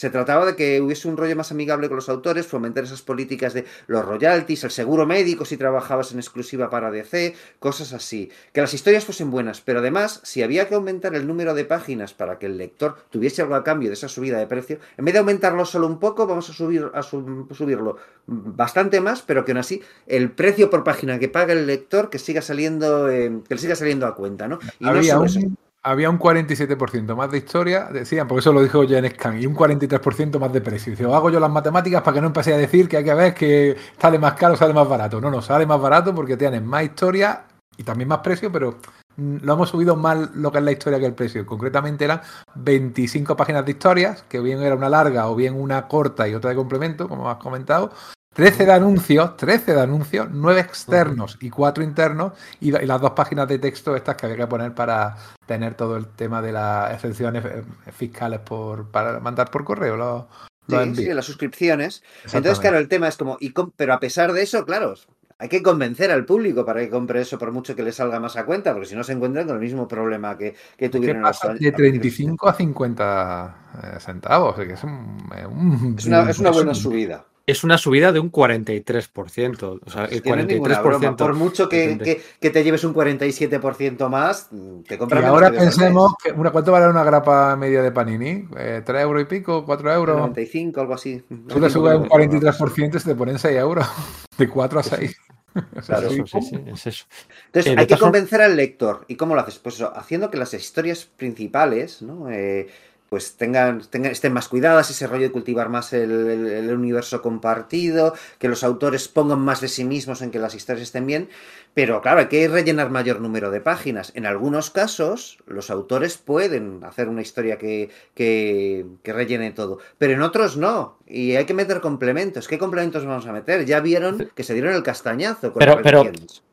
se trataba de que hubiese un rollo más amigable con los autores, fomentar esas políticas de los royalties, el seguro médico si trabajabas en exclusiva para DC, cosas así. Que las historias fuesen buenas, pero además, si había que aumentar el número de páginas para que el lector tuviese algo a cambio de esa subida de precio, en vez de aumentarlo solo un poco, vamos a, subir, a su- subirlo bastante más, pero que aún así el precio por página que paga el lector que siga saliendo, eh, que le siga saliendo a cuenta, ¿no? Y no solo un, eso. Había un 47% más de historia, decían, porque eso lo dijo Jen Scan, y un 43% más de precio. Dice, "O hago yo las matemáticas para que no empecé a decir que hay que ver que sale más caro, sale más barato. No, no, sale más barato porque tienes más historia y también más precio, pero mm, lo hemos subido más lo que es la historia que el precio. Concretamente eran 25 páginas de historias, que bien era una larga o bien una corta y otra de complemento, como has comentado. 13 de anuncios, 13 de anuncios, 9 externos y 4 internos, y, y las dos páginas de texto estas que había que poner para tener todo el tema de las excepciones eh, fiscales por, para mandar por correo los, los Sí, sí, las suscripciones. Entonces, claro, el tema es como, y pero a pesar de eso, claro, hay que convencer al público para que compre eso por mucho que le salga más a cuenta, porque si no se encuentran con el mismo problema que, que tuvieron los pasa años- de 35 a 50 eh, centavos, que es un, un- Es una, es una buena subida. Es una subida de un 43%. O sea, el Es que no es ninguna broma. 43%. Por mucho que, que- que te lleves un 47% más, te Y compras menos ahora pensemos que una, ¿cuánto vale una grapa media de Panini? Eh, ¿3 euros y pico? ¿4 euros? 95, algo así. Tú le subes un 43% y se te ponen 6 euros. De 4 a 6. O sea, Claro. sí, Eso, sí, sí, es eso. Entonces Eh, hay que convencer al lector. ¿Y cómo lo haces? Pues eso, haciendo que las historias principales, ¿no? Eh, pues tengan, tengan, estén más cuidadas, ese rollo de cultivar más el, el- universo compartido, que los autores pongan más de sí mismos en que las historias estén bien, pero claro, hay que rellenar mayor número de páginas. En algunos casos, los autores pueden hacer una historia que, que, que rellene todo, pero en otros no, y hay que meter complementos. ¿Qué complementos vamos a meter? Ya vieron que se dieron el castañazo con Pero- pero-.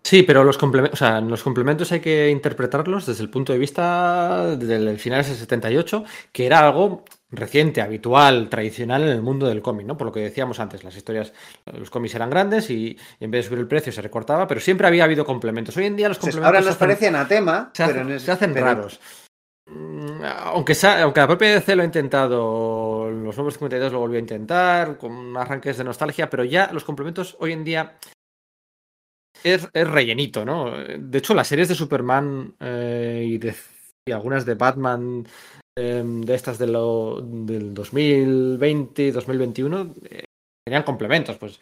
Sí, pero los complementos, o sea, los complementos hay que interpretarlos desde el punto de vista del final del 78, que era algo reciente, habitual, tradicional en el mundo del cómic, ¿no? Por lo que decíamos antes, las historias, los cómics eran grandes y, y en vez de subir el precio se recortaba, pero siempre había habido complementos. Hoy en día los complementos ahora nos hacen- parece anatema, se, pero hacen- se hacen pero- raros. Mm, Aunque, aunque la propia DC lo ha intentado, los nuevos 52 lo volvió a intentar, con arranques de nostalgia, pero ya los complementos hoy en día es, es rellenito, ¿no? De hecho, las series de Superman eh, y, de, y algunas de Batman eh, de estas de lo, del 2020 2021 eh, tenían complementos, pues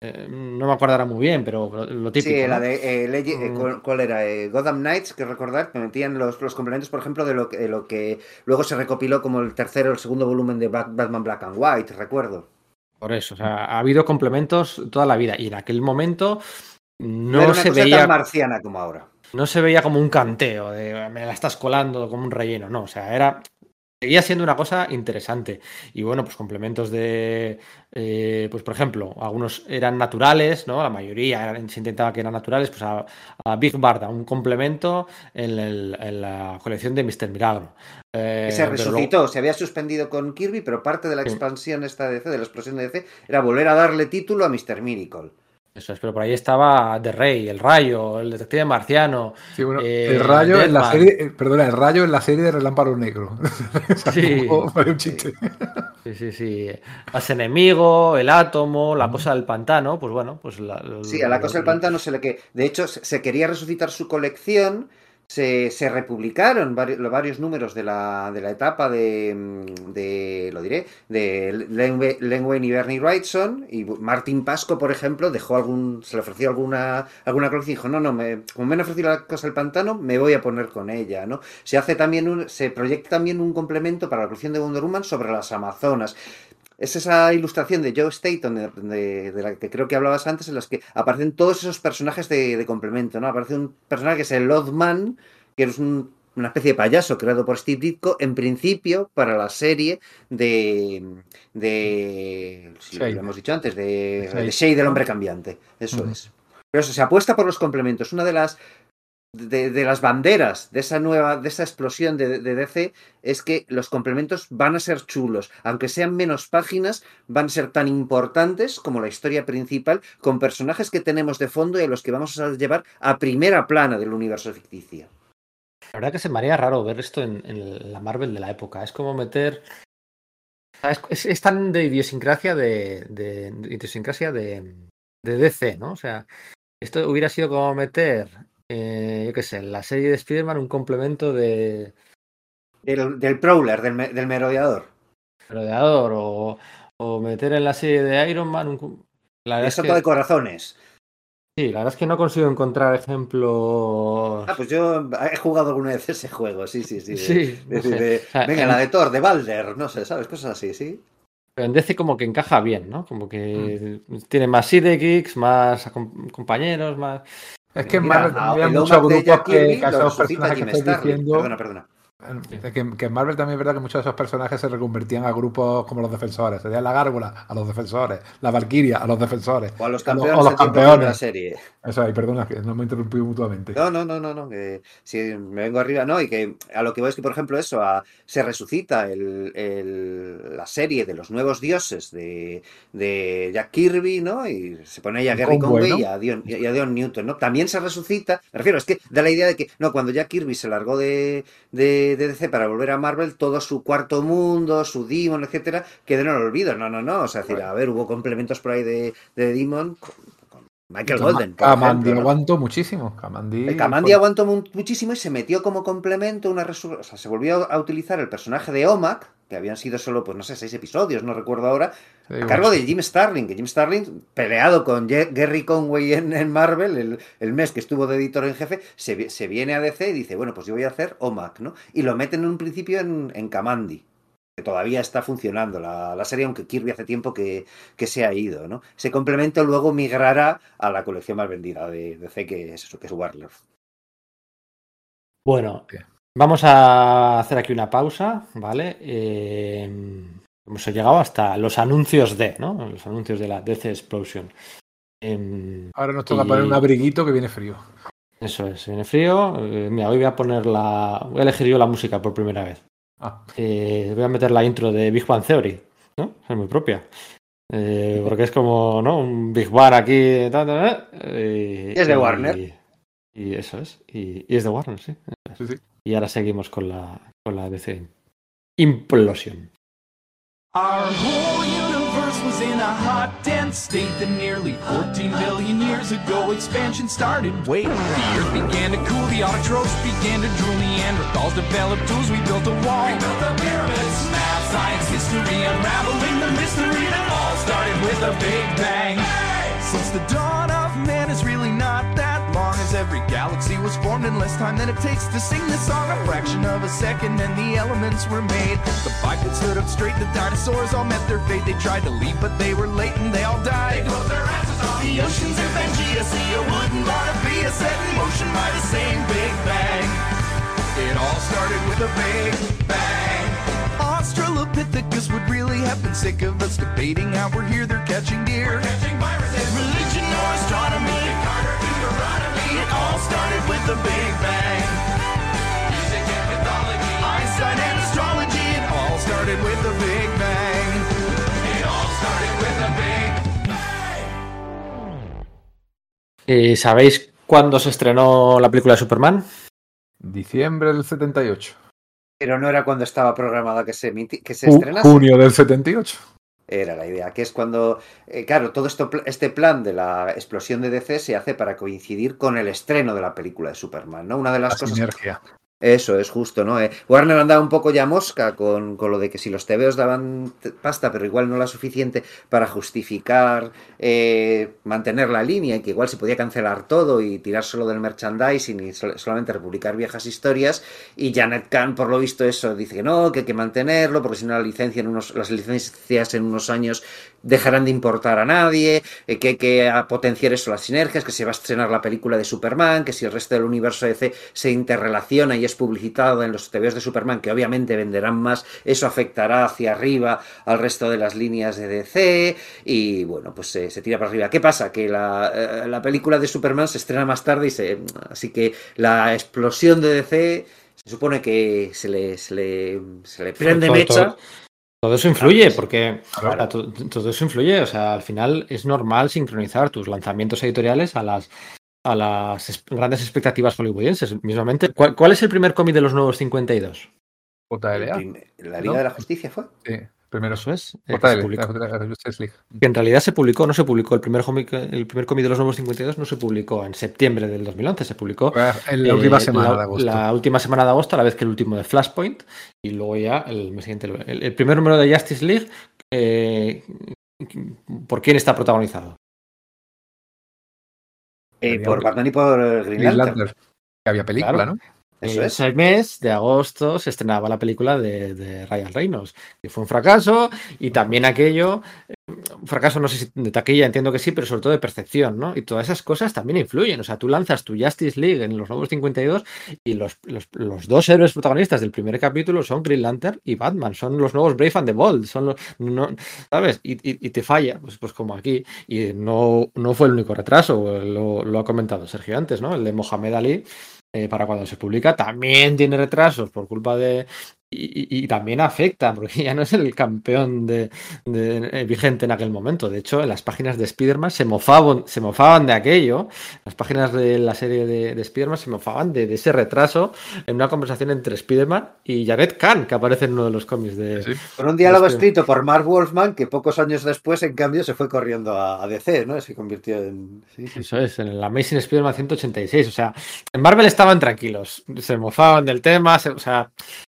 eh, no me acordará muy bien, pero lo, lo típico. Sí, ¿no? la de eh, eh, Mm. ¿cuál- ¿cuál era? Eh, Gotham Knights, que recordar que metían los, los complementos, por ejemplo, de lo, que, de lo que luego se recopiló como el tercero o el segundo volumen de Bat- Batman Black and White, recuerdo. Por eso, o sea, ha habido complementos toda la vida y en aquel momento No, no, era una se cosa veía tan marciana como ahora. no se veía como un canteo de me la estás colando como un relleno, no, o sea, era seguía siendo una cosa interesante y bueno, pues complementos de eh, pues por ejemplo, algunos eran naturales, ¿no? La mayoría eran- se intentaba que eran naturales, pues a, a Big Barda, un complemento en, el- en la colección de Mr. Milagro. Eh, Que se luego- resucitó, se había suspendido con Kirby, pero parte de la expansión esta de DC, de la explosión de DC, era volver a darle título a Mr. Miracle. Eso es, pero por ahí estaba The Rey, el Rayo, el detective marciano. Sí, bueno, Eh, el rayo en la serie, eh, perdona, el rayo en la serie de Relámpago Negro. Sí. un chiste. Sí, sí, sí. Enemigo, el átomo, la cosa del pantano, pues bueno, pues la, Sí, a la cosa del pantano se le que. De hecho, se, se quería resucitar su colección. Se, republicaron varios, varios números de la, de la etapa de, mm, de, lo diré, de Len Wein y Bernie Wrightson. Y Martin Pasco, por ejemplo, dejó algún, se le ofreció alguna, alguna y dijo, no, no, me, como me han ofrecido la cosa del pantano, me voy a poner con ella, ¿no? Se hace también un, se proyecta también un complemento para la colección de Wonder Woman sobre las Amazonas. Es esa ilustración de Joe Staton, de, de- de la que creo que hablabas antes, en las que aparecen todos esos personajes de, de complemento, ¿no? Aparece un personaje que es el Lodman, que es un- una especie de payaso creado por Steve Ditko, en principio para la serie de... de Shade. lo hemos dicho antes, de, Shade. de Shade, del hombre cambiante. Eso es. Pero eso, se apuesta por los complementos. Una de las de, las banderas de esa nueva, de esa explosión de, DC es que los complementos van a ser chulos, aunque sean menos páginas, van a ser tan importantes como la historia principal, con personajes que tenemos de fondo y a los que vamos a llevar a primera plana del universo ficticio. La verdad que se me haría raro ver esto en, la Marvel de la época. Es como meter. Es, tan de idiosincrasia de- de idiosincrasia de, de DC, ¿no? O sea, esto hubiera sido como meter, eh, yo qué sé, en la serie de Spider-Man un complemento de Del, del Prowler, del, del merodeador. rodeador o, o meter en la serie de Iron Man un. La es que, de corazones. sí, la verdad es que no consigo encontrar ejemplos. Ah, pues yo he jugado alguna vez ese juego, sí, sí, sí. de- Sí, de- no sé. de- O sea, venga, en- la de Thor, de Balder, no sé, ¿sabes? Cosas así, sí. Pero en DC como que encaja bien, ¿no? Como que tiene más sidekicks, más compañeros, más... Es que en Marvel el muchos grupos que, que personajes que estáis diciendo. Perdona, perdona. Que, que en Marvel también es verdad que muchos de esos personajes se reconvertían a grupos como los defensores. Sería la gárgola a los defensores, la valquiria a los defensores. O a los campeones, o los tiempo de campeones. la serie. Eso ahí, perdona, que no me he interrumpido mutuamente. No, no, no, no, no, que si me vengo arriba, no, y que a lo que voy es que, por ejemplo, eso, a- se resucita el, el- la serie de los nuevos dioses de, de Jack Kirby, ¿no? Y se pone ahí a Gary Conway, Conway ¿no? y, a Dion, y a Dion Newton, ¿no? También se resucita, me refiero, es que da la idea de que, no, cuando Jack Kirby se largó de, de, de DC para volver a Marvel, todo su cuarto mundo, su Demon, etcétera, quedó en el olvido, no, no, no, o sea, decir, a ver, hubo complementos por ahí de, de Demon con, con Michael Golden. ¿no? aguantó muchísimo. Kamandi, El Kamandi aguantó mu- muchísimo y se metió como complemento una resur- o sea, se volvió a utilizar el personaje de Omak, que habían sido solo, pues no sé, seis episodios, no recuerdo ahora, Sí, a bueno. cargo de Jim Starlin, que Jim Starlin, peleado con Ye- Gary Conway en, en Marvel, el, el mes que estuvo de editor en jefe, se, se viene a DC y dice, bueno, pues yo voy a hacer Omak, ¿no? Y lo meten en un principio en, en Kamandi, que todavía está funcionando la, la serie, aunque Kirby hace tiempo que, que se ha ido, ¿no? Ese complemento luego migrará a la colección más vendida de DC, que es eso, que es Warlord. Bueno. Vamos a hacer aquí una pausa, ¿vale? Eh, hemos llegado hasta los anuncios de, ¿no? Los anuncios de la DC Explosion. Em, Ahora nos toca Y- poner un abriguito que viene frío. eso es, viene frío. Eh, mira, hoy voy a poner la... Voy a elegir yo la música por primera vez. Ah, Eh, voy a meter la intro de Big Bang Theory, ¿no? Es muy propia. Eh, porque es como, ¿no? Un Big Bang aquí. ta, ta, ta, Y es de Warner. Y eso es. Y, y es de Warner, sí. sí, sí. Y ahora seguimos con la, con la DC Implosion. Our whole universe was in a hot, dense state that nearly 14 billion years ago expansion started. Wait, the earth began to cool, the autotrophs began to drool, Neanderthals developed tools, we built a wall. We built the pyramids, math, science, history, unraveling the mystery that all started with a big bang. Since the dawn of man is really every galaxy was formed in less time than it takes to sing this song. A fraction of a second and the elements were made. The bipeds stood up straight, the dinosaurs all met their fate. They tried to leave, but they were late and they all died. They closed their asses off the oceans and Pangea Sea. A wouldn't want to be a set in motion by the same Big Bang. It all started with a Big Bang. Australopithecus would really have been sick of us debating how we're here. They're catching deer. Catching viruses, religion or astronomy. It all started with the Big Bang. Music and mythology. Einstein and astrology. It all started with the Big Bang. It all started with the Big Eh, ¿Sabéis cuándo se estrenó la película de Superman? Diciembre del 78. Pero no era cuando estaba programada que se, que se estrenase. junio del 78. Era la idea, que es cuando, eh, claro, todo esto, este plan de la explosión de DC se hace para coincidir con el estreno de la película de Superman, ¿no? Una de La las cosas sinergia. Eso es justo, ¿no? Eh, Warner andaba un poco ya mosca con, con lo de que si los TVOs daban pasta, pero igual no la suficiente para justificar eh, mantener la línea y que igual se podía cancelar todo y tirar solo del merchandising y sol- solamente republicar viejas historias. Y Janet Kahn, por lo visto, eso dice que no, que hay que mantenerlo, porque si no la licencia en unos, las licencias en unos años dejarán de importar a nadie, eh, que hay que potenciar eso, las sinergias, que se va a estrenar la película de Superman, que si el resto del universo DC se interrelaciona y es publicitado en los TVs de Superman, que obviamente venderán más, eso afectará hacia arriba al resto de las líneas de DC y bueno, pues se, se tira para arriba. ¿Qué pasa? Que la, eh, la película de Superman se estrena más tarde y se... Así que la explosión de DC se supone que se le, se le, se le prende Todo- mecha. todo- Todo eso influye, porque Claro. todo eso influye. O sea, al final es normal sincronizar tus lanzamientos editoriales a las a las es- grandes expectativas hollywoodienses. Mismamente, ¿cuál, cuál es el primer cómic de los nuevos 52? El JLA. La Liga ¿no? de la Justicia fue. Sí, primero Eso es. eh, que publicó. Que en realidad se publicó, no se publicó. El primer cómic, el primer cómic de los nuevos 52 no se publicó en septiembre del 2011, se publicó En la eh, última semana la, de agosto. la última semana de agosto, a la vez que el último de Flashpoint, y luego ya el mes siguiente. El, el primer número de Justice League, eh, ¿por quién está protagonizado? Eh, por. Batman y por eh, Green. Lantern. Que había película, Claro. ¿no? Eso Eh, es. Ese mes de agosto se estrenaba la película de, de Ryan Reynolds, que fue un fracaso, y también aquello, eh, un fracaso no sé si de taquilla, entiendo que sí, pero sobre todo de percepción, ¿no? Y todas esas cosas también influyen. O sea, tú lanzas tu Justice League en los nuevos 52 y los, los, los dos héroes protagonistas del primer capítulo son Green Lantern y Batman, son los nuevos Brave and the Bold, son los, no- ¿sabes? Y, y- y te falla, pues, pues como aquí. Y no, no fue el único retraso, lo, lo ha comentado Sergio antes, ¿no? El de Mohamed Ali eh, para cuando se publica también tiene retrasos por culpa de y, también afecta porque ya no es el campeón de, de- eh, vigente en aquel momento de hecho en las páginas de Spider-Man se mofaban se mofaban de aquello las páginas de la serie de, de Spider-Man se mofaban de, de ese retraso en una conversación entre Spider-Man y Jared Kahn que aparece en uno de los cómics de, Sí. Con un diálogo Este- escrito por Mark Wolfman que pocos años después, en cambio, se fue corriendo a, a DC, ¿no? Se convirtió en. sí, sí. Eso es, en el Amazing Spider-Man 186. O sea, en Marvel estaban tranquilos, se mofaban del tema, se- o sea,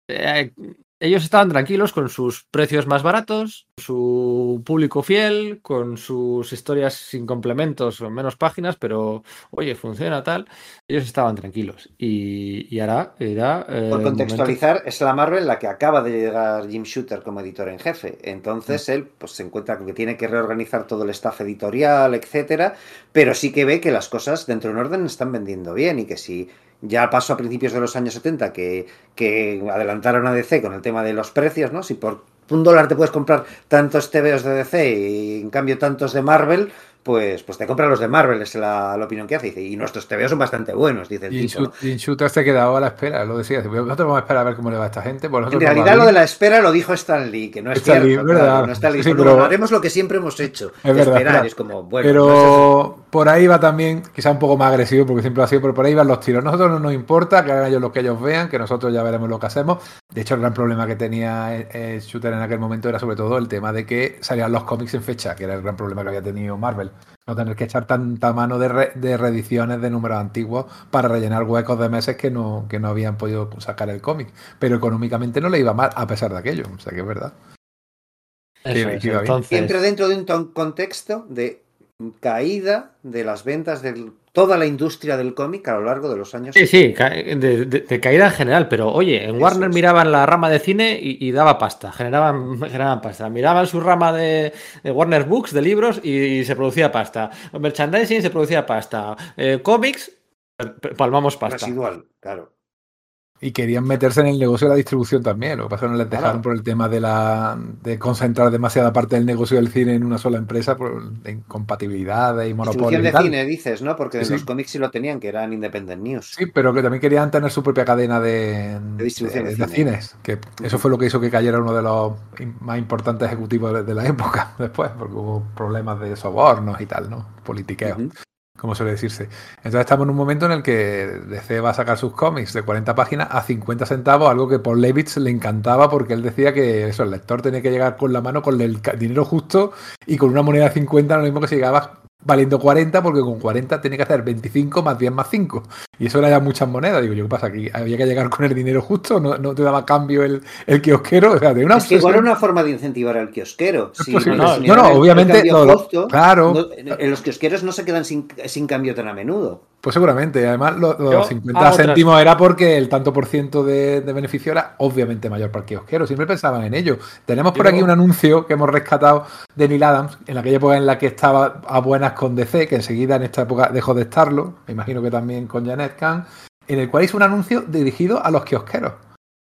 eh, ellos estaban tranquilos con sus precios más baratos, su público fiel, con sus historias sin complementos o menos páginas, pero oye, funciona tal. Ellos estaban tranquilos. Y, y ahora era. eh, Por contextualizar, es la Marvel la que acaba de llegar Jim Shooter como editor en jefe. Entonces él pues, se encuentra con que tiene que reorganizar todo el staff editorial, etcétera, pero sí que ve que las cosas dentro de un orden están vendiendo bien y que si ya pasó a principios de los años 70 que, que adelantaron a DC con el tema de los precios, ¿no? Si por un dólar te puedes comprar tantos TVOs de DC y en cambio tantos de Marvel, pues, pues te compra los de Marvel, es la, la opinión que hace. Dice, y nuestros TVO son bastante buenos, dice el Y tipo. ¿no? Shoot- y en Shooter se quedaba a la espera, lo decía. dice, Nosotros vamos a esperar a ver cómo le va a esta gente. pues En realidad lo bien". de la espera lo dijo Stan Lee, que no es Stan cierto. ¿verdad? claro, no Stan Lee Sí, pero- "No, haremos lo que siempre hemos hecho. Es verdad, esperar. claro. Es como, bueno, no es pero por ahí va también, quizá un poco más agresivo, porque siempre ha sido, pero por ahí van los tiros. Nosotros no nos importa que hagan ellos lo que ellos vean, que nosotros ya veremos lo que hacemos. De hecho, el gran problema que tenía el, Shooter en aquel momento era sobre todo el tema de que salían los cómics en fecha, que era el gran problema que había tenido Marvel. No tener que echar tanta mano de, re- de reediciones de números antiguos para rellenar huecos de meses que no, que no habían podido sacar el cómic. Pero económicamente no le iba mal a pesar de aquello. O sea que es verdad. Eso Sí. Entonces, Siempre dentro de un contexto de caída de las ventas de toda la industria del cómic a lo largo de los años. Sí, sí, de, de- de caída en general, pero oye, en Eso Warner es. miraban la rama de cine y, y daba pasta, generaban, generaban pasta. Miraban su rama de, de Warner Books, de libros, y, se producía pasta. Merchandising se producía pasta. Eh, cómics, p- palmamos pasta. Residual, claro. Y querían meterse en el negocio de la distribución también. Lo que pasa es que no les dejaron Claro. por el tema de la de concentrar demasiada parte del negocio del cine en una sola empresa por de incompatibilidades y monopolio Distribución y de tal. cine, dices, ¿no? Porque Sí, los cómics sí lo tenían, que eran Independent News. Sí, pero que también querían tener su propia cadena de, De distribución de- de de cine. cines. Que eso fue lo que hizo que cayera uno de los más importantes ejecutivos de, la época después, porque hubo problemas de sobornos y tal, ¿no? Politiqueo. Como suele decirse. Entonces estamos en un momento en el que DC va a sacar sus cómics de 40 páginas a 50 centavos, algo que Paul Levitz le encantaba porque él decía que eso, el lector tenía que llegar con la mano con el dinero justo y con una moneda de 50 lo mismo que si llegaba valiendo 40 porque con 40 tenía que hacer 25 más 10 más 5 y eso era ya muchas monedas. Digo yo qué pasa aquí había que llegar con el dinero justo no, no te daba cambio el, el kiosquero o sea de una Es que igual era una forma de incentivar al kiosquero. Si no, No, obviamente, no, justo, claro. no- en los kiosqueros no se quedan sin, sin cambio tan a menudo. Pues seguramente, y además lo- los Yo 50 hago otras- céntimos era porque el tanto por ciento de, de beneficio era obviamente mayor para el kiosquero, siempre pensaban en ello. Tenemos por Yo- aquí un anuncio que hemos rescatado de Neil Adams, en aquella época en la que estaba a buenas con DC, que enseguida en esta época dejó de estarlo, me imagino que también con Janet Kahn, en el cual hizo un anuncio dirigido a los kiosqueros.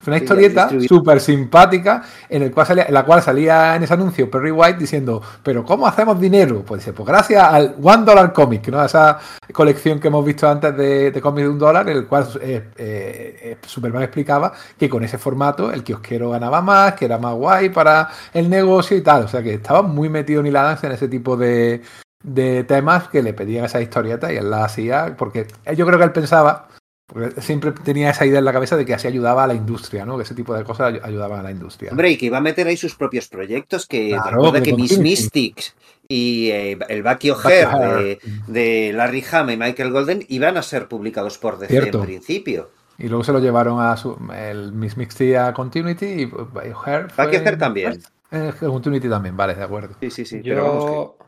Fue una historieta súper simpática en, el cual salía, en la cual salía en ese anuncio Perry White diciendo, pero ¿cómo hacemos dinero? Pues dice, pues gracias al One Dollar Comic, ¿no? Esa colección que hemos visto antes de, de cómics de un dólar, en el cual eh, eh, eh, Superman explicaba que con ese formato el kiosquero ganaba más, que era más guay para el negocio y tal. O sea que estaba muy metido Neil Adams en ese tipo de, de temas que le pedían esa historieta y él la hacía, porque yo creo que él pensaba, porque siempre tenía esa idea en la cabeza de que así ayudaba a la industria, ¿no? Que ese tipo de cosas ay- ayudaban a la industria. Hombre, y que iba a meter ahí sus propios proyectos, que Claro, recuerda que que Miss. Mystics y eh, el Bucky O'Hare de, de Larry Hama y Michael Golden iban a ser publicados por DC Cierto. en principio. Y luego se lo llevaron a su, el Miss Mixty a Continuity y Bucky O'Hare Bucky O'Hare también. Eh, Continuity también, vale, de acuerdo. Sí, sí, sí. pero vamos que-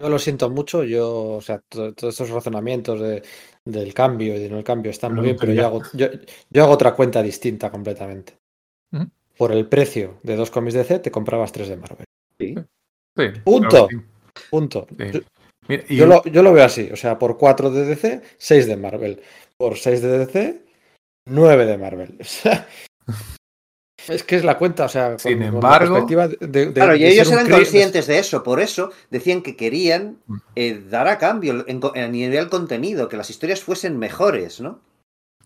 Yo, lo siento mucho, yo, o sea, to- todos estos razonamientos de- del cambio y de no el cambio están muy bien, pero yo hago, yo, yo hago otra cuenta distinta completamente. Por el precio de dos cómics de C te comprabas tres de Marvel. sí. Sí, Punto. sí. Punto. Sí. Yo, Mira, y yo lo, yo lo veo así, o sea, por 4 de DC, 6 de Marvel. Por 6 de DC, 9 de Marvel. O sea, es que es la cuenta, o sea, Sin con- con la embargo- perspectiva de, de- Claro, y de ellos eran conscientes de eso, por eso decían que querían eh, dar a cambio en a nivel contenido, que las historias fuesen mejores, ¿no?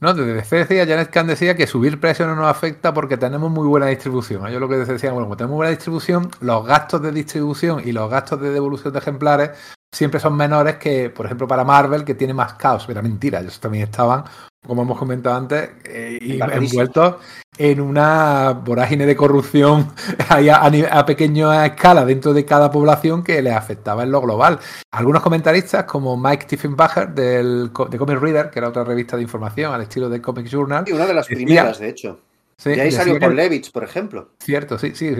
No, desde DC decía, Janet Kahn decía que subir precio no nos afecta porque tenemos muy buena distribución. Yo lo que decía, bueno, como tenemos buena distribución, los gastos de distribución y los gastos de devolución de ejemplares siempre son menores que, por ejemplo, para Marvel, que tiene más caos. Pero mentira, ellos también estaban, como hemos comentado antes, eh, envueltos en una vorágine de corrupción a, a ni- a pequeña escala dentro de cada población que les afectaba en lo global. Algunos comentaristas, como Mike Tiefenbacher del, de Comic Reader, que era otra revista de información al estilo de Comic Journal, Y una de las Decía- primeras, de hecho. Sí, y ahí salió Paul Levitz, por ejemplo. Cierto, sí, sí.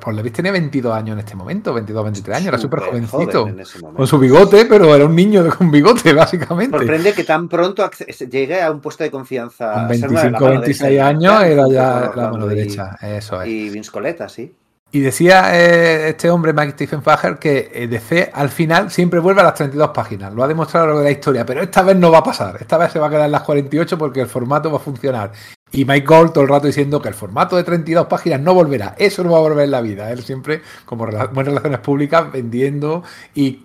Paul Levis tenía 22 años en este momento, 22, 23 años, era súper jovencito. Con su bigote, pero era un niño con bigote, básicamente. Sorprende que tan pronto llegue a un puesto de confianza. Con a ser una de la 25, mano 26 derecha, años era ya la mano derecha. Eso es. Y Vince Coletta, sí. Y decía eh, este hombre, Mike Tiefenbacher, que eh, DC al final siempre vuelve a las 32 páginas. Lo ha demostrado a lo largo de la historia, pero esta vez no va a pasar. Esta vez se va a quedar en las 48 porque el formato va a funcionar. Y Mike Gold todo el rato diciendo que el formato de 32 páginas no volverá. Eso no va a volver en la vida. Él siempre, como buenas relaciones públicas, vendiendo y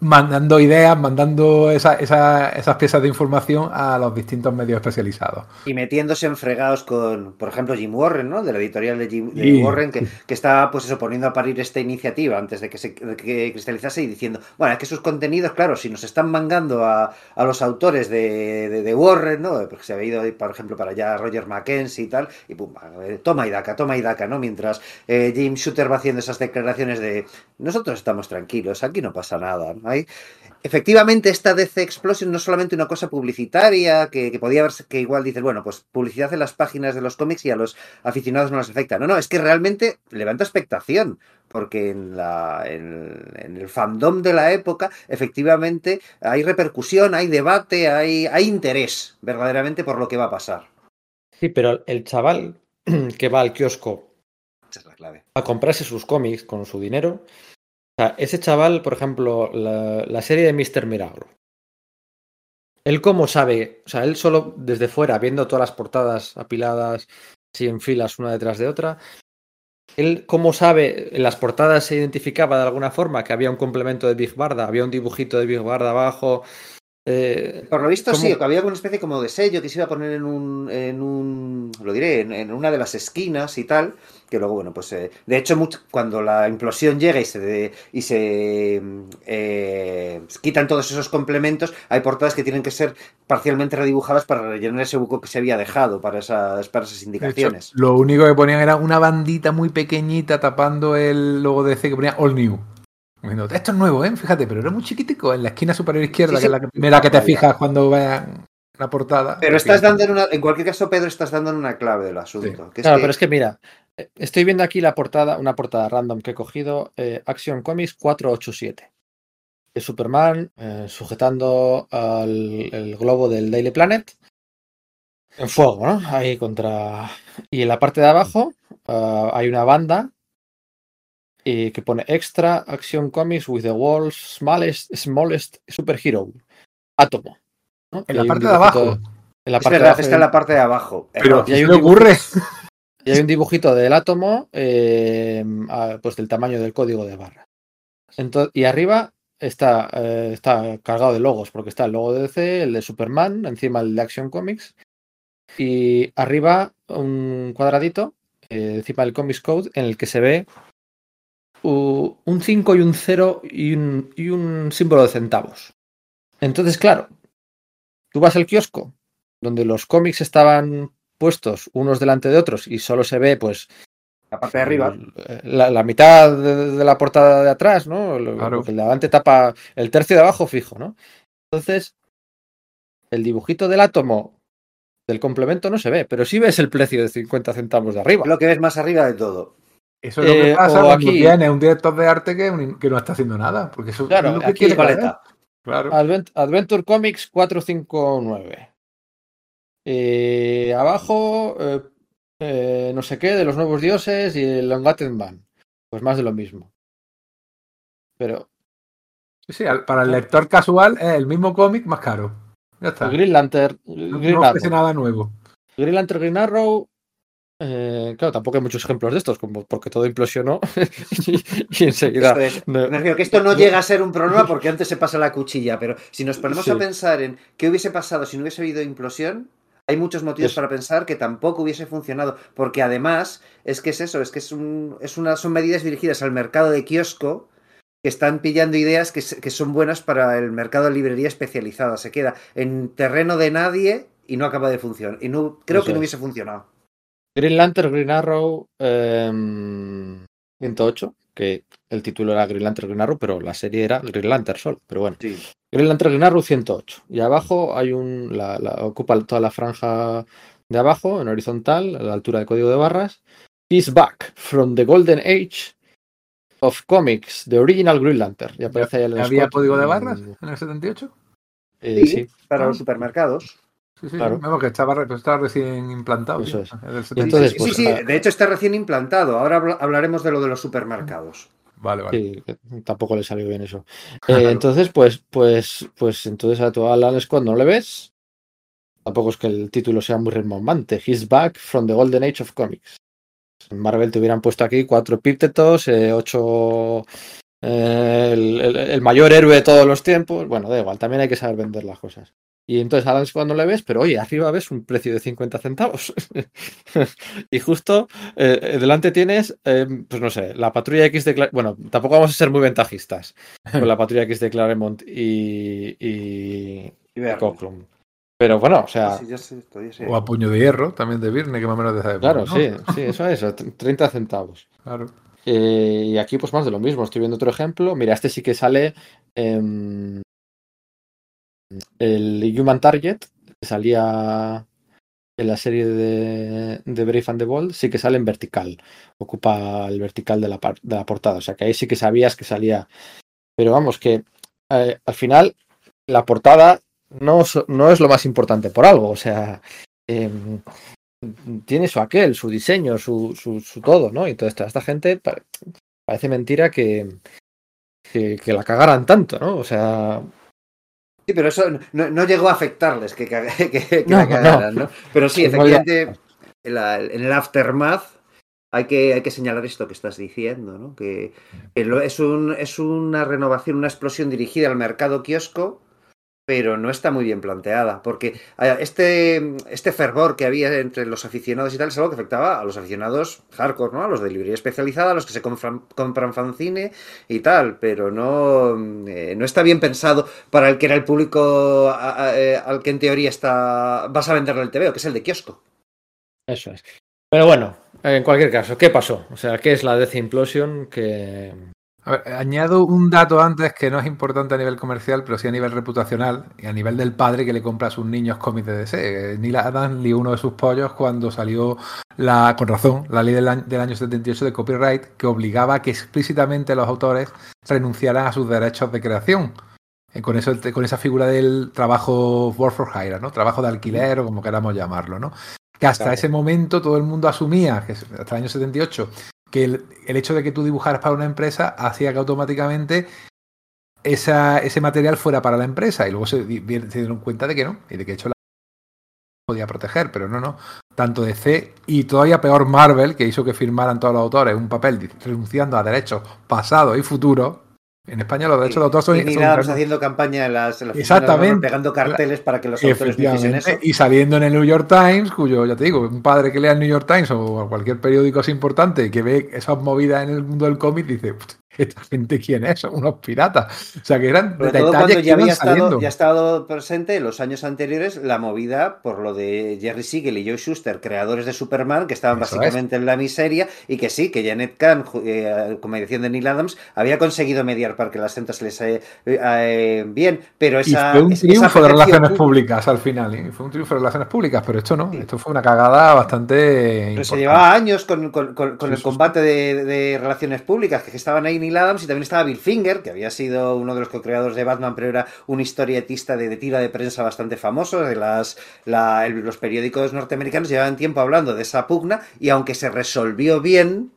mandando ideas, mandando esa- esa- esas piezas de información a los distintos medios especializados. Y metiéndose en fregados con, por ejemplo, Jim Warren, ¿no? De la editorial de Jim de Sí. Warren, que, que está, pues eso, poniendo a parir esta iniciativa antes de que se de que cristalizase y diciendo, bueno, es que sus contenidos, claro, si nos están mangando a, a los autores de, de- de Warren, ¿no? Porque se había ido, por ejemplo, para allá Roger Mackenzie y tal, y pum, toma y daca, toma y daca, ¿no? Mientras eh, Jim Shooter va haciendo esas declaraciones de, nosotros estamos tranquilos, aquí no pasa nada, ¿no? Ahí- Efectivamente, esta DC Explosion no es solamente una cosa publicitaria, que, que podía verse que igual dices, bueno, pues publicidad en las páginas de los cómics y a los aficionados no les afecta. No, no, es que realmente levanta expectación, porque en, la, en, en el fandom de la época, efectivamente, hay repercusión, hay debate, hay, hay interés verdaderamente por lo que va a pasar. Sí, pero el chaval que va al kiosco es la clave. a comprarse sus cómics con su dinero. Sea, ese chaval, por ejemplo, la, la serie de Mr. Milagro. Él cómo sabe, o sea, él solo desde fuera, viendo todas las portadas apiladas, así en filas una detrás de otra, él cómo sabe, en las portadas se identificaba de alguna forma que había un complemento de Big Barda, había un dibujito de Big Barda abajo. eh, Por lo visto, ¿Cómo? sí, que había una especie como de sello que se iba a poner en un, en un lo diré, en, en una de las esquinas y tal, que luego, bueno, pues, eh, de hecho, much- cuando la implosión llega y se, de- y se eh, quitan todos esos complementos, hay portadas que tienen que ser parcialmente redibujadas para rellenar ese hueco que se había dejado para esas, para esas hecho, indicaciones. lo único que ponían era una bandita muy pequeñita tapando el logo de DC que ponía All New. Esto es nuevo, ¿eh? Fíjate, pero era muy chiquitico en la esquina superior izquierda, Sí, que es la primera que te fijas cuando vean la portada. Pero estás dando en una, en cualquier caso, Pedro, estás dando en una clave del asunto. que es Claro, que- pero es que mira, estoy viendo aquí la portada, una portada random que he cogido, eh, Action Comics 487. De Superman eh, sujetando al el globo del Daily Planet en fuego, ¿no? Ahí contra. Y en la parte de abajo ah, hay una banda y que pone Extra Action Comics with the world's smallest, smallest superhero, Átomo. ¿no? En la parte de abajo. En la es parte de verdad, abajo está en la parte de abajo. Pero, Error. Y hay ¿qué dibujo- ocurre? Y hay un dibujito del átomo, eh, pues del tamaño del código de barra. Y arriba está, eh, está cargado de logos, porque está el logo de DC, el de Superman, encima el de Action Comics, y arriba un cuadradito, eh, encima del Comics Code, en el que se ve un 5 y un 0 y un, y un símbolo de centavos. Entonces, claro, tú vas al kiosco, donde los cómics estaban puestos unos delante de otros y solo se ve pues La parte de arriba. la, la mitad de, de la portada de atrás, ¿no? Lo- Claro. Porque el de adelante tapa el tercio de abajo fijo, ¿no? Entonces, el dibujito del átomo del complemento no se ve, pero sí ves el precio de 50 centavos de arriba. Lo que ves más arriba de todo. Eso es lo que Eh, pasa cuando aquí- tienes un director de arte que, un- que no está haciendo nada. Porque eso Claro, es lo que aquí tiene Paleta. Claro. Advent- Adventure Comics 459. Eh, abajo, eh, eh, no sé qué, de los nuevos dioses y el Ungated Man. Pues más de lo mismo. Pero Sí, sí, para el lector casual es el mismo cómic más caro. Ya está. Green Lantern, No, Green no ofrece Arrow. nada nuevo. Green Lantern, Green Arrow. eh, claro, tampoco hay muchos ejemplos de estos, como porque todo implosionó y, y enseguida. Esto es- no- me que esto no llega a ser un problema porque antes se pasa la cuchilla, pero si nos ponemos Sí. a pensar en qué hubiese pasado si no hubiese habido implosión, hay muchos motivos Es- para pensar que tampoco hubiese funcionado, porque además es que es eso, es que es un, es una, son medidas dirigidas al mercado de kiosco que están pillando ideas que, son buenas para el mercado de librería especializada. Se queda en terreno de nadie y no acaba de funcionar. Y no, creo que no es. hubiese funcionado. Green Lantern, Green Arrow em, 108, que el título era Green Lantern, Green Arrow, pero la serie era Green Lantern solo. Pero bueno, Sí. Green Lantern, Green Arrow 108. Y abajo hay un. La, la- ocupa toda la franja de abajo, en horizontal, a la altura del código de barras. He's back from the golden age of comics, the original Green Lantern. Y aparece ahí el ¿Había Scott, código de mm, barras en el 78? eh, Sí, sí. para Ah. los supermercados. Sí, sí, Claro. sí. Vamos, que estaba, estaba recién implantado. Eso es. entonces, 77. Sí, pues, sí, ah. de hecho está recién implantado. Ahora habla- hablaremos de lo de los supermercados. Vale, vale. Sí, tampoco le salió bien eso. Eh, entonces, pues, pues, pues entonces a tu Alan Scott no le ves. Tampoco es que el título sea muy rimbombante. He's back from the golden age of comics. En Marvel te hubieran puesto aquí cuatro epítetos, eh, ocho eh, el, el- el mayor héroe de todos los tiempos. Bueno, da igual, también hay que saber vender las cosas. Y entonces ahora es cuando le ves, pero oye, arriba ves un precio de 50 centavos. y justo eh, eh, delante tienes, eh, pues no sé, la patrulla X de Cla- Bueno, tampoco vamos a ser muy ventajistas con la patrulla X de Claremont y, y, Y Verne. Cockrum. Pero bueno, o sea, Sí, ya sé, todavía sé. O a puño de hierro, también de Virne, que más o menos de esa época, claro, ¿no? sí, sí, eso es, 30 centavos. Claro. Eh, y aquí, pues más de lo mismo. Estoy viendo otro ejemplo. Mira, este sí que sale em, el Human Target, que salía en la serie de, de Brave and the Bold, sí que sale en vertical. Ocupa el vertical de la, portada. O sea que ahí sí que sabías que salía. Pero vamos, que eh, al final la portada no, no es lo más importante por algo. O sea, em, tiene su aquel, su diseño, su, su, todo, ¿no? Y toda esta gente pa- parece mentira que, que, que la cagaran tanto, ¿no? O sea, Sí, pero eso no, no llegó a afectarles que, que, que No, la cagaran, ¿no? Pero sí, efectivamente, en, la- en el aftermath hay que, hay que señalar esto que estás diciendo, ¿no? Que, que lo- es, un, es una renovación, una explosión dirigida al mercado kiosco, pero no está muy bien planteada, porque este, este fervor que había entre los aficionados y tal es algo que afectaba a los aficionados hardcore, ¿no? A los de librería especializada, a los que se compran, compran fanzine y tal, pero no, eh, no está bien pensado para el que era el público eh, al que en teoría está vas a venderle el TVO, que es el de kiosco. eso es. Pero bueno, en cualquier caso, ¿qué pasó? O sea, ¿qué es la Death Implosion? Que A ver, añado un dato antes que no es importante a nivel comercial, pero sí a nivel reputacional y a nivel del padre que le compra a sus niños cómics de DC. Eh, Neil Adams lió uno de sus pollos cuando salió, la, con razón, la ley del año, del año 78 de copyright que obligaba a que explícitamente los autores renunciaran a sus derechos de creación. Eh, con, eso, con esa figura del trabajo work for hire, ¿no? Trabajo de alquiler o como queramos llamarlo, ¿no? Que hasta Claro. ese momento todo el mundo asumía, que hasta el año 78, que el, hecho de que tú dibujaras para una empresa hacía que automáticamente ese material fuera para la empresa y luego se, dieron cuenta de que no y de que de hecho la podía proteger, pero no, no. Tanto DC y todavía peor Marvel, que hizo que firmaran todos los autores un papel renunciando a derechos pasados y futuros. En España los derechos de autor son, y son haciendo campaña en las, en las oficinas, Exactamente. pegando carteles para que los autores Efectivamente, eso. y saliendo en el New York Times, cuyo, ya te digo, un padre que lea el New York Times o cualquier periódico así importante que ve esas movidas en el mundo del cómic, dice, "Put, ¿esta gente quién es? Son unos piratas. O sea, que eran Sobre detalles todo cuando ya había estado, ya estado presente en los años anteriores la movida por lo de Jerry Siegel y Joe Schuster, creadores de Superman, que estaban Eso básicamente en la miseria y que sí, que Janet Kahn, eh, con mediación de Neil Adams, había conseguido mediar para que las centros se les eh, eh, bien, pero Y esa, fue un esa triunfo de relaciones pública- públicas al final, fue un triunfo de relaciones públicas, pero esto no, Sí. esto fue una cagada bastante Pero se llevaba años con, con- con- con Sí, el combate de, de relaciones públicas, que estaban ahí Adams y también estaba Bill Finger, que había sido uno de los co-creadores de Batman, pero era un historietista de, de tira de prensa bastante famoso. De las, la- el- los periódicos norteamericanos llevaban tiempo hablando de esa pugna y aunque se resolvió bien,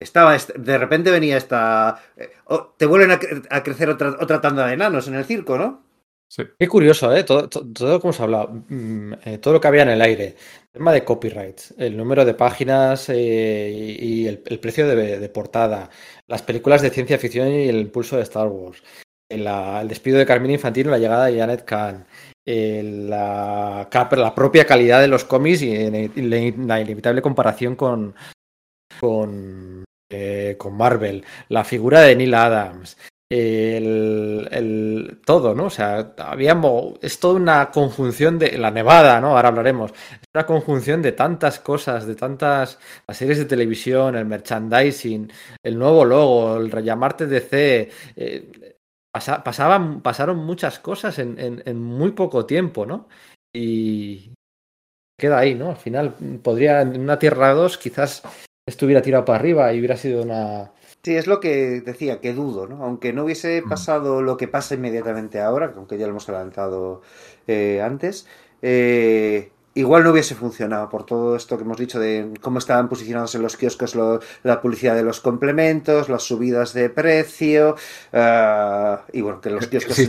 estaba est- de repente venía esta... eh, te vuelven a, cre- a crecer otra, otra tanda de enanos en el circo, ¿no? Sí. Qué curioso, ¿eh? Todo, todo, todo como se ha hablado, mm, eh, todo lo que había en el aire. Tema de copyright, el número de páginas eh, y, y el, el precio de, de portada, las películas de ciencia ficción y el impulso de Star Wars, el, despido de Carmine Infantino y la llegada de Janet Kahn, el- la, la propia calidad de los cómics y, la inevitable comparación con, con, eh, con Marvel, la figura de Neil Adams, el, el- todo, ¿no? O sea, habíamos, es toda una conjunción de la nevada, ¿no? Ahora hablaremos. Es una conjunción de tantas cosas, de tantas las series de televisión, el merchandising, el nuevo logo, el rellamarte DC. eh, pasa- pasaban, pasaron muchas cosas en, en- en muy poco tiempo, ¿no? Y queda ahí, ¿no? Al final podría, en una Tierra 2 quizás estuviera tirado para arriba y hubiera sido una... Sí, es lo que decía, que dudo, ¿no? Aunque no hubiese Mm. pasado lo que pasa inmediatamente ahora, aunque ya lo hemos adelantado eh, antes, eh, igual no hubiese funcionado por todo esto que hemos dicho de cómo estaban posicionados en los kioscos lo- la publicidad de los complementos, las subidas de precio, ah, y bueno, que los kioscos de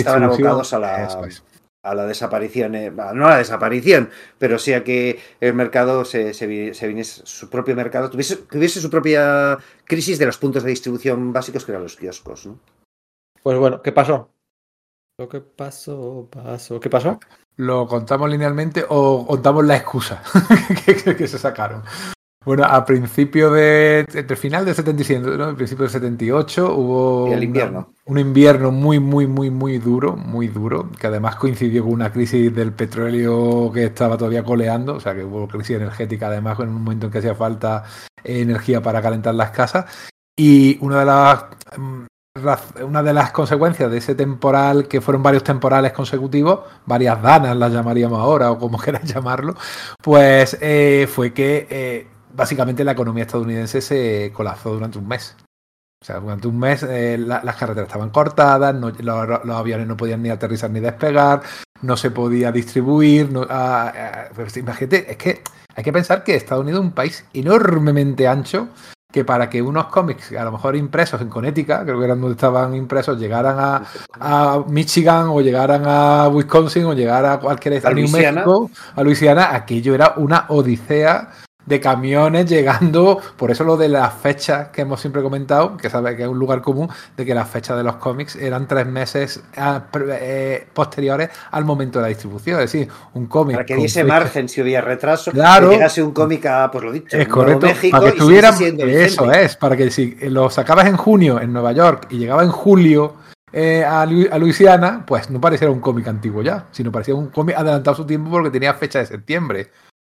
estaban abocados a la, es. A la desaparición, eh, no a la desaparición, pero sí a que el mercado se, se, vi- se viniese, su propio mercado, tuviese, tuviese su propia crisis de los puntos de distribución básicos que eran los kioscos. ¿no? Pues bueno, ¿qué pasó? Lo que pasó, pasó. ¿Qué pasó? ¿Lo contamos linealmente o contamos la excusa que, que- que se sacaron? Bueno, a principio de. Entre final del 77, ¿no? Principio del 78, hubo. El una- invierno. un invierno muy, muy, muy, muy duro, muy duro, que además coincidió con una crisis del petróleo que estaba todavía coleando, o sea que hubo crisis energética además en un momento en que hacía falta energía para calentar las casas. Y una de las mm, una de las consecuencias de ese temporal, que fueron varios temporales consecutivos, varias danas las llamaríamos ahora, o como queráis llamarlo, pues eh, fue que eh, básicamente la economía estadounidense se colapsó durante un mes. O sea, durante un mes eh, la- las carreteras estaban cortadas, no- los, los aviones no podían ni aterrizar ni despegar, no se podía distribuir. no- ah, ah, pues imagínate, es que hay que pensar que Estados Unidos es un país enormemente ancho que para que unos cómics, a lo mejor impresos en Connecticut, creo que eran donde estaban impresos, llegaran a, a Michigan o llegaran a Wisconsin o llegaran a cualquier A a New Luisiana. México, a Luisiana, aquello era una odisea de camiones llegando, por eso lo de las fechas que hemos siempre comentado, que sabe que es un lugar común, de que las fechas de los cómics eran tres meses ah, eh, posteriores al momento de la distribución, es decir, un cómic Para que diese margen si hubiera retraso, Claro. que llegase un cómic a, pues lo dicho, Es Nuevo correcto, México para que estuvieran, eso es, para que si lo sacabas en junio en Nueva York y llegaba en julio eh, a, Lu- a Luisiana, pues no pareciera un cómic antiguo ya, sino parecía un cómic adelantado su tiempo porque tenía fecha de septiembre.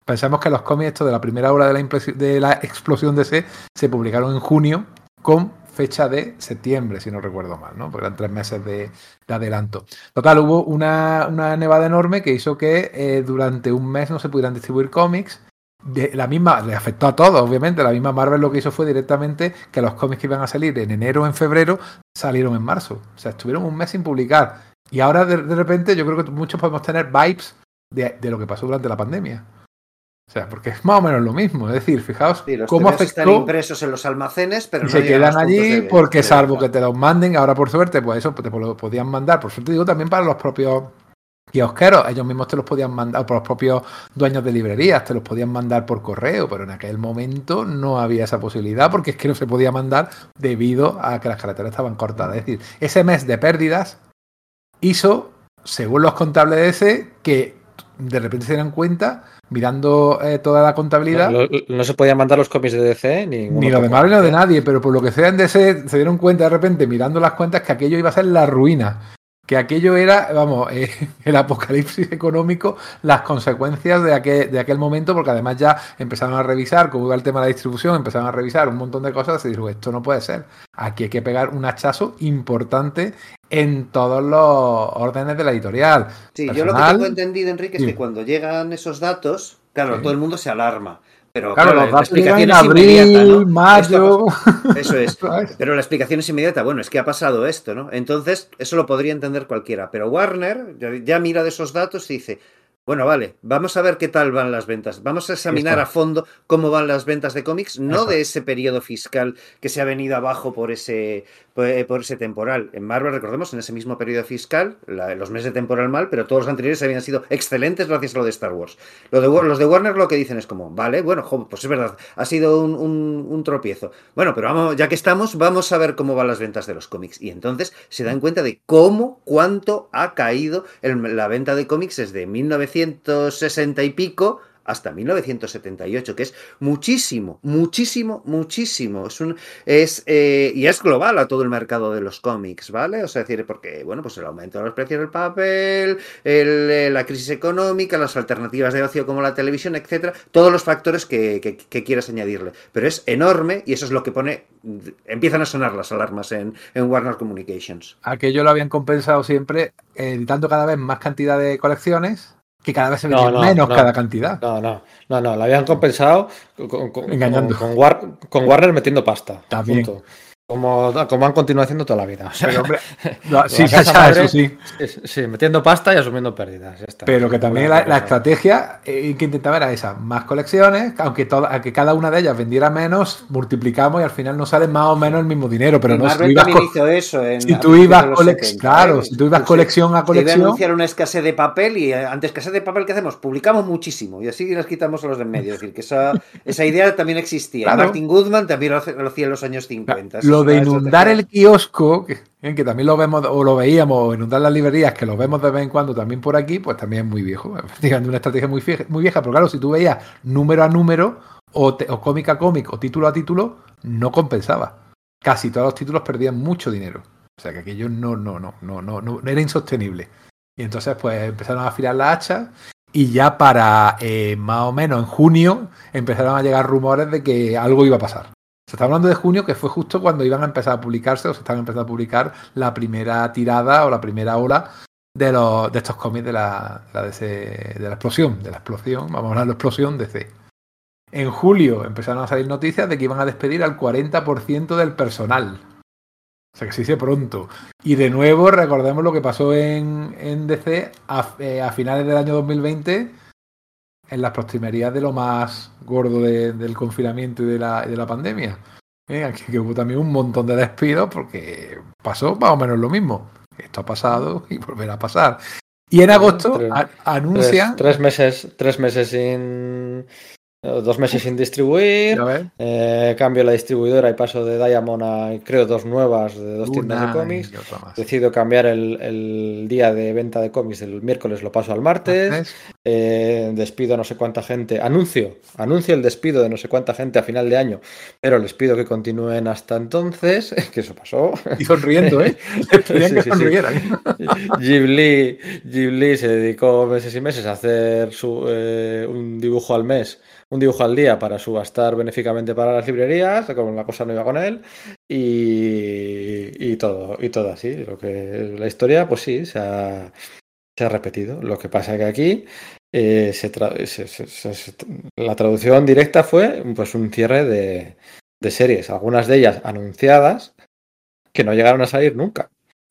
Pensamos que los cómics estos de la primera hora de la, de la explosión de C se publicaron en junio con fecha de septiembre, si no recuerdo mal, ¿no? Porque eran tres meses de, de adelanto. Total, hubo una, nevada enorme que hizo que eh, durante un mes no se pudieran distribuir cómics. La misma, le afectó a todos, obviamente. La misma Marvel lo que hizo fue directamente que los cómics que iban a salir en enero o en febrero salieron en marzo. O sea, estuvieron un mes sin publicar. Y ahora de, repente yo creo que muchos podemos tener vibes de lo que pasó durante la pandemia. O sea, porque es más o menos lo mismo. Es decir, fijaos Sí, los cómo TVOs están afectó impresos en los almacenes, pero y no se quedan allí porque de salvo que te los manden, ahora por suerte, pues eso te lo podían mandar. Por suerte digo también para los propios kiosqueros, ellos mismos te los podían mandar, por los propios dueños de librerías, te los podían mandar por correo, pero en aquel momento no había esa posibilidad porque es que no se podía mandar debido a que las carreteras estaban cortadas. Es decir, ese mes de pérdidas hizo, según los contables de ese, que de repente se dieran cuenta, mirando eh, toda la contabilidad, No, lo- no se podían mandar los cómics de DC ni ni lo de. Marvel ni lo de nadie, pero por lo que sea en DC se dieron cuenta de repente mirando las cuentas que aquello iba a ser la ruina. Que aquello era, vamos, eh, el apocalipsis económico, las consecuencias de aquel, de aquel momento, porque además ya empezaron a revisar cómo iba el tema de la distribución, empezaron a revisar un montón de cosas y dijo, esto no puede ser. Aquí hay que pegar un hachazo importante en todos los órdenes de la editorial. Sí, yo lo que tengo entendido, Enrique, es sí. que cuando llegan esos datos, claro, Sí. todo el mundo se alarma. Pero Claro, claro, la explicación es inmediata, ¿no? Mayo. Eso es. Pero la explicación es inmediata. Bueno, es que ha pasado esto, ¿no? Entonces, eso lo podría entender cualquiera. Pero Warner ya, mira de esos datos y dice, bueno, vale, vamos a ver qué tal van las ventas. Vamos a examinar a fondo cómo van las ventas de cómics, no de ese periodo fiscal que se ha venido abajo por ese, por, eh, por ese temporal. En Marvel, recordemos, en ese mismo periodo fiscal, la- los meses de temporal mal, pero todos los anteriores habían sido excelentes gracias a lo de Star Wars. Lo de, los de Warner lo que dicen es como, vale, bueno, pues es verdad, ha sido un, un- un tropiezo. Bueno, pero vamos, ya que estamos, vamos a ver cómo van las ventas de los cómics. Y entonces se dan cuenta de cómo, cuánto ha caído el- la venta de cómics desde 1960 y pico hasta 1978, que es muchísimo, muchísimo, muchísimo. Es un, es, eh, y es global a todo el mercado de los cómics, ¿vale? O sea, es decir, porque, bueno, pues el aumento de los precios del papel, el, eh, la crisis económica, las alternativas de ocio como la televisión, etcétera, todos los factores que, que- que quieras añadirle. Pero es enorme y eso es lo que pone, empiezan a sonar las alarmas en, en Warner Communications. aquello lo habían compensado siempre editando cada vez más cantidad de colecciones que cada vez se No, no, menos no. cada cantidad. No, no, no, no, la habían compensado con, con- Engañando. con, con War- con Warner metiendo pasta. También. punto. Como, como han continuado haciendo toda la vida. O sea, Pero, hombre, no, sí, ya, madre- eso sí. sí, metiendo pasta y asumiendo pérdidas. ya está. Pero que también la, estrategia eh, que intentaba era esa, más colecciones, aunque, toda, aunque cada una de ellas vendiera menos, multiplicamos y al final nos sale más o menos el mismo dinero, pero Y no si tú ibas, co- eso. En, si tú ibas de los colec- 70, claro, ¿eh? si tú ibas colección a Se iba a colección, anunciar una escasez de papel y eh, ante escasez de papel, ¿qué hacemos? Publicamos muchísimo y así las quitamos a los de en medio. Es decir, que esa, esa idea también existía. Claro. Martin Goodman también lo hacía en los años 50. Esa lo de inundar el kiosco, que, eh, que también lo vemos o lo veíamos, o inundar las librerías, que lo vemos de vez en cuando también por aquí, pues también es muy viejo. Efectivamente, una estrategia muy vieja, muy vieja, pero claro, si tú veías número a número, o, te- o cómic a cómic, o título a título, no compensaba. Casi todos los títulos perdían mucho dinero. O sea que aquello no, no, no, no, no, no era insostenible. Y entonces, pues empezaron a afilar las hachas. Y ya para eh, más o menos en junio empezaron a llegar rumores de que algo iba a pasar. Se está hablando de junio, que fue justo cuando iban a empezar a publicarse o se estaban empezando a publicar la primera tirada o la primera ola de, los, de estos cómics de la, de la DC de la explosión, de la explosión, vamos a hablar de la explosión DC. En julio empezaron a salir noticias de que iban a despedir al 40% del personal. O sea que se dice pronto. Y de nuevo, recordemos lo que pasó en, en DC a, eh, a finales del año 2020, en las postrimerías de lo más gordo de- del confinamiento y de la, y de la pandemia. Eh, aquí que hubo también un montón de despidos porque pasó más o menos lo mismo. Esto ha pasado y volverá a pasar. Y en agosto Tres- a- Tres, anuncian. tres meses, tres meses sin. Dos meses sin distribuir. Eh, cambio la distribuidora y paso de Diamond a creo dos nuevas de dos tiendas una de cómics. y otra más. Decido cambiar el, el día de venta de cómics del miércoles, lo paso al martes. eh, despido a no sé cuánta gente. Anuncio, anuncio el despido de no sé cuánta gente a final de año, pero les pido que continúen hasta entonces, que eso pasó. Y sonriendo, ¿eh? Les Sí, que sí. Ghibli, Ghibli se dedicó meses y meses a hacer su, eh, un dibujo al mes, un dibujo al día para subastar benéficamente para las librerías, como la cosa no iba con él, y, y todo, y todo así. Lo que la historia, pues sí, se ha, se ha repetido. Lo que pasa es que aquí eh, se la traducción directa fue pues un cierre de, de series, algunas de ellas anunciadas que no llegaron a salir nunca.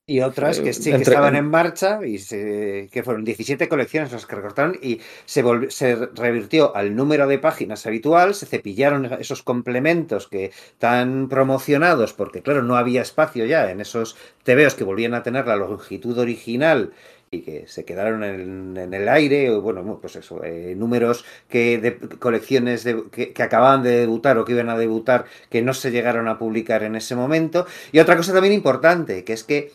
Y otras que sí que Entre- estaban en marcha y se- que fueron 17 colecciones las que recortaron y se, volv- se revirtió al número de páginas habitual, se cepillaron esos complementos que tan promocionados, porque claro, no había espacio ya en esos TVOs que volvían a tener la longitud original y que se quedaron en, en el aire, o bueno, pues eso, eh, números que de colecciones de- que, que acababan de debutar o que iban a debutar que no se llegaron a publicar en ese momento. Y otra cosa también importante, que es que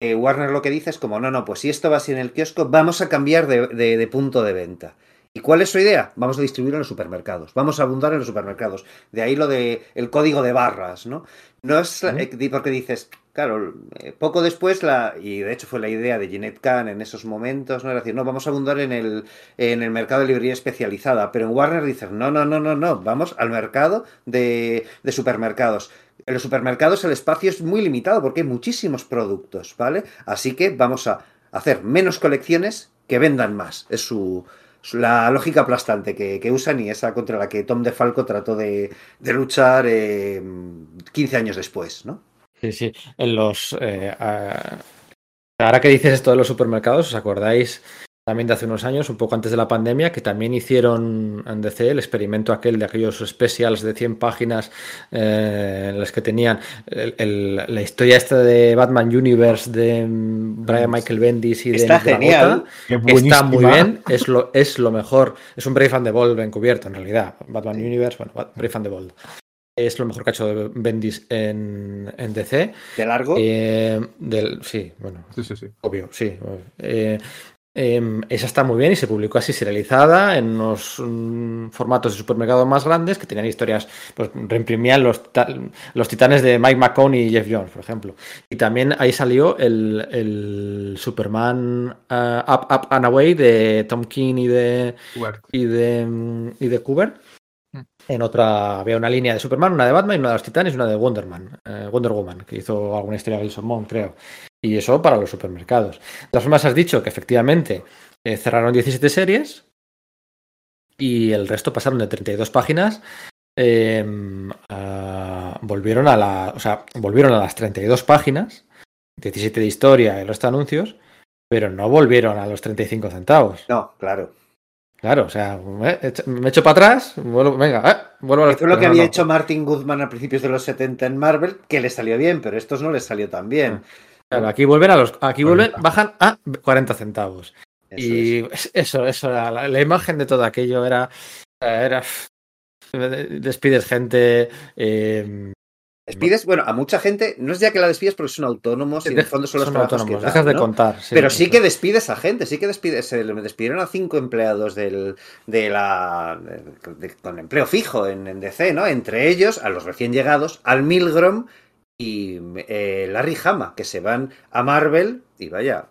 eh, Warner lo que dice es como, no, no, pues si esto va así en el kiosco, vamos a cambiar de, de- de punto de venta. ¿Y cuál es su idea? Vamos a distribuir en los supermercados, vamos a abundar en los supermercados. De ahí lo de el código de barras, ¿no? No es eh, porque dices, claro, eh, poco después, la, y de hecho fue la idea de Jeanette Kahn en esos momentos, ¿no? Era decir, no, vamos a abundar en el, en el mercado de librería especializada, pero en Warner dicen, no, no, no, no, no, vamos al mercado de, de supermercados. En los supermercados el espacio es muy limitado porque hay muchísimos productos, ¿vale? Así que vamos a hacer menos colecciones que vendan más. Es su, la lógica aplastante que, usan y esa contra la que Tom DeFalco trató de, luchar eh, 15 años después, ¿no? Sí, sí. En los. eh, ah, ahora que dices esto de los supermercados, ¿os acordáis también de hace unos años, un poco antes de la pandemia, que también hicieron en DC el experimento aquel de aquellos specials de 100 páginas eh, en las que tenían el- el- la historia esta de Batman Universe de mm, Brian Michael Bendis y de Está Dragota, genial. Que está muy bien, es lo, es lo mejor. Es un Brave and the Bold encubierto, en realidad. Batman Universe, bueno, Bat- Brave and the Bold. Es lo mejor que ha hecho Bendis en, en DC. De largo. Eh, del, sí, bueno, Sí, sí, sí. obvio, sí. Eh, eh, esa está muy bien y se publicó así serializada en unos mm, formatos de supermercado más grandes que tenían historias, pues reimprimían los, los titanes de Mike McCone y Jeff Jones, por ejemplo. Y también ahí salió el, el Superman eh, Up, Up and Away de Tom King y de, y de, mm, y de Cooper. Mm. En otra había una línea de Superman, una de Batman y una de los Titanes y una de Wonder Man, eh, Wonder Woman, que hizo alguna historia de Wilson Monk, creo. Y eso para los supermercados. De todas formas, has dicho que efectivamente eh, cerraron 17 series y el resto pasaron de 32 páginas eh, a- volvieron a la, o sea, volvieron a las 32 páginas, 17 de historia y el resto de anuncios, pero no volvieron a los 35 centavos. No, claro. Claro, o sea, eh, me echo para atrás, vuelvo, venga, eh, vuelvo a los fue lo que no, había no. hecho Martin Goodman a principios de los 70 en Marvel, que le salió bien, pero a estos no les salió tan bien. Claro, aquí vuelven a los, aquí vuelven, 40. bajan a 40 centavos. Eso y es. es- eso, eso la, la imagen de todo aquello era, era despides gente, eh, Despides, bueno, a mucha gente, no es ya que la despides porque son autónomos y en el fondo son los son trabajos autónomos, que dejas de ¿no? contar. sí, Pero sí que despides a gente, sí que despides. Se le despidieron a cinco empleados del, de la, de- de- con empleo fijo en, en DC, ¿no? Entre ellos, a los recién llegados, Al Milgrom y eh, Larry Hama, que se van a Marvel y vaya,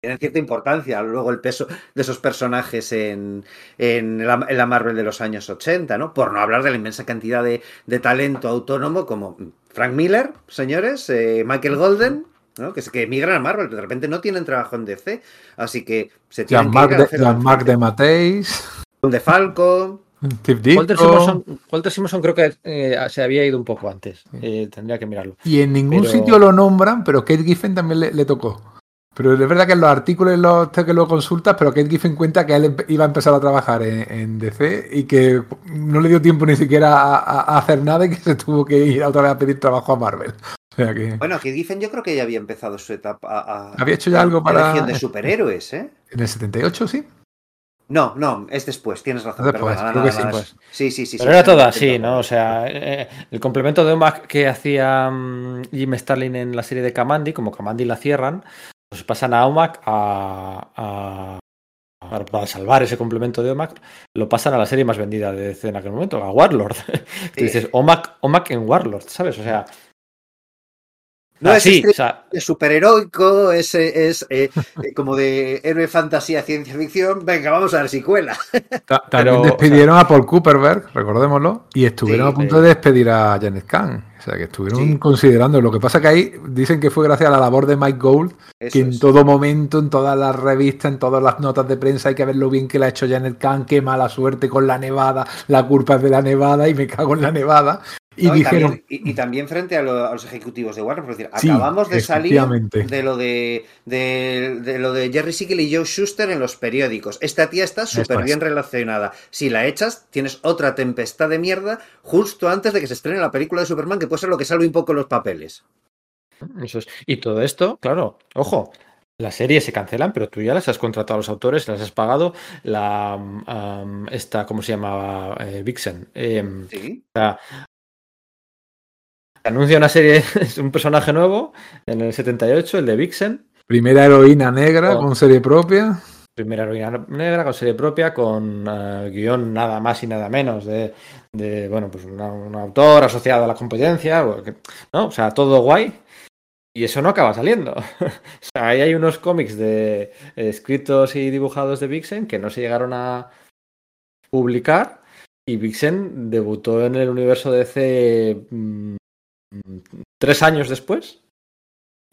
tienen cierta importancia luego el peso de esos personajes en, en, la, en la Marvel de los años 80, ¿no? Por no hablar de la inmensa cantidad de, de talento autónomo como Frank Miller, señores, eh, Michael Golden, ¿no? que, se- que emigran a Marvel, pero de repente no tienen trabajo en DC, así que se tienen que de, hacer Jean-Marc de Mateis, de Falco. Walter. Simonson, Walter Simonson creo que eh, se había ido un poco antes. Eh, tendría que mirarlo. Y en ningún Pero- sitio lo nombran, pero Kate Giffen también le, le tocó. Pero es verdad que en los artículos y los te- que lo consultas, pero Kate Giffen cuenta que él iba a empezar a trabajar en, en DC y que no le dio tiempo ni siquiera a, a- a hacer nada y que se tuvo que ir otra vez a pedir trabajo a Marvel. O sea que Bueno, que Giffen yo creo que ya había empezado su etapa a, a- había hecho ya algo para. Legión de superhéroes, ¿eh? En el 78, sí. No, no, es después, tienes razón. Después, perdona, que nada sí, más. Sí, sí, sí. Pero sí, era sí, todo sí, así, sí, ¿no? O sea, eh, el complemento de Omac que hacía mm, Jim Starlin en la serie de Kamandi, como Kamandi la cierran, pues pasan a Omac a, a- a- para salvar ese complemento de Omac, lo pasan a la serie más vendida de DC en aquel momento, a Warlord. Tú dices, Omac, Omac en Warlord, ¿sabes? O sea, No es así, estrella o sea, es superheroico, es, es eh, eh, como de héroe fantasía, ciencia ficción. Venga, vamos a ver si cuela. Ta- También Pero, despidieron a Paul Cooperberg, recordémoslo, y estuvieron Sí, a punto sí. de despedir a Janet Khan. O sea, que estuvieron Sí. considerando. Lo que pasa que ahí dicen que fue gracias a la labor de Mike Gold, Eso que en es. todo momento, en todas las revistas, en todas las notas de prensa, hay que ver lo bien que la ha hecho Janet Khan, qué mala suerte con la nevada, la culpa es de la nevada y me cago en la nevada. Y No, y, dijeron, también, y- y también frente a, lo- a los ejecutivos de Warner, por decir, Sí, acabamos de salir de lo de, de, de lo de Jerry Siegel y Joe Schuster en los periódicos. Esta tía está súper bien relacionada. Si la echas, tienes otra tempestad de mierda justo antes de que se estrene la película de Superman, que puede ser lo que salve un poco los papeles. Eso es. Y todo esto, claro, ojo, las series se cancelan, pero tú ya las has contratado a los autores, las has pagado. La esta, ¿cómo se llamaba? Eh, Vixen. Em, Sí. o sea, se anuncia una serie, es un personaje nuevo en el 78, el de Vixen. primera heroína negra Oh. con serie propia. Primera heroína negra con serie propia, con eh, guion nada más y nada menos de, de, bueno, pues una- un autor asociado a la competencia, ¿no? O sea, todo guay. Y eso no acaba saliendo. o sea, ahí hay unos cómics de eh, escritos y dibujados de Vixen que no se llegaron a publicar. Y Vixen debutó en el universo DC tres años después.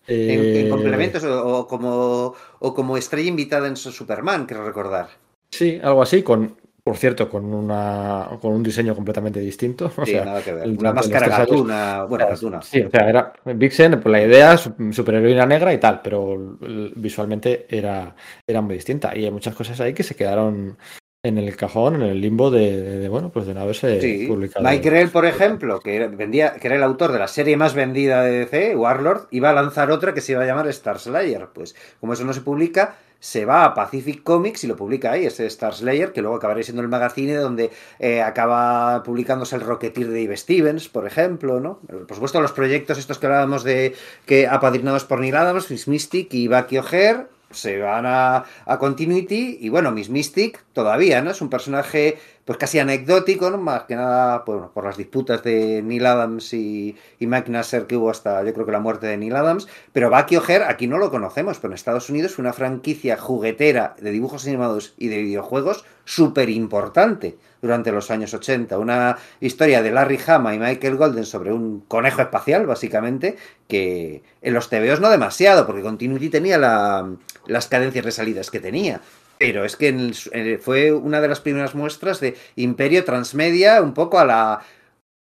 En, en Eh, complementos o, o como, o como estrella invitada en Superman, quiero recordar. Sí, algo así, con, por cierto, con una con un diseño completamente distinto. O Sí, sea, nada que ver. el- Una máscara gatuna. Bueno, gatuna. Sí, o sea, era Vixen, pues la idea, su- superheroína negra y tal, pero visualmente era, era muy distinta. Y hay muchas cosas ahí que se quedaron en el cajón, en el limbo de, de- de, bueno, pues de no haberse Sí. publicado. Mike Grell, por ejemplo, que vendía, que era el autor de la serie más vendida de DC, Warlord, iba a lanzar otra que se iba a llamar Star Slayer. Pues como eso no se publica, se va a Pacific Comics y lo publica ahí, ese Star Slayer, que luego acabará siendo el magazine donde eh, acaba publicándose el Rocketeer de Dave Stevens, por ejemplo, ¿no? Por supuesto, los proyectos estos que hablábamos de que apadrinados por Neil Adams, Miss Mystic y Bucky O'Hare, se van a, a Continuity y bueno, Miss Mystic todavía, ¿no? Es un personaje pues casi anecdótico, ¿no? Más que nada bueno, por las disputas de Neil Adams y, y que hubo hasta yo creo que la muerte de Neil Adams, pero Bucky O'Hare aquí no lo conocemos, pero en Estados Unidos fue una franquicia juguetera de dibujos animados y de videojuegos súper importante durante los años 80. Una historia de Larry Hama y Michael Golden sobre un conejo espacial, básicamente, que en los TVOs no demasiado, porque Continuity tenía la- las cadencias de salidas que tenía. Pero es que en el- fue una de las primeras muestras de Imperio Transmedia, un poco a la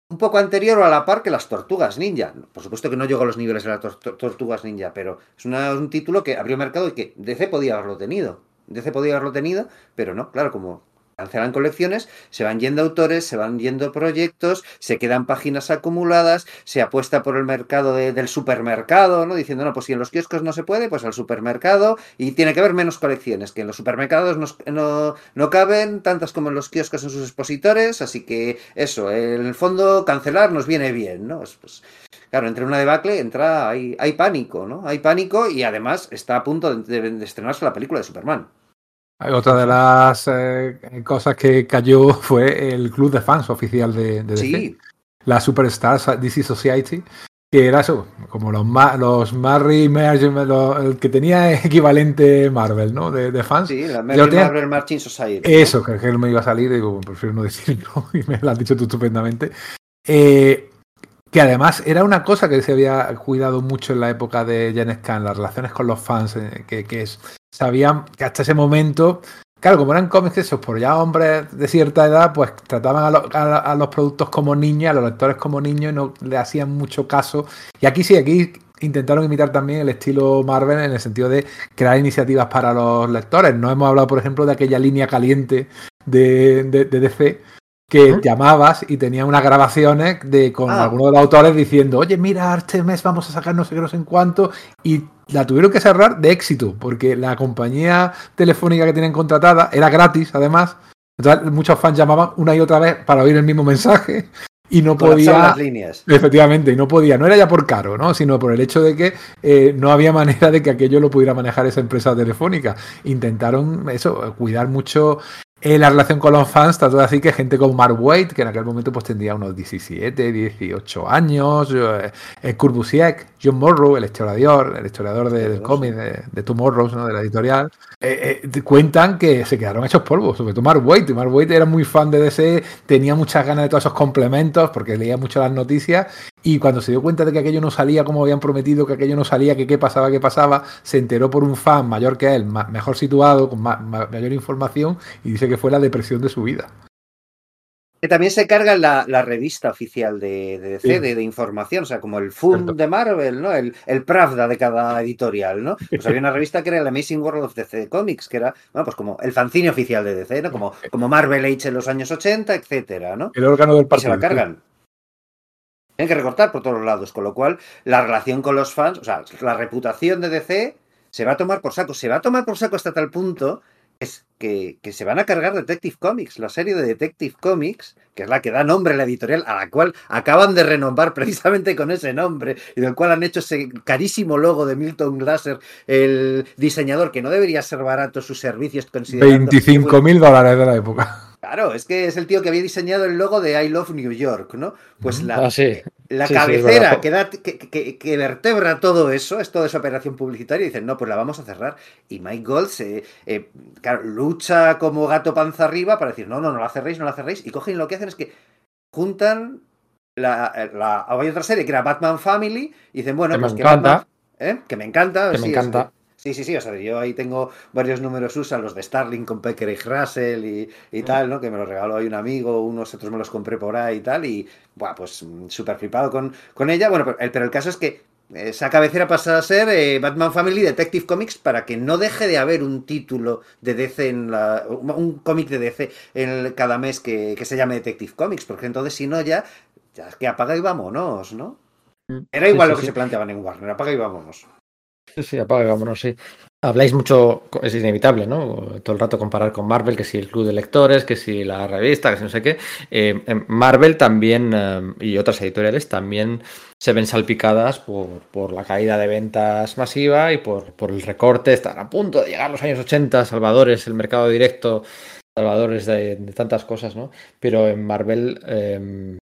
un poco anterior o a la par que las Tortugas Ninja. Por supuesto que no llegó a los niveles de las tor- tor- Tortugas Ninja, pero es una- un título que abrió mercado y que DC podía haberlo tenido. DC podía haberlo tenido, pero no, claro, como cancelan colecciones, se van yendo autores, se van yendo proyectos, se quedan páginas acumuladas, se apuesta por el mercado de- del supermercado, ¿no? Diciendo, no, pues si en los kioscos no se puede, pues al supermercado y tiene que haber menos colecciones, que en los supermercados nos- no, no caben tantas como en los kioscos en sus expositores, así que eso, en el fondo cancelar nos viene bien, ¿no? Pues, claro, entre una debacle entra, hay, hay pánico, ¿no? Hay pánico y además está a punto de estrenarse la película de Superman. Otra de las eh, cosas que cayó fue el club de fans oficial de, de DC. Sí, la Superstars DC Society, que era eso, como los, ma- los Marry Merge, lo- el que tenía equivalente Marvel, ¿no? De, de fans. sí, la Mary tenía- Marvel Marching Society. Eso, que, no me iba a salir, digo, prefiero no decirlo, y me lo has dicho tú estupendamente. Eh, que además era una cosa que se había cuidado mucho en la época de Janet Khan, las relaciones con los fans, eh, que, que es- sabían que hasta ese momento, claro, como eran cómics esos por ya hombres de cierta edad, pues trataban a, a los productos como niños, a los lectores como niños y no le hacían mucho caso. Y aquí sí, aquí intentaron imitar también el estilo Marvel en el sentido de crear iniciativas para los lectores. No hemos hablado, por ejemplo, de aquella línea caliente de, de- de DC que llamabas y tenía unas grabaciones de con Ah. algunos de los autores diciendo, oye, mira, este mes vamos a sacar no sé qué, no sé en cuánto, y la tuvieron que cerrar de éxito, porque la compañía telefónica que tenían contratada era gratis, además. Entonces, muchos fans llamaban una y otra vez para oír el mismo mensaje y no podía. las líneas. Efectivamente, y no podía, no era ya por caro, ¿no? sino por el hecho de que eh, no había manera de que aquello lo pudiera manejar esa empresa telefónica. Intentaron eso, cuidar mucho eh, la relación con los fans, tanto así que gente como Mark Waid, que en aquel momento pues tendría unos 17, 18 años, eh, eh, Kurt Busiek, John Morrow, el historiador, el historiador de- del cómic de, de Tomorrows, ¿no? de la editorial, eh, eh, cuentan que se quedaron hechos polvo, sobre todo Mark Waid. Mark Waid era muy fan de DC, tenía muchas ganas de todos esos complementos porque leía mucho las noticias y cuando se dio cuenta de que aquello no salía como habían prometido, que aquello no salía, que qué pasaba, qué pasaba, se enteró por un fan mayor que él, mejor situado, con ma- ma- mayor información y dice que fue la depresión de su vida. Que también se carga la, la revista oficial de, de DC, Sí. de, de información, o sea, como el Fund Cierto. de Marvel, ¿no? El, el Pravda de cada editorial, ¿no? Pues había una revista que era el Amazing World of DC Comics, que era, bueno, pues como el fanzine oficial de DC, ¿no? Como, como Marvel Age en los años 80, etcétera, ¿no? El órgano del Y se partido. la cargan. Tienen que recortar por todos lados, con lo cual la relación con los fans, o sea, la reputación de DC se va a tomar por saco. Se va a tomar por saco hasta tal punto es que, que se van a cargar Detective Comics, la serie de Detective Comics, que es la que da nombre a la editorial, a la cual acaban de renombrar precisamente con ese nombre, y del cual han hecho ese carísimo logo de Milton Glaser, el diseñador, que no debería ser barato sus servicios, considerando... 25 mil dólares de la época. Claro, es que es el tío que había diseñado el logo de I Love New York, ¿no? Pues la, Ah, sí. la Sí, cabecera que, da- que, que- que vertebra todo eso, es toda esa operación publicitaria, y dicen, no, pues la vamos a cerrar. Y Mike Gold se, eh, claro, lucha como gato panza arriba para decir, no, no, no la cerréis, no la cerréis. Y cogen lo que hacen es que juntan la, la hay otra serie que era Batman Family, y dicen, bueno, Que me pues que encanta. Batman- ¿eh? que me encanta. Que me es encanta. Sí, sí, sí, o sea, yo ahí tengo varios números USA, los de Starling con Pecker y Russell y, Mm. y tal, ¿no? Que me los regaló ahí un amigo, unos otros me los compré por ahí y tal, y, bueno, pues mm, súper flipado con, con ella. Bueno, pero el, pero el caso es que esa cabecera pasa a ser eh, Batman Family Detective Comics para que no deje de haber un título de DC en la. un cómic de DC en el- cada mes que, que se llame Detective Comics, porque entonces si no ya, ya es que apaga y vámonos, ¿no? Era Sí, igual sí, lo que sí. se planteaban en Warner, apaga y vámonos. Sí, sí, apaga, vámonos, sí. Habláis mucho, es inevitable, ¿no? Todo el rato comparar con Marvel, que si el club de lectores, que si la revista, que si no sé qué. Eh, en Marvel también, eh, y otras editoriales también se ven salpicadas por, por la caída de ventas masiva y por, por el recorte. Están a punto de llegar los años 80, salvadores, el mercado directo, salvadores de, de tantas cosas, ¿no? Pero en Marvel eh,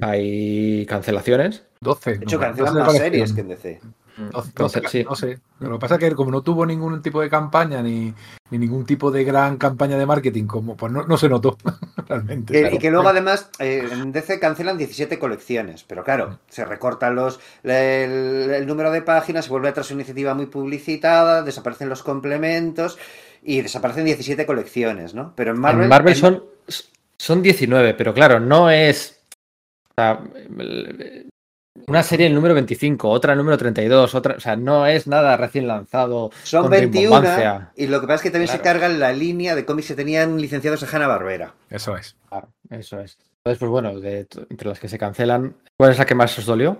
hay cancelaciones. 12. De hecho, no, cancelan 12 de más series que en DC. 12, Cancel- sí. No sé. Lo que pasa es que como no tuvo ningún tipo de campaña ni, ni ningún tipo de gran campaña de marketing, como pues no, no se notó realmente. Que- claro. Y que luego además eh, en DC cancelan 17 colecciones, pero claro, se recortan los el, el número de páginas, se vuelve atrás una iniciativa muy publicitada, desaparecen los complementos y desaparecen 17 colecciones, ¿no? Pero en Marvel, en Marvel en- son, son 19, pero claro, no es O sea, una serie el número 25, otra el número 32, otra, o sea, no es nada recién lanzado. Son con 21 rimbombancia. y lo que pasa es que también se cargan la línea de cómics que tenían licenciados a Hanna-Barbera. Eso es. Claro, eso es. Entonces, pues bueno, de, entre las que se cancelan, ¿cuál es la que más os dolió?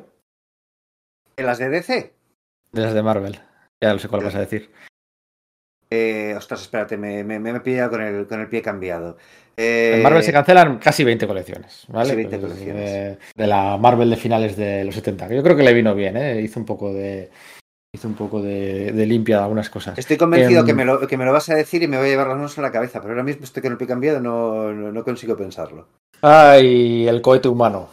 ¿En las de DC? De las de Marvel. Ya no sé cuál vas a decir. Eh, ostras, espérate, me, me, me he pillado con el, con el pie cambiado. Eh, En Marvel se cancelan casi 20 colecciones, ¿vale? Casi 20 Pues, colecciones. eh, de la Marvel de finales de los 70. que Yo creo que le vino bien, ¿eh? Hizo un poco de. Hizo un poco de, de limpia de algunas cosas. Estoy convencido Em, que, me lo, que me lo vas a decir y me voy a llevar las manos a la cabeza, pero ahora mismo estoy con el pie cambiado no, no, no consigo pensarlo. Ay, el cohete humano.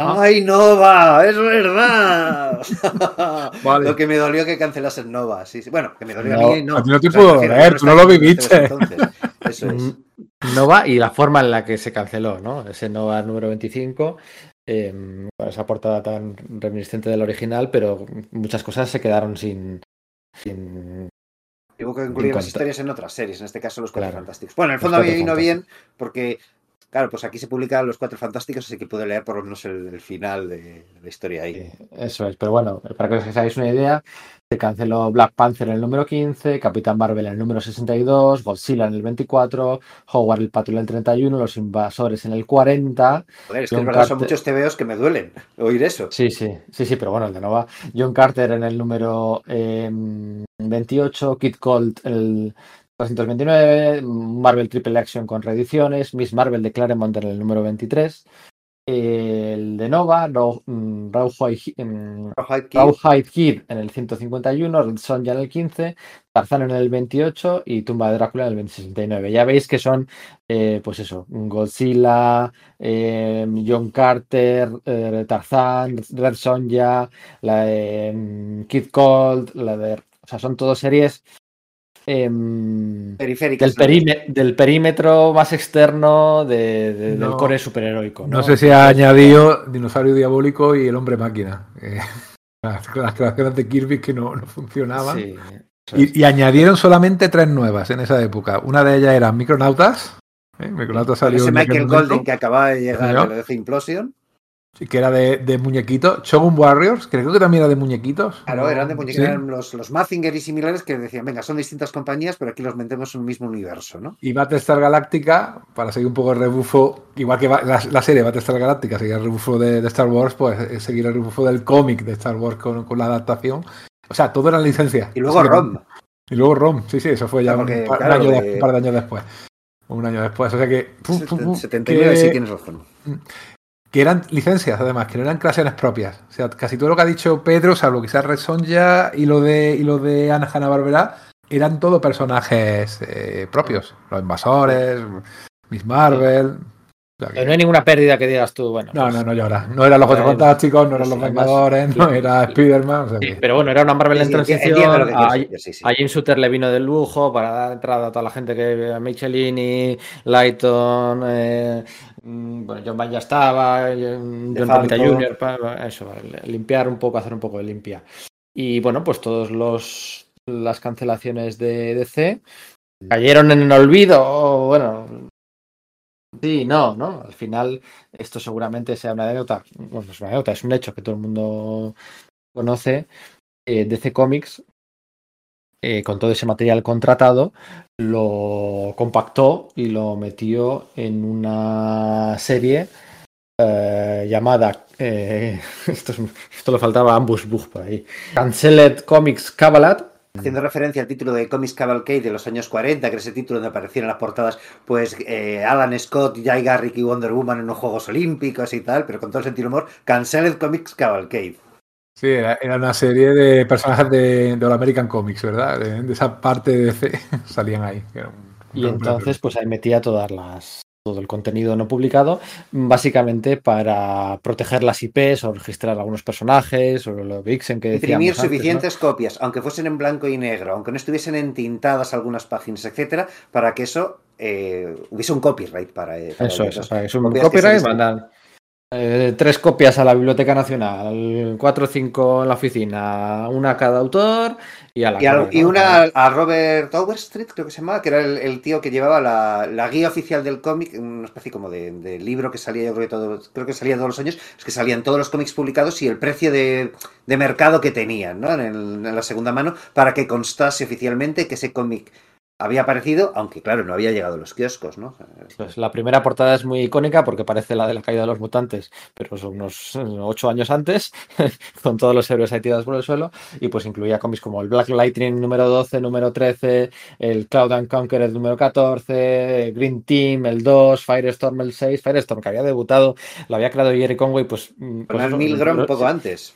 Ah. ¡Ay, Nova! ¡Es verdad! Vale. Lo que me dolió que cancelasen Nova. Sí, sí. Bueno, que me dolió No, a mí, no. a ti no te puedo doler, tú no lo viviste. entonces. Eso es. Nova y la forma en la que se canceló, ¿no? Ese Nova número 25, eh, esa portada tan reminiscente del original, pero muchas cosas se quedaron sin. sin que incluir las historias en otras series, en este caso los Cuatro Claro. Fantásticos. Bueno, en el fondo a mí vino bien porque, claro, pues aquí se publican los Cuatro Fantásticos, así que puedo leer por lo menos el, el final de la historia ahí. Sí, eso es, pero bueno, para que os hagáis una idea, se canceló Black Panther en el número 15, Capitán Marvel en el número 62, Godzilla en el 24, Howard el Patrón en el 31, Los Invasores en el 40. Joder, es que es verdad, son Carter- muchos TVOs que me duelen oír eso. Sí, sí, sí, sí, pero bueno, el de Nova. John Carter en el número eh, 28, Kid Colt en el 229, Marvel Triple Action con reediciones, Miss Marvel de Claremont en el número 23, el de Nova, Raw- mm, Rawhide mm, Rawhide Kid, en el 151, Red Sonja en el 15, Tarzan en el 28 y Tumba de Drácula en el 69. Ya veis que son, eh, pues eso, Godzilla, eh, John Carter, eh, Tarzan, Red Sonja, la de mm, Kid Colt, la de... O sea, son todas series em, periféricas. del, períme- del perímetro más externo de- de- del No. core superheroico. No sé si ha añadido Dinosaurio Diabólico y el Hombre Máquina. eh, las, las creaciones de Kirby que no, no funcionaban. Sí, eso es. Y, y añadieron solamente tres nuevas en esa época. Una de ellas era Micronautas. ¿eh? Micronautas salió Ese Michael Golden que acaba de llegar de Implosion. Sí, que era de, de muñequitos. Shogun Warriors, que creo que también era de muñequitos. Claro, ¿no? eran de Sí. eran los, los Mazinger y similares que decían, venga, son distintas compañías, pero aquí los metemos en un mismo universo, ¿no? Y Battlestar Galactica, para seguir un poco el rebufo, igual que la, la serie Battlestar Galactica, seguir el rebufo de, de Star Wars, pues eh, seguir el rebufo del cómic de Star Wars con, con la adaptación. O sea, todo eran licencias. Y luego Rom. Y luego ROM, sí, sí, eso fue ya un, par, un claro, año de- de- un par de años después. Un año después. O sea que. pum, pum, pum, 79, que- sí tienes razón. Que eran licencias, además, que no eran creaciones propias. O sea, casi todo lo que ha dicho Pedro, salvo quizás Red Sonja y lo de, lo de Ana Hanna Barbera, eran todo personajes eh, propios. Los invasores, Miss Marvel. Que- no hay ninguna pérdida que digas tú, bueno. no, pues- no, no llora. No eran los Cuatro Bueno, Fantásticos, no eran los Vengadores, no era Spider-Man. o sea Sí, que- pero bueno, era una Marvel en Sí, enti- transición. que A, sí, Jim Shooter le vino de lujo para dar entrada a toda la gente que a Michelini, Lighton, eh, mm, bueno, John Van ya estaba, eh, John Romita. Jr., eso, limpiar un poco, hacer un poco de limpia. Y bueno, pues todos los las cancelaciones de DC cayeron en el olvido, o bueno. Sí, no, ¿no? Al final, esto seguramente sea una anécdota. Bueno, no es una anécdota, es un hecho que todo el mundo conoce. Eh, DC Comics, eh, con todo ese material contratado, lo compactó y lo metió en una serie eh, llamada. eh, esto, es- le faltaba Ambush Bug por ahí. Cancelled Comics Cabalat. Haciendo referencia al título de Comics Cavalcade de los años 40, que era ese título donde aparecían en las portadas, pues eh, Alan Scott, Jay Garrick y Wonder Woman en los Juegos Olímpicos y tal, pero con todo el sentido humor, Cancelled Comics Cavalcade. Sí, era, era una serie de personajes de, de All American Comics, ¿verdad? De, de esa parte de DC salían ahí. un- Y entonces, pues ahí metía todas las todo el contenido no publicado, básicamente para proteger las IPs o registrar algunos personajes o lo Vixen que Imprimir antes, ¿no? suficientes copias, aunque fuesen en blanco y negro, aunque no estuviesen entintadas algunas páginas, etcétera, para que eso eh, hubiese un copyright para, eh, para Eso ellos. es, un copyright, mandan, Eh, tres copias a la Biblioteca Nacional, cuatro o cinco en la oficina, una a cada autor y a la Y, y ¿no? una a Robert Overstreet, creo que se llamaba, que era el, el tío que llevaba la, la guía oficial del cómic, una especie como de, de libro que salía, yo creo que, todo, creo que salía todos los años, es que salían todos los cómics publicados y el precio de, de mercado que tenían ¿no? en, el- en la segunda mano para que constase oficialmente que ese cómic había aparecido, aunque claro, no había llegado a los kioscos, ¿no? Pues la primera portada es muy icónica porque parece la de la caída de los mutantes, pero son unos eh, ocho años antes, con todos los héroes ahí tirados por el suelo, y pues incluía cómics como el Black Lightning número 12, número 13, el Cloud and Conqueror número 14, Green Team el 2, Firestorm el 6, Firestorm que había debutado, lo había creado Jerry Conway, pues... mm, pues Milgrom número- un poco antes.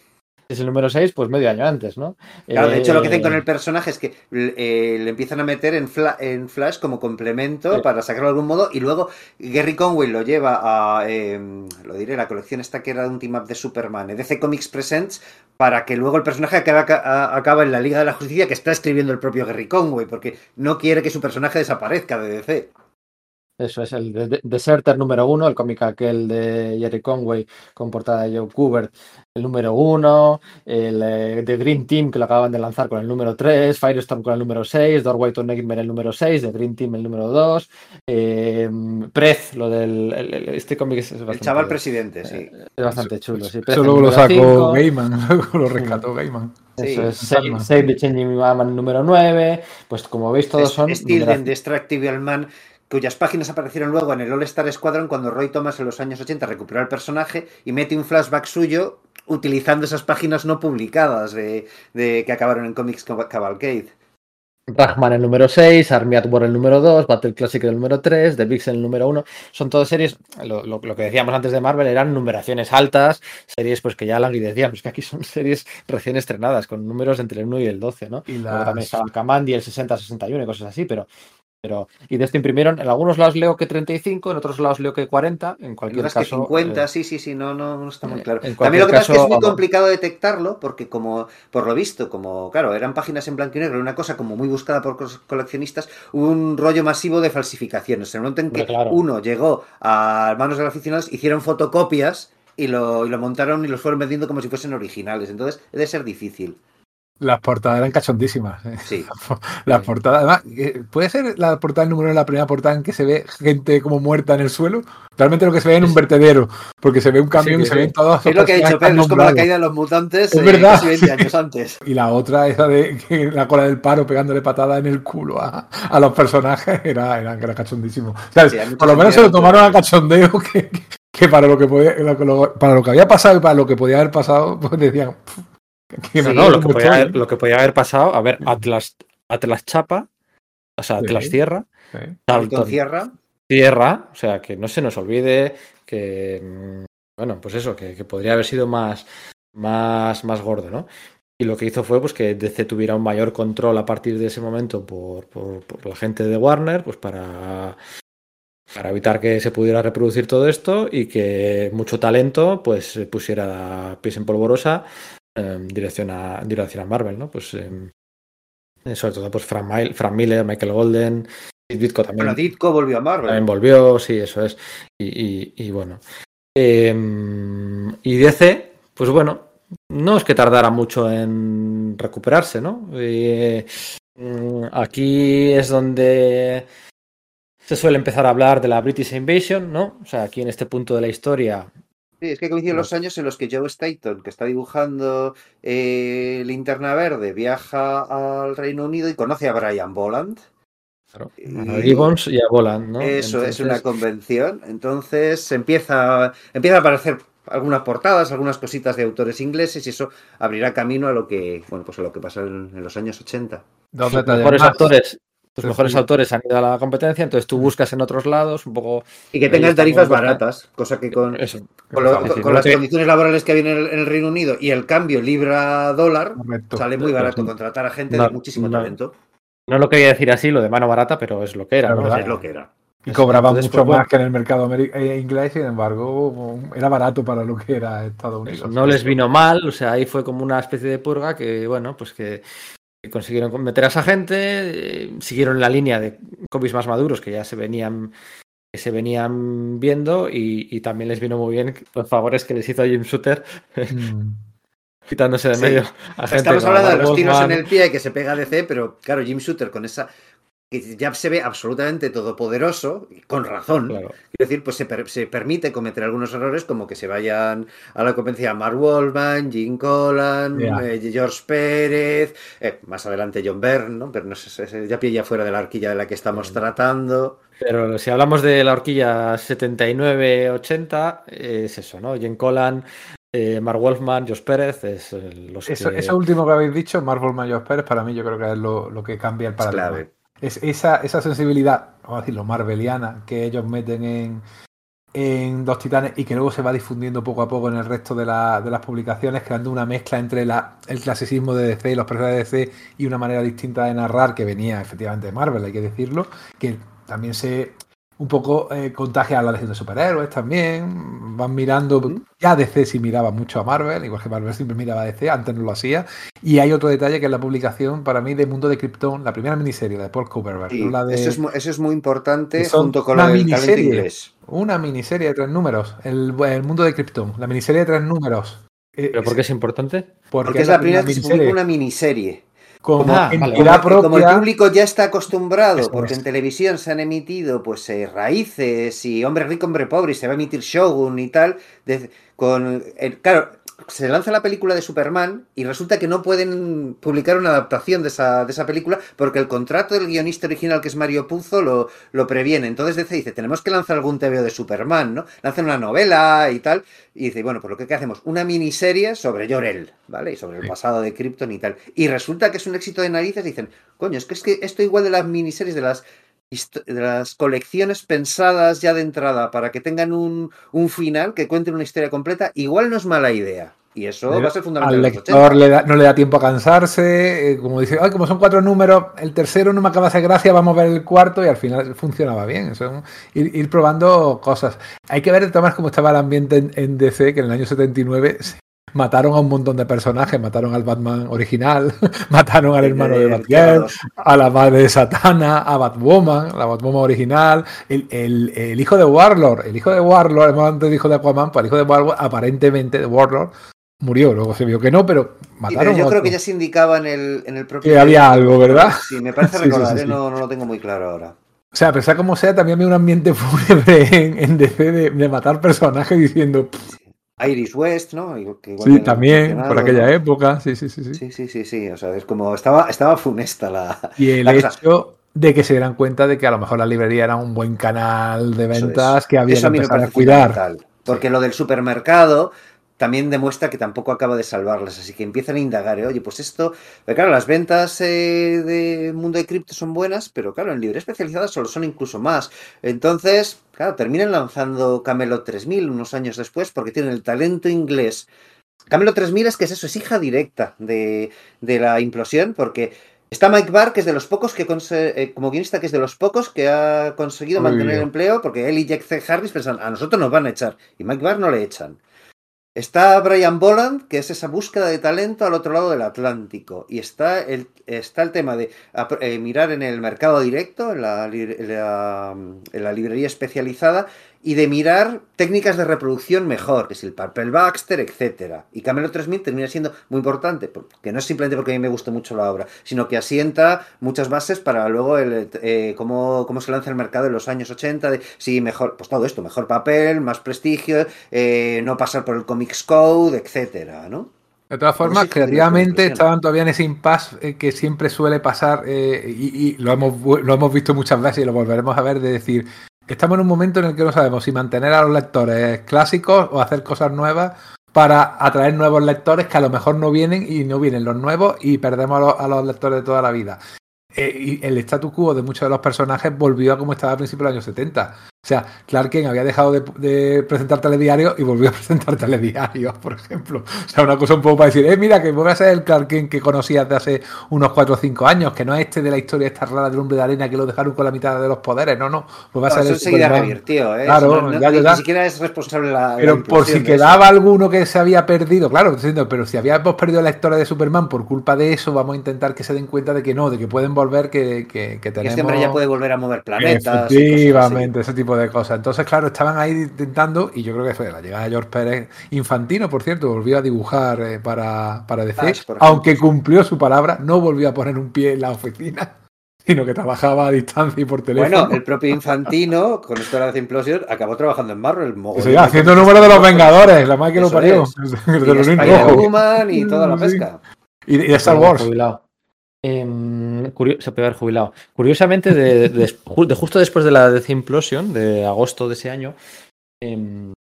Es el número 6, pues medio año antes, ¿no? Claro, de hecho lo que hacen Eh, con el personaje es que eh, le empiezan a meter en, Fla- en Flash como complemento Sí. para sacarlo de algún modo y luego Gary Conway lo lleva a, eh, lo diré, la colección esta que era de un team up de Superman, eh, DC Comics Presents, para que luego el personaje acabe, a- acaba en la Liga de la Justicia que está escribiendo el propio Gary Conway, porque no quiere que su personaje desaparezca de DC. Eso es el de- de- Deserter número uno, el cómic aquel de Jerry Conway con portada de Joe Kubert, el número uno, el eh, de Green Team que lo acaban de lanzar con el número 3, Firestorm con el número 6, Doorway to Nightmare el número 6, de Green Team el número 2, eh, Prez, lo del el- el- este cómic es, es El bastante, chaval presidente, sí. es bastante chulo. Sí, Prez Eso luego lo sacó cinco, Gaiman, luego lo rescató Gaiman. Sí. Eso es. Save, Save the Changing Man número 9, pues como veis todos son Steel and Destructible Man, cuyas páginas aparecieron luego en el All Star Squadron cuando Roy Thomas en los años 80 recuperó al personaje y mete un flashback suyo utilizando esas páginas no publicadas de, de- que acabaron en Comics Cavalcade. Ragman el número 6, Army at War el número 2, Battle Classic el número 3, The Vixen el número 1. Son todas series, lo, lo- lo que decíamos antes de Marvel eran numeraciones altas, series pues que ya languidecíamos, que aquí son series recién estrenadas, con números entre el 1 y el 12, ¿no? Y Luego también estaba Kamandi, el 60-61 y cosas así, pero, pero. Y de esto imprimieron, en algunos lados leo que 35, en otros lados leo que 40, en En cualquier que caso. 50, eh, sí, sí, sí, no, no, no está muy eh, claro. en También lo que pasa es que es muy complicado detectarlo porque como, por lo visto, como, claro, eran páginas en blanco y negro, una cosa como muy buscada por coleccionistas, hubo un rollo masivo de falsificaciones. En el momento en que claro. uno llegó a manos de los aficionados, hicieron fotocopias y lo, y lo montaron y los fueron vendiendo como si fuesen originales. Entonces, debe ser difícil. Las portadas eran cachondísimas. eh. Sí. Las portadas, además, eh, puede ser la portada número la primera portada en que se ve gente como muerta en el suelo. Realmente lo que se ve en un vertedero, porque se ve un camión y se ven todos Es lo que ha dicho Pedro, es como la caída de los mutantes Es verdad. casi 20 años antes. Y la otra, esa de que la cola del paro pegándole patada en el culo a, a los personajes, era, era, era cachondísimo. O sea, Sí, por lo menos se lo tomaron a cachondeo que, que para lo que podía, lo que lo- para lo que había pasado y para lo que podía haber pasado, pues decían "Pff, No, lo que, podía ¿eh?". haber, lo que podía haber pasado, a ver, Atlas, Atlas Chapa, o sea, Sí. Atlas Tierra, Sí. Dalton. Tierra, o sea, que no se nos olvide que, mm, bueno, pues eso, que, que podría haber sido más, más, más gordo, ¿no? Y lo que hizo fue pues que DC tuviera un mayor control a partir de ese momento por, por, por la gente de Warner, pues para, para evitar que se pudiera reproducir todo esto y que mucho talento pues se pusiera pies en polvorosa eh, en dirección a, dirección a Marvel, ¿no? Pues eh, eh, sobre todo pues Frank, Mil- Frank Miller, Michael Golden, Ditko también. Bueno, Ditko volvió a Marvel. También volvió, sí, eso es. Y, y- y bueno. Eh, y DC, pues bueno, no es que tardara mucho en recuperarse, ¿no? Eh, mm, aquí es donde se suele empezar a hablar de la British Invasion, ¿no? O sea, aquí en este punto de la historia. Sí, es que coinciden los años en los que Joe Staton, que está dibujando eh, Linterna Verde, viaja al Reino Unido y conoce a Brian Boland. A Y- Gibbons y a Boland, ¿no? Eso es una convención. Entonces empieza, empieza a aparecer algunas portadas, algunas cositas de autores ingleses y eso abrirá camino a lo que, bueno, pues a lo que pasó en, en los años 80. Dos Los detalles mejores más. autores, los mejores autores han ido a la competencia, entonces tú buscas en otros lados un poco Y que tengan estamos tarifas baratas, cosa que con, eso. con, lo- las que- condiciones laborales que hay en el, en el Reino Unido y el cambio libra-dólar, sale muy barato contratar a gente no, de muchísimo no. talento. No lo quería decir así, lo de mano barata, pero es lo que era. ¿no? Es lo que era. Y cobraba Entonces, mucho pues, más que en el mercado eh, inglés, sin embargo, era barato para lo que era Estados Unidos. no les vino mal, o sea, ahí fue como una especie de purga que, bueno, pues que consiguieron meter a esa gente, eh, siguieron la línea de cómics más maduros que ya se venían que se venían viendo y, y también les vino muy bien los favores que les hizo Jim Shooter Mm. quitándose de Sí. medio a gente Estamos hablando de los tiros en el pie que se pega DC, pero claro, Jim Shooter con esa. Que ya se ve absolutamente todopoderoso, y con razón. Claro. Quiero decir, pues se, per- se permite cometer algunos errores, como que se vayan a la competencia Mark Wallman, Jim Collan, eh, George Pérez, eh, más adelante John Byrne, ¿no? Pero no sé, ya pilla fuera de la arquilla de la que estamos tratando. Pero si hablamos de la horquilla 79-80, es eso, ¿no? Jen Collan, eh, Mark Wolfman, Josh Pérez, es eh, los Eso, que... eso último que habéis dicho, Marvel Mayos Pérez, para mí yo creo que es lo, lo que cambia el Es paradigma. Es esa, esa sensibilidad, vamos a decirlo, marveliana, que ellos meten en, en Dos Titanes y que luego se va difundiendo poco a poco en el resto de, de las publicaciones, creando una mezcla entre el clasicismo de DC y los personajes de DC y una manera distinta de narrar que venía efectivamente de Marvel, hay que decirlo, que también se un poco eh, contagia a la legión de superhéroes también, van mirando, ya DC sí miraba mucho a Marvel, igual que Marvel siempre miraba a DC, antes no lo hacía, y hay otro detalle que es la publicación para mí de Mundo de Krypton, la primera miniserie la de Paul Cooperberg, Sí, no la de eso, es, eso es muy importante junto con talento miniserie. inglés. una miniserie de tres números, el, el Mundo de Krypton, la miniserie de tres números. Eh, ¿Pero por qué es importante? Porque es la primera vez que se publica una miniserie. Ah, vale. Como, el público ya está acostumbrado, Eso porque es. en televisión se han emitido pues eh, raíces y hombre rico, hombre pobre, y se va a emitir Shogun y tal, de- con el- claro, se lanza la película de Superman y resulta que no pueden publicar una adaptación de esa, de esa película porque el contrato del guionista original, que es Mario Puzo, lo, lo previene. Entonces DC dice, tenemos que lanzar algún TVO de Superman, ¿no? Lanzan una novela y tal, y dice, bueno, pues lo que ¿qué hacemos, una miniserie sobre Jor-El, ¿vale? Y sobre el pasado de Krypton y tal. Y resulta que es un éxito de narices, dicen, coño, es que es que esto igual de las miniseries, de las de las colecciones pensadas ya de entrada para que tengan un, un final, que cuenten una historia completa, igual no es mala idea. Y eso va a ser fundamental. Al lector 80. le da- no le da tiempo a cansarse, eh, como dice, ay, como son cuatro números, el tercero no me acaba de hacer gracia, vamos a ver el cuarto y al final funcionaba bien. Eso, es un- ir, ir probando cosas. Hay que ver maneras cómo estaba el ambiente en, en DC, que en el año 79 se- mataron a un montón de personajes, mataron al Batman original, mataron al hermano de Batgirl, Tierra 2. a la madre de Satana, a Batwoman, la Batwoman original, el, el- el hijo de Warlord, el hijo de Warlord, hemos antes el hijo de Aquaman, pues el hijo de Warlord, aparentemente de Warlord, murió, luego se vio que no, pero Sí, mataron pero yo a creo que ya se indicaba en el, en el propio. Que había algo, ¿verdad? Sí, me parece Sí, sí, recordar, sí, ¿eh? sí. No, no lo tengo muy claro ahora. O sea, pero sea como sea, también había un ambiente fúnebre en, en DC de, de matar personajes diciendo, "Pff, Iris West, ¿no? Igual- que igual sí, también, por aquella ¿no? época, sí, sí, sí, sí. Sí, sí, sí, sí. O sea, es como. Estaba, estaba funesta la. Y el La cosa- hecho de que se dieran cuenta de que a lo mejor la librería era un buen canal de ventas es. que había Eso que a mí me empezar a parece cuidar. Porque lo del supermercado también demuestra que tampoco acaba de salvarlas. Así que empiezan a indagar. ¿eh? Oye, pues esto. pero claro, las ventas eh, de Mundo de Cripto son buenas, pero claro, en libre especializada solo son incluso más. Entonces, claro, terminan lanzando Camelot 3000 unos años después porque tienen el talento inglés. Camelot 3000 es que es eso, es hija directa de, de la implosión, porque está Mike Barr, que es de los pocos que, eh, como guionista, que es de los pocos que ha conseguido mantener el empleo, porque él y Jack C. Harris pensan, a nosotros nos van a echar, y Mike Barr no le echan. Está Brian Boland, que es esa búsqueda de talento al otro lado del Atlántico. Y está el, está el tema de eh, mirar en el mercado directo, en la- en la librería especializada, y de mirar técnicas de reproducción mejor, que es el papel Baxter, etcétera. Y Camelot 3000 termina siendo muy importante, porque no es simplemente porque a mí me gusta mucho la obra, sino que asienta muchas bases para luego el, eh, cómo, cómo se lanza el mercado en los años 80, de sí, mejor, pues todo esto, mejor papel, más prestigio, eh, no pasar por el Comics Code, etcétera, ¿no? De todas formas, creativamente estaban todavía en ese impasse eh, que siempre suele pasar eh, y, y lo, hemos, lo hemos visto muchas veces y lo volveremos a ver de decir, estamos en un momento en el que no sabemos si mantener a los lectores clásicos o hacer cosas nuevas para atraer nuevos lectores que a lo mejor no vienen y no vienen los nuevos y perdemos a los, lectores de toda la vida. Eh, y el statu quo de muchos de los personajes volvió a como estaba a principios de los años 70. O sea, Clark Kent había dejado de, de presentar telediarios y volvió a presentar telediarios, por ejemplo. O sea, una cosa un poco para decir, eh, mira, que vuelve a ser el Clark Kent que conocías de hace unos 4 o 5 años, que no es este de la historia esta rara del hombre de arena que lo dejaron con la mitad de los poderes, no, no. Vuelve a No, ser eso enseguida revirtió, ¿eh? Claro, no- no- ya, ya, ni, ya. ni siquiera es responsable la. la Pero por si eso. quedaba alguno que se había perdido, claro, pero si habíamos perdido la historia de Superman por culpa de eso, vamos a intentar que se den cuenta de que no, de que pueden volver, que, que, que tenemos... este hombre ya puede volver a mover planetas. Efectivamente, ese tipo tipo de cosas. Entonces, claro, estaban ahí intentando, y yo creo que fue la llegada de George Pérez, Infantino, por cierto, volvió a dibujar eh, para, para DC, aunque cumplió su palabra, no volvió a poner un pie en la oficina, sino que trabajaba a distancia y por teléfono. Bueno, el propio Infantino, con esto de la Implosion, acabó trabajando en Marvel. mogollón Sí, haciendo cosas. números de los Vengadores, la más que lo parió. es. Y Rojos. y toda la Sí. pesca. Y, y de Star Wars. Curio- se puede haber jubilado. Curiosamente, de, de- ju- de justo después de la Death Implosion, de agosto de ese año, em,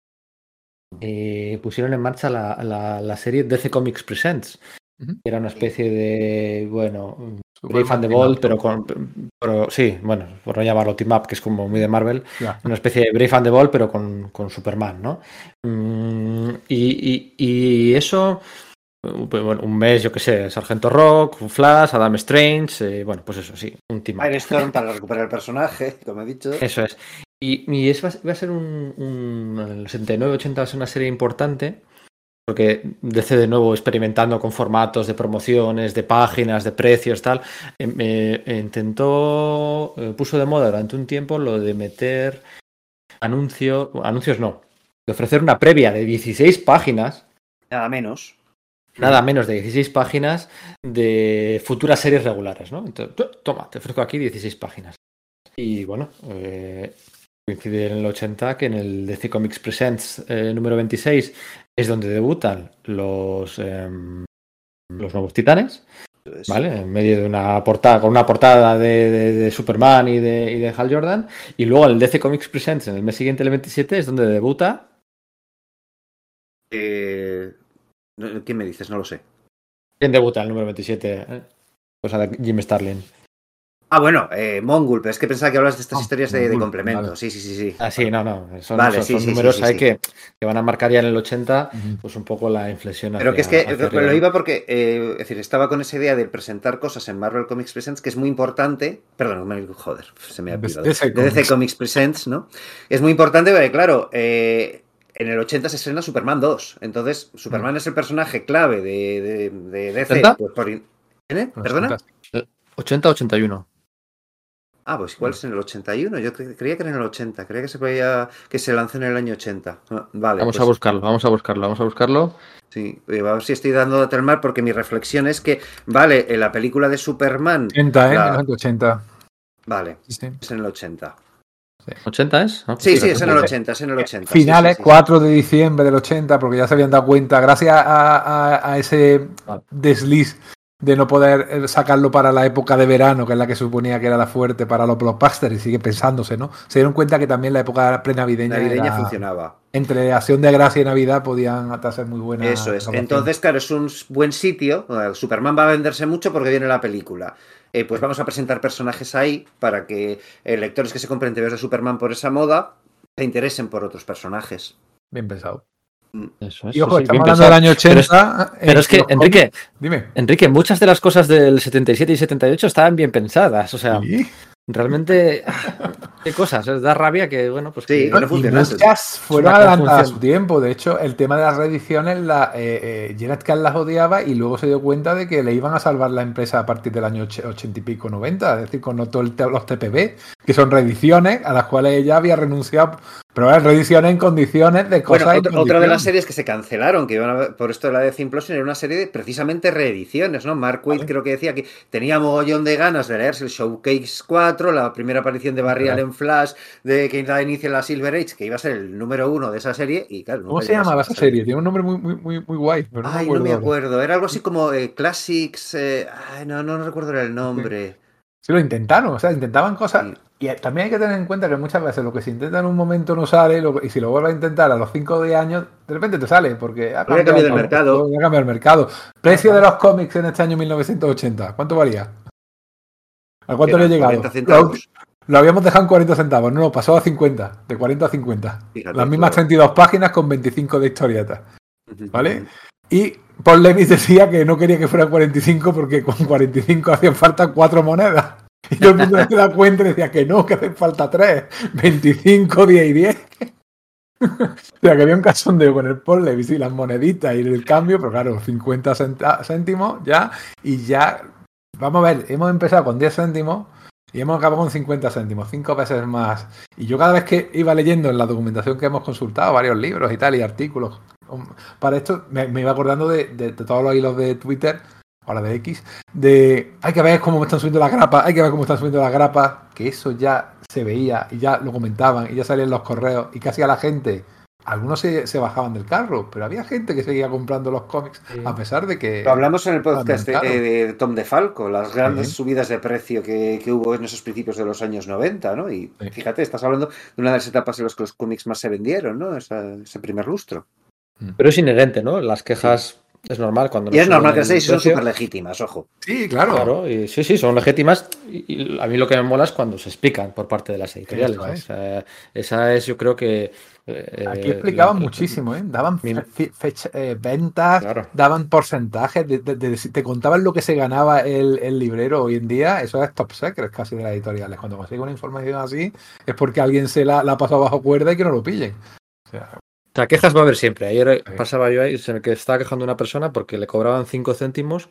eh, pusieron en marcha la, la- la serie DC Comics Presents, que era una especie de, bueno, Brave and the. Bold, pero con. Pero, sí, bueno, por no llamarlo Team Up, que es como muy de Marvel, una especie de Brave and the Bold, pero con, con Superman, ¿no? Mm, y, y- y eso, eh, bueno, un mes, yo qué sé, Sargento Rock, un Flash, Adam Strange, eh, bueno, pues eso, sí, un Team. Firestorm para recuperar el personaje, como he dicho. Eso es. Y, y es, va a- ser un, un el 79-80 va a ser una serie importante, porque DC de nuevo experimentando con formatos de promociones, de páginas, de precios, tal, em, eh, intentó, eh, puso de moda durante un tiempo lo de meter anuncios, anuncios no, de ofrecer una previa de 16 páginas, Nada menos. Nada menos de 16 páginas de futuras series regulares, ¿no? Entonces, to- toma, te ofrezco aquí 16 páginas. Y bueno, eh, coincide en el 80 que en el DC Comics Presents eh, número 26 es donde debutan los, em, los nuevos titanes, ¿vale? En medio de una portada, con una portada de, de- de Superman y de, y de Hal Jordan. Y luego en el DC Comics Presents en el mes siguiente, el 27, es donde debuta. eh, ¿Quién me dices? No lo sé. ¿Quién debuta el número 27? Eh, Cosa de Jim Starlin. Ah, bueno, eh, Mongul, pero es que pensaba que hablas de estas Ah, historias de, de complemento. vale. Sí, sí, sí, sí. Ah, sí, no, no. Son, Vale, son- sí, son sí, sí, números sí, ahí sí. Que, que van a marcar ya en el 80, Ujú. pues un poco la inflexión. Pero que es que lo iba porque, eh, es decir, estaba con esa idea de presentar cosas en Marvel Comics Presents, que es muy importante. Perdón, joder, se me ha olvidado. DC Comics. Comics Presents, ¿no? Es muy importante porque, claro, eh, en el 80 se estrena Superman 2. Entonces, Superman es el personaje clave de, de, de DC. ¿Verdad? Pues por in- ¿Eh? Los ¿Perdona? 80-81. Ah, pues igual es en el 81. Yo cre- creía que era en el 80. Creía que se podía que se lanzó en el año 80. Ah, Vale. Vamos pues- a buscarlo, vamos a buscarlo, vamos a buscarlo. Sí, eh, a ver si estoy dando datos mal porque mi reflexión es que, vale, en la película de Superman, 80, ¿eh? La- 1980. vale, Sí, sí. es en el 80. ¿80 es? Ah, pues Sí, sí, es en el pues, 80, es en el 80. sí, Finales, sí, sí, sí. 4 de diciembre del 80, porque ya se habían dado cuenta, gracias a, a- a ese desliz de no poder eh, sacarlo para la época de verano, que es la que suponía que era la fuerte para los blockbusters, y sigue pensándose, ¿no? Se dieron cuenta que también la época prenavideña Navideña era- funcionaba. entre Acción de Gracia y Navidad podían hasta ser muy buenas. Eso es. Entonces, claro, es un buen sitio. eh, Superman va a venderse mucho porque viene la película. Eh, pues vamos a presentar personajes ahí para que eh, lectores que se compren TVs de Superman por esa moda se interesen por otros personajes. Bien pensado. Eso es, Y ojo, sí, estamos hablando del año 80. Pero eh, es que, los Enrique, Dime. Enrique, muchas de las cosas del 77 y 78 estaban bien pensadas. O sea, Sí. Realmente, qué cosas. eh, Da rabia que, bueno, pues Sí, que- no fueron adelantadas a su tiempo. De hecho, el tema de las reediciones, la, eh, eh, Gerard Kahn las odiaba y luego se dio cuenta de que le iban a salvar la empresa a partir del año och- 80 y pico, 90. Es decir, con todo el te- los TPB, que son reediciones a las cuales ella había renunciado. Pero eran reediciones en condiciones de cosas. Bueno, en otra, otra de las series que se cancelaron, que iban a- por esto de la Death Implosion, era una serie de precisamente reediciones, ¿no? Mark Waid creo que decía que tenía mogollón de ganas de leerse el Showcase 4, la primera aparición de Barry. Allen Flash, de que da inicio en la Silver Age, que iba a ser el número uno de esa serie, y claro, ¿Cómo se llamaba esa serie? Tiene un nombre muy, muy, muy, muy guay. Pero no Ay, me no me acuerdo ahora. Era algo así como eh, Classics. eh, ay, no, no recuerdo el nombre. Sí, lo intentaron, o sea, intentaban cosas. Y también hay que tener en cuenta que muchas veces lo que se intenta en un momento no sale, lo- y si lo vuelves a intentar a los 5 o 10 años, de repente te sale, porque ha cambiado el mercado. Ha cambiado el mercado. Precio de los cómics en este año 1980, ¿cuánto valía? ¿A cuánto le ha llegado? 40 centavos. Lo, lo habíamos dejado en 40 centavos, no, pasó a 50, de 40 a 50. Fíjate, Las mismas claro. 32 páginas con 25 de historietas. ¿vale? Y Paul Levis decía que no quería que fueran 45 porque con 45 hacían falta cuatro monedas. Y todo el mundo se da cuenta y decía que no, que hacen falta tres. 25, 10 y 10. o sea, que había un cachondeo con el Paul Levis y las moneditas y el cambio, pero claro, 50 centa- céntimos ya. Y ya, vamos a ver, hemos empezado con 10 céntimos Y hemos acabado con 50 céntimos, cinco veces más. Y yo cada vez que iba leyendo en la documentación que hemos consultado, varios libros y tal, y artículos, para esto me, me iba acordando de, de- de todos los hilos de Twitter, ahora de X, de hay que ver cómo están subiendo las grapas, hay que ver cómo están subiendo las grapas, que eso ya se veía y ya lo comentaban y ya salían los correos y casi a la gente. Algunos se, se bajaban del carro, pero había gente que seguía comprando los cómics Sí. a pesar de que... Lo hablamos en el podcast de, Claro. de Tom DeFalco, las grandes Sí. subidas de precio que, que hubo en esos principios de los años 90, ¿no? Y Sí. fíjate, estás hablando de una de las etapas en las que los cómics más se vendieron, ¿no? Esa- ese primer lustro. Pero es inherente, ¿no? Las quejas es normal cuando Y es normal que seis son súper legítimas, ojo. Sí, claro. Claro, y sí, sí, son legítimas. Y, y a mí lo que me mola es cuando se explican por parte de las editoriales. Eso ¿no? es. O sea, esa es, yo creo que. eh, Aquí explicaban la- muchísimo, ¿eh? Daban fe- fecha- eh, ventas, Claro. daban porcentajes, de- de- de- te contaban lo que se ganaba el, el librero hoy en día. Eso es top secret casi de las editoriales. Cuando consigo una información así, es porque alguien se la, la ha pasado bajo cuerda y que no lo pillen. O sea, O sea, quejas va a haber siempre. Ayer Sí. pasaba yo ahí, en el que estaba quejando una persona porque le cobraban 5 céntimos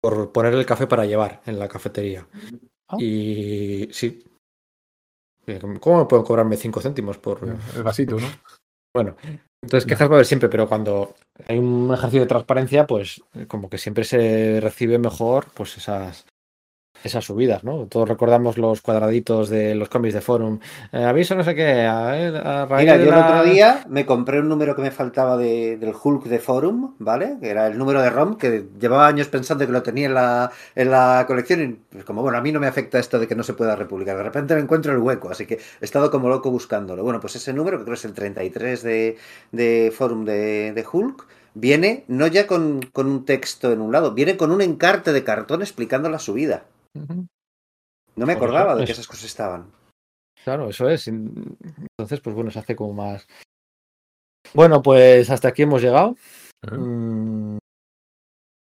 por poner el café para llevar en la cafetería. Ah. Y sí. ¿Cómo me pueden cobrarme 5 céntimos por, el vasito, ¿no? Bueno, entonces quejas va a haber siempre, pero cuando hay un ejercicio de transparencia, pues como que siempre se recibe mejor pues esas esas subidas, ¿no? Todos recordamos los cuadraditos de los cómics de Forum. Eh, aviso no sé qué, a, ver, a Mira, yo el la- otro día me compré un número que me faltaba de- del Hulk de Forum, ¿vale? Que era el número de ROM, que llevaba años pensando que lo tenía en la, en la colección y pues como, bueno, a mí no me afecta esto de que no se pueda republicar. De repente me encuentro el hueco, así que he estado como loco buscándolo. Bueno, pues ese número, que creo es el 33 de, de Forum de, de Hulk, viene no ya con, con un texto en un lado, viene con un encarte de cartón explicando la subida. No me acordaba de es- que esas cosas estaban. Claro, eso es. Entonces, pues bueno, se hace como más. Bueno, pues hasta aquí hemos llegado. Mm,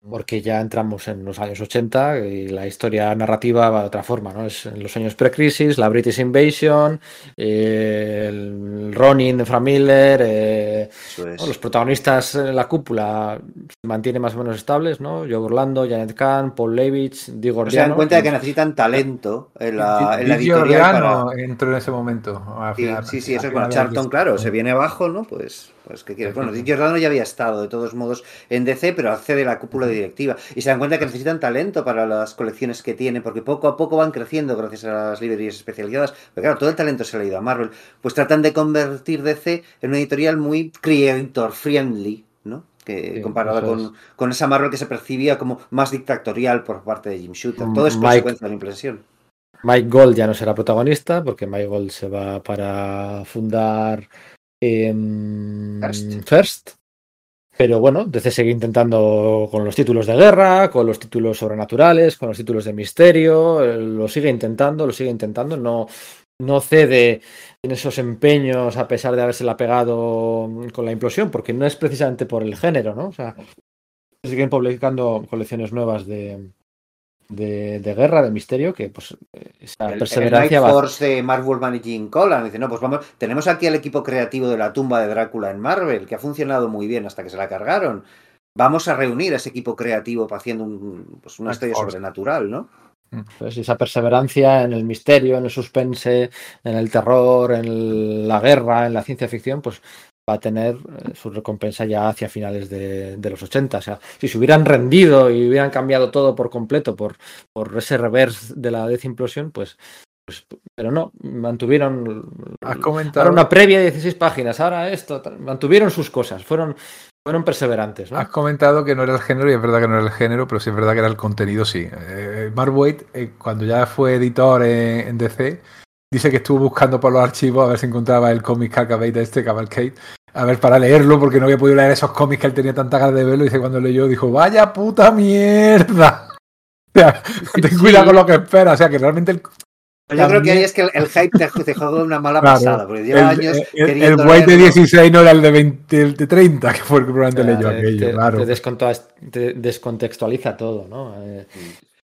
Porque ya entramos en los años 80 y la historia narrativa va de otra forma, ¿no? Es en los años pre-crisis, la British Invasion, eh, el Ronin de Frank Miller, eh, Eso es. ¿no? los protagonistas en la cúpula se mantienen más o menos estables, ¿no? Joe Orlando, Janet Kahn, Paul Levitch, Di No se dan cuenta de que necesitan talento en la, en la editorial para... entró en ese momento. Sí, sí, sí, eso de- Charlton, claro, se viene abajo, ¿no? Pues, pues ¿qué quieres? Bueno, Giordano ya había estado, de todos modos, en DC, pero accede a la cúpula directiva. Y se dan cuenta que necesitan talento para las colecciones que tienen, porque poco a poco van creciendo gracias a las librerías especializadas. Pero claro, todo el talento se le ha ido a Marvel. Pues tratan de convertir DC en una editorial muy creator friendly, ¿no? Que, Sí, comparada con, con esa Marvel que se percibía como más dictatorial por parte de Jim Shooter. Todo es Mike- consecuencia de la impresión. Mike Gold ya no será protagonista porque Mike Gold se va para fundar em, First. First. Pero bueno, DC sigue intentando con los títulos de guerra, con los títulos sobrenaturales, con los títulos de misterio, eh, lo sigue intentando, lo sigue intentando, no, no cede en esos empeños a pesar de habérsela pegado con la implosión, porque no es precisamente por el género, ¿no? O sea, siguen publicando colecciones nuevas de, de, de guerra, de misterio, que pues esa El, el perseverancia va. Force de Mark Wolfman y Jim Collan. Dice, no, pues vamos, tenemos aquí al equipo creativo de la tumba de Drácula en Marvel, que ha funcionado muy bien hasta que se la cargaron. Vamos a reunir a ese equipo creativo para haciendo un, pues una historia sobrenatural, ¿no? Pues esa perseverancia en el misterio, en el suspense, en el terror, en la guerra, en la ciencia ficción, pues va a tener eh, su recompensa ya hacia finales de, de los 80. O sea, si se hubieran rendido y hubieran cambiado todo por completo por, por ese reverse de la implosión, pues, pues. Pero no, mantuvieron. Has Ahora comentado, una previa de 16 páginas, ahora esto. Mantuvieron sus cosas, fueron, fueron perseverantes. ¿no? has comentado que no era el género, y es verdad que no era el género, pero sí es verdad que era el contenido, sí. Eh, Mark Waid, eh, cuando ya fue editor en, en DC, dice que estuvo buscando por los archivos a ver si encontraba el cómic Cavalcade, este Cavalcade, a ver, para leerlo, porque no había podido leer esos cómics que él tenía tanta ganas de verlo, y dice cuando leyó, dijo, vaya puta mierda. O sea, ten cuidado con lo que esperas, o sea, que realmente el, yo creo que ahí es que el, el hype te, te juega una mala Claro, pasada, porque lleva el, años el- el White de leerlo. 16 no era el de, 20, el de 30, que fue el que probablemente leyó aquello, te- claro. te descontextualiza todo, ¿no? Eh,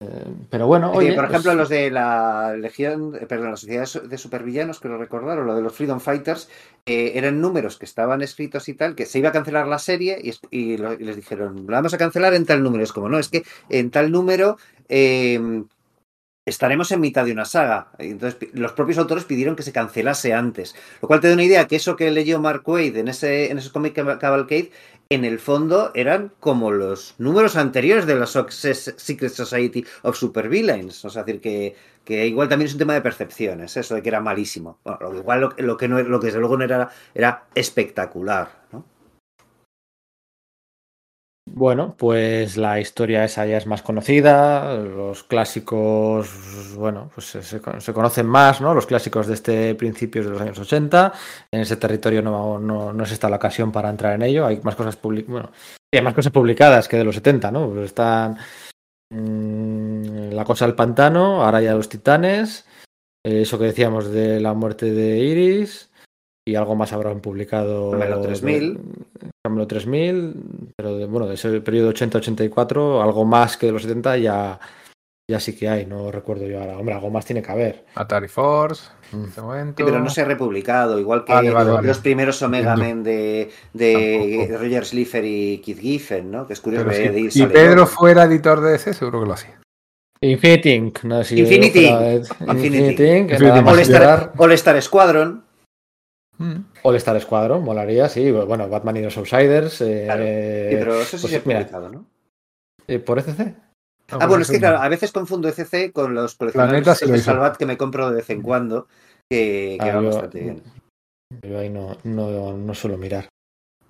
eh, pero bueno, oye, por pues- ejemplo, los de la Legión, eh, perdón, la Sociedad de Supervillanos, creo recordar, o lo de los Freedom Fighters, eh, eran números que estaban escritos y tal, que se iba a cancelar la serie y, es- y lo- y les dijeron, lo vamos a cancelar en tal número. Es como, no, es que en tal número eh, estaremos en mitad de una saga. Entonces, los propios autores pidieron que se cancelase antes. Lo cual te da una idea que eso que leyó Mark Waid en ese, en ese cómic Cavalcade, en el fondo eran como los números anteriores de la Secret Society of Supervillains. O sea, decir, que, que igual también es un tema de percepciones, eso de que era malísimo. Bueno, lo, igual lo que no, lo que desde luego no era, era espectacular, ¿no? Bueno, pues la historia esa ya es más conocida, los clásicos, bueno, pues se, se con- se conocen más, ¿no? Los clásicos de este principios de los años 80. En ese territorio no, no, no es esta la ocasión para entrar en ello. Hay más cosas bueno, hay más cosas publicadas que de los 70, ¿no? Pues están mm, La cosa del pantano, ahora ya los titanes, eh, eso que decíamos de la muerte de Iris. Y algo más habrán publicado. Carmelo 3000. de- Carmelo 3000, pero de, bueno, de ese periodo 80-84, algo más que de los 70 ya, ya sí que hay, no recuerdo yo ahora. Hombre, algo más tiene que haber. Atari Force, Mm. en este momento. Sí, pero no se ha republicado, igual que Vale, vale, vale. los primeros Omega. Men de. Roger Slipher y Keith Giffen, ¿no? Que es curioso Pero que si, de si Pedro todo. fuera editor de ese, seguro que lo hacía. Infinity Inc. No, si Infinity. Infinity Infinity nada Inc. más All Star, llegar. All Star Squadron. Mm. All Star Squadron, molaría, sí. Bueno, Batman y los Outsiders. eh, Claro. Sí, pero eso sí pues se ha publicado, ¿no? eh, ¿Por ECC? Ah, bueno, es que claro, a veces confundo ECC con los coleccionables de. Salvat que me compro de vez en cuando, que, que Ah, van yo- bastante bien. Yo ahí no, no, no suelo mirar.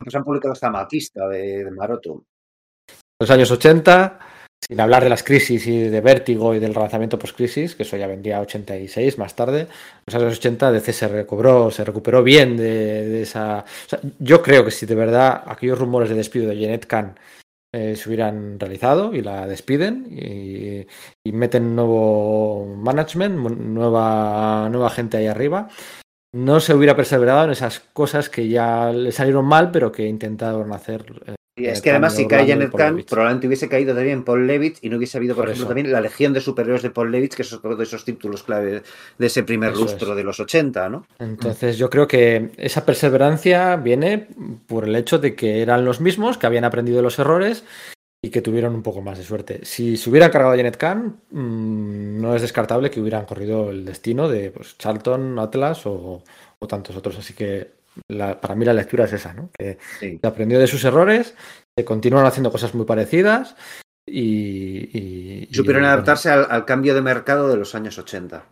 Nos han publicado esta Matista de, de Maroto. Los años 80, sin hablar de las crisis y de vértigo y del relanzamiento post-crisis, que eso ya vendría 86 más tarde. Los años 80 DC se recobró, se recuperó bien de, esa. o sea, yo creo que si de verdad aquellos rumores de despido de Jeanette Kahn eh, se hubieran realizado y la despiden y, y meten nuevo management, nueva, nueva gente ahí arriba, no se hubiera perseverado en esas cosas que ya le salieron mal, pero que intentaron hacer. Eh, Y es Janet que además, si cae Janet Levitz. probablemente hubiese caído también Paul Levitz y no hubiese habido, por, Por ejemplo, eso. también la Legión de Superhéroes de Paul Levitz, que es otro de esos títulos clave de ese primer Eso lustro es. de los 80, ¿no? Entonces yo creo que esa perseverancia viene por el hecho de que eran los mismos, que habían aprendido los errores y que tuvieron un poco más de suerte. Si se hubieran cargado a Janet Kahn, mm, no es descartable que hubieran corrido el destino de pues, Charlton, Atlas o, o tantos otros. Así que la- para mí la lectura es esa, ¿no? Que Sí. se aprendió de sus errores, se continúan haciendo cosas muy parecidas y... y- y, Supieron adaptarse al, al cambio de mercado de los años 80.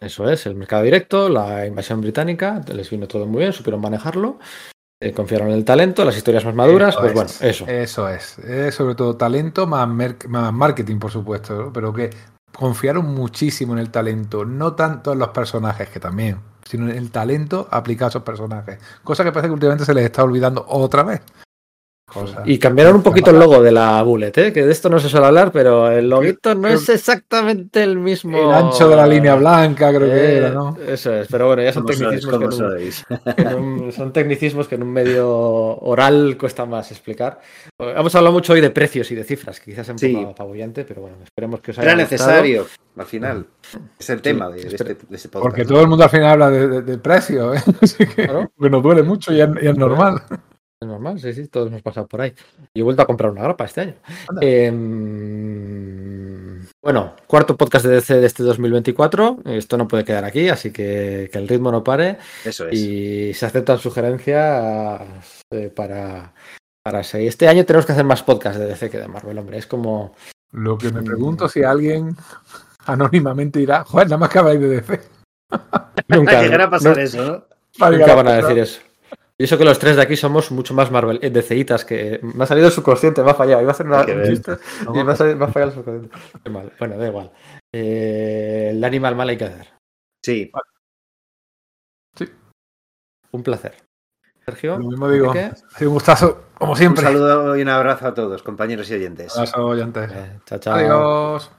eso es, el mercado directo, la invasión británica, les vino todo muy bien, supieron manejarlo, eh, confiaron en el talento, las historias más maduras, Eso pues es. bueno, eso. Eso es. Sobre todo talento más, marketing, por supuesto, ¿no? pero que confiaron muchísimo en el talento, no tanto en los personajes, que también, sino el talento aplicado a esos personajes. Cosa que parece que últimamente se les está olvidando otra vez. Cosa- Y cambiaron un poquito el logo de la Bullet, ¿eh? que de esto no se suele hablar, pero el loguito no es exactamente el mismo. El ancho de la línea blanca, creo que Eh, era, ¿no? Eso es, pero bueno, ya son tecnicismos, que ¿Cómo en un- sois? que en un- son tecnicismos que en un medio oral cuesta más explicar. Hemos hablado mucho hoy de precios y de cifras, que quizás es un Sí. poco apabullante, pero bueno, esperemos que os haya Era gustado. necesario, al final. Es el tema de, este, de este podcast. Porque todo el mundo al final habla de, de- de precio, ¿eh? Así que, Claro. que nos duele mucho y es, y es normal. Es normal, sí, sí, todos hemos pasado por ahí. Y he vuelto a comprar una grapa este año. Em, bueno, cuarto podcast de DC de este 2024. Esto no puede quedar aquí, así que que el ritmo no pare. Eso es. Y se aceptan sugerencias eh, para, para seguir. Este año tenemos que hacer más podcasts de DC que de Marvel, hombre. Es como. Lo que me pregunto si alguien anónimamente dirá, joder, nada más que habláis de DC. Nunca, Llegará a pasar nu- eso, ¿no? Nunca van a decir eso. Y eso que los tres de aquí somos mucho más Marvel, eh, DCitas, que me ha salido el subconsciente, me ha fallado. Iba a hacer una, un chiste y me ha, salido- me ha fallado el subconsciente. Qué mal. Bueno, da igual. Eh, el animal mal hay que hacer. Sí. Un placer. Sergio, Lo mismo digo. Ha sido un gustazo, como Un siempre. saludo y un abrazo a todos, compañeros y oyentes. Abrazo, oyentes. Eh, chao, chao. Adiós.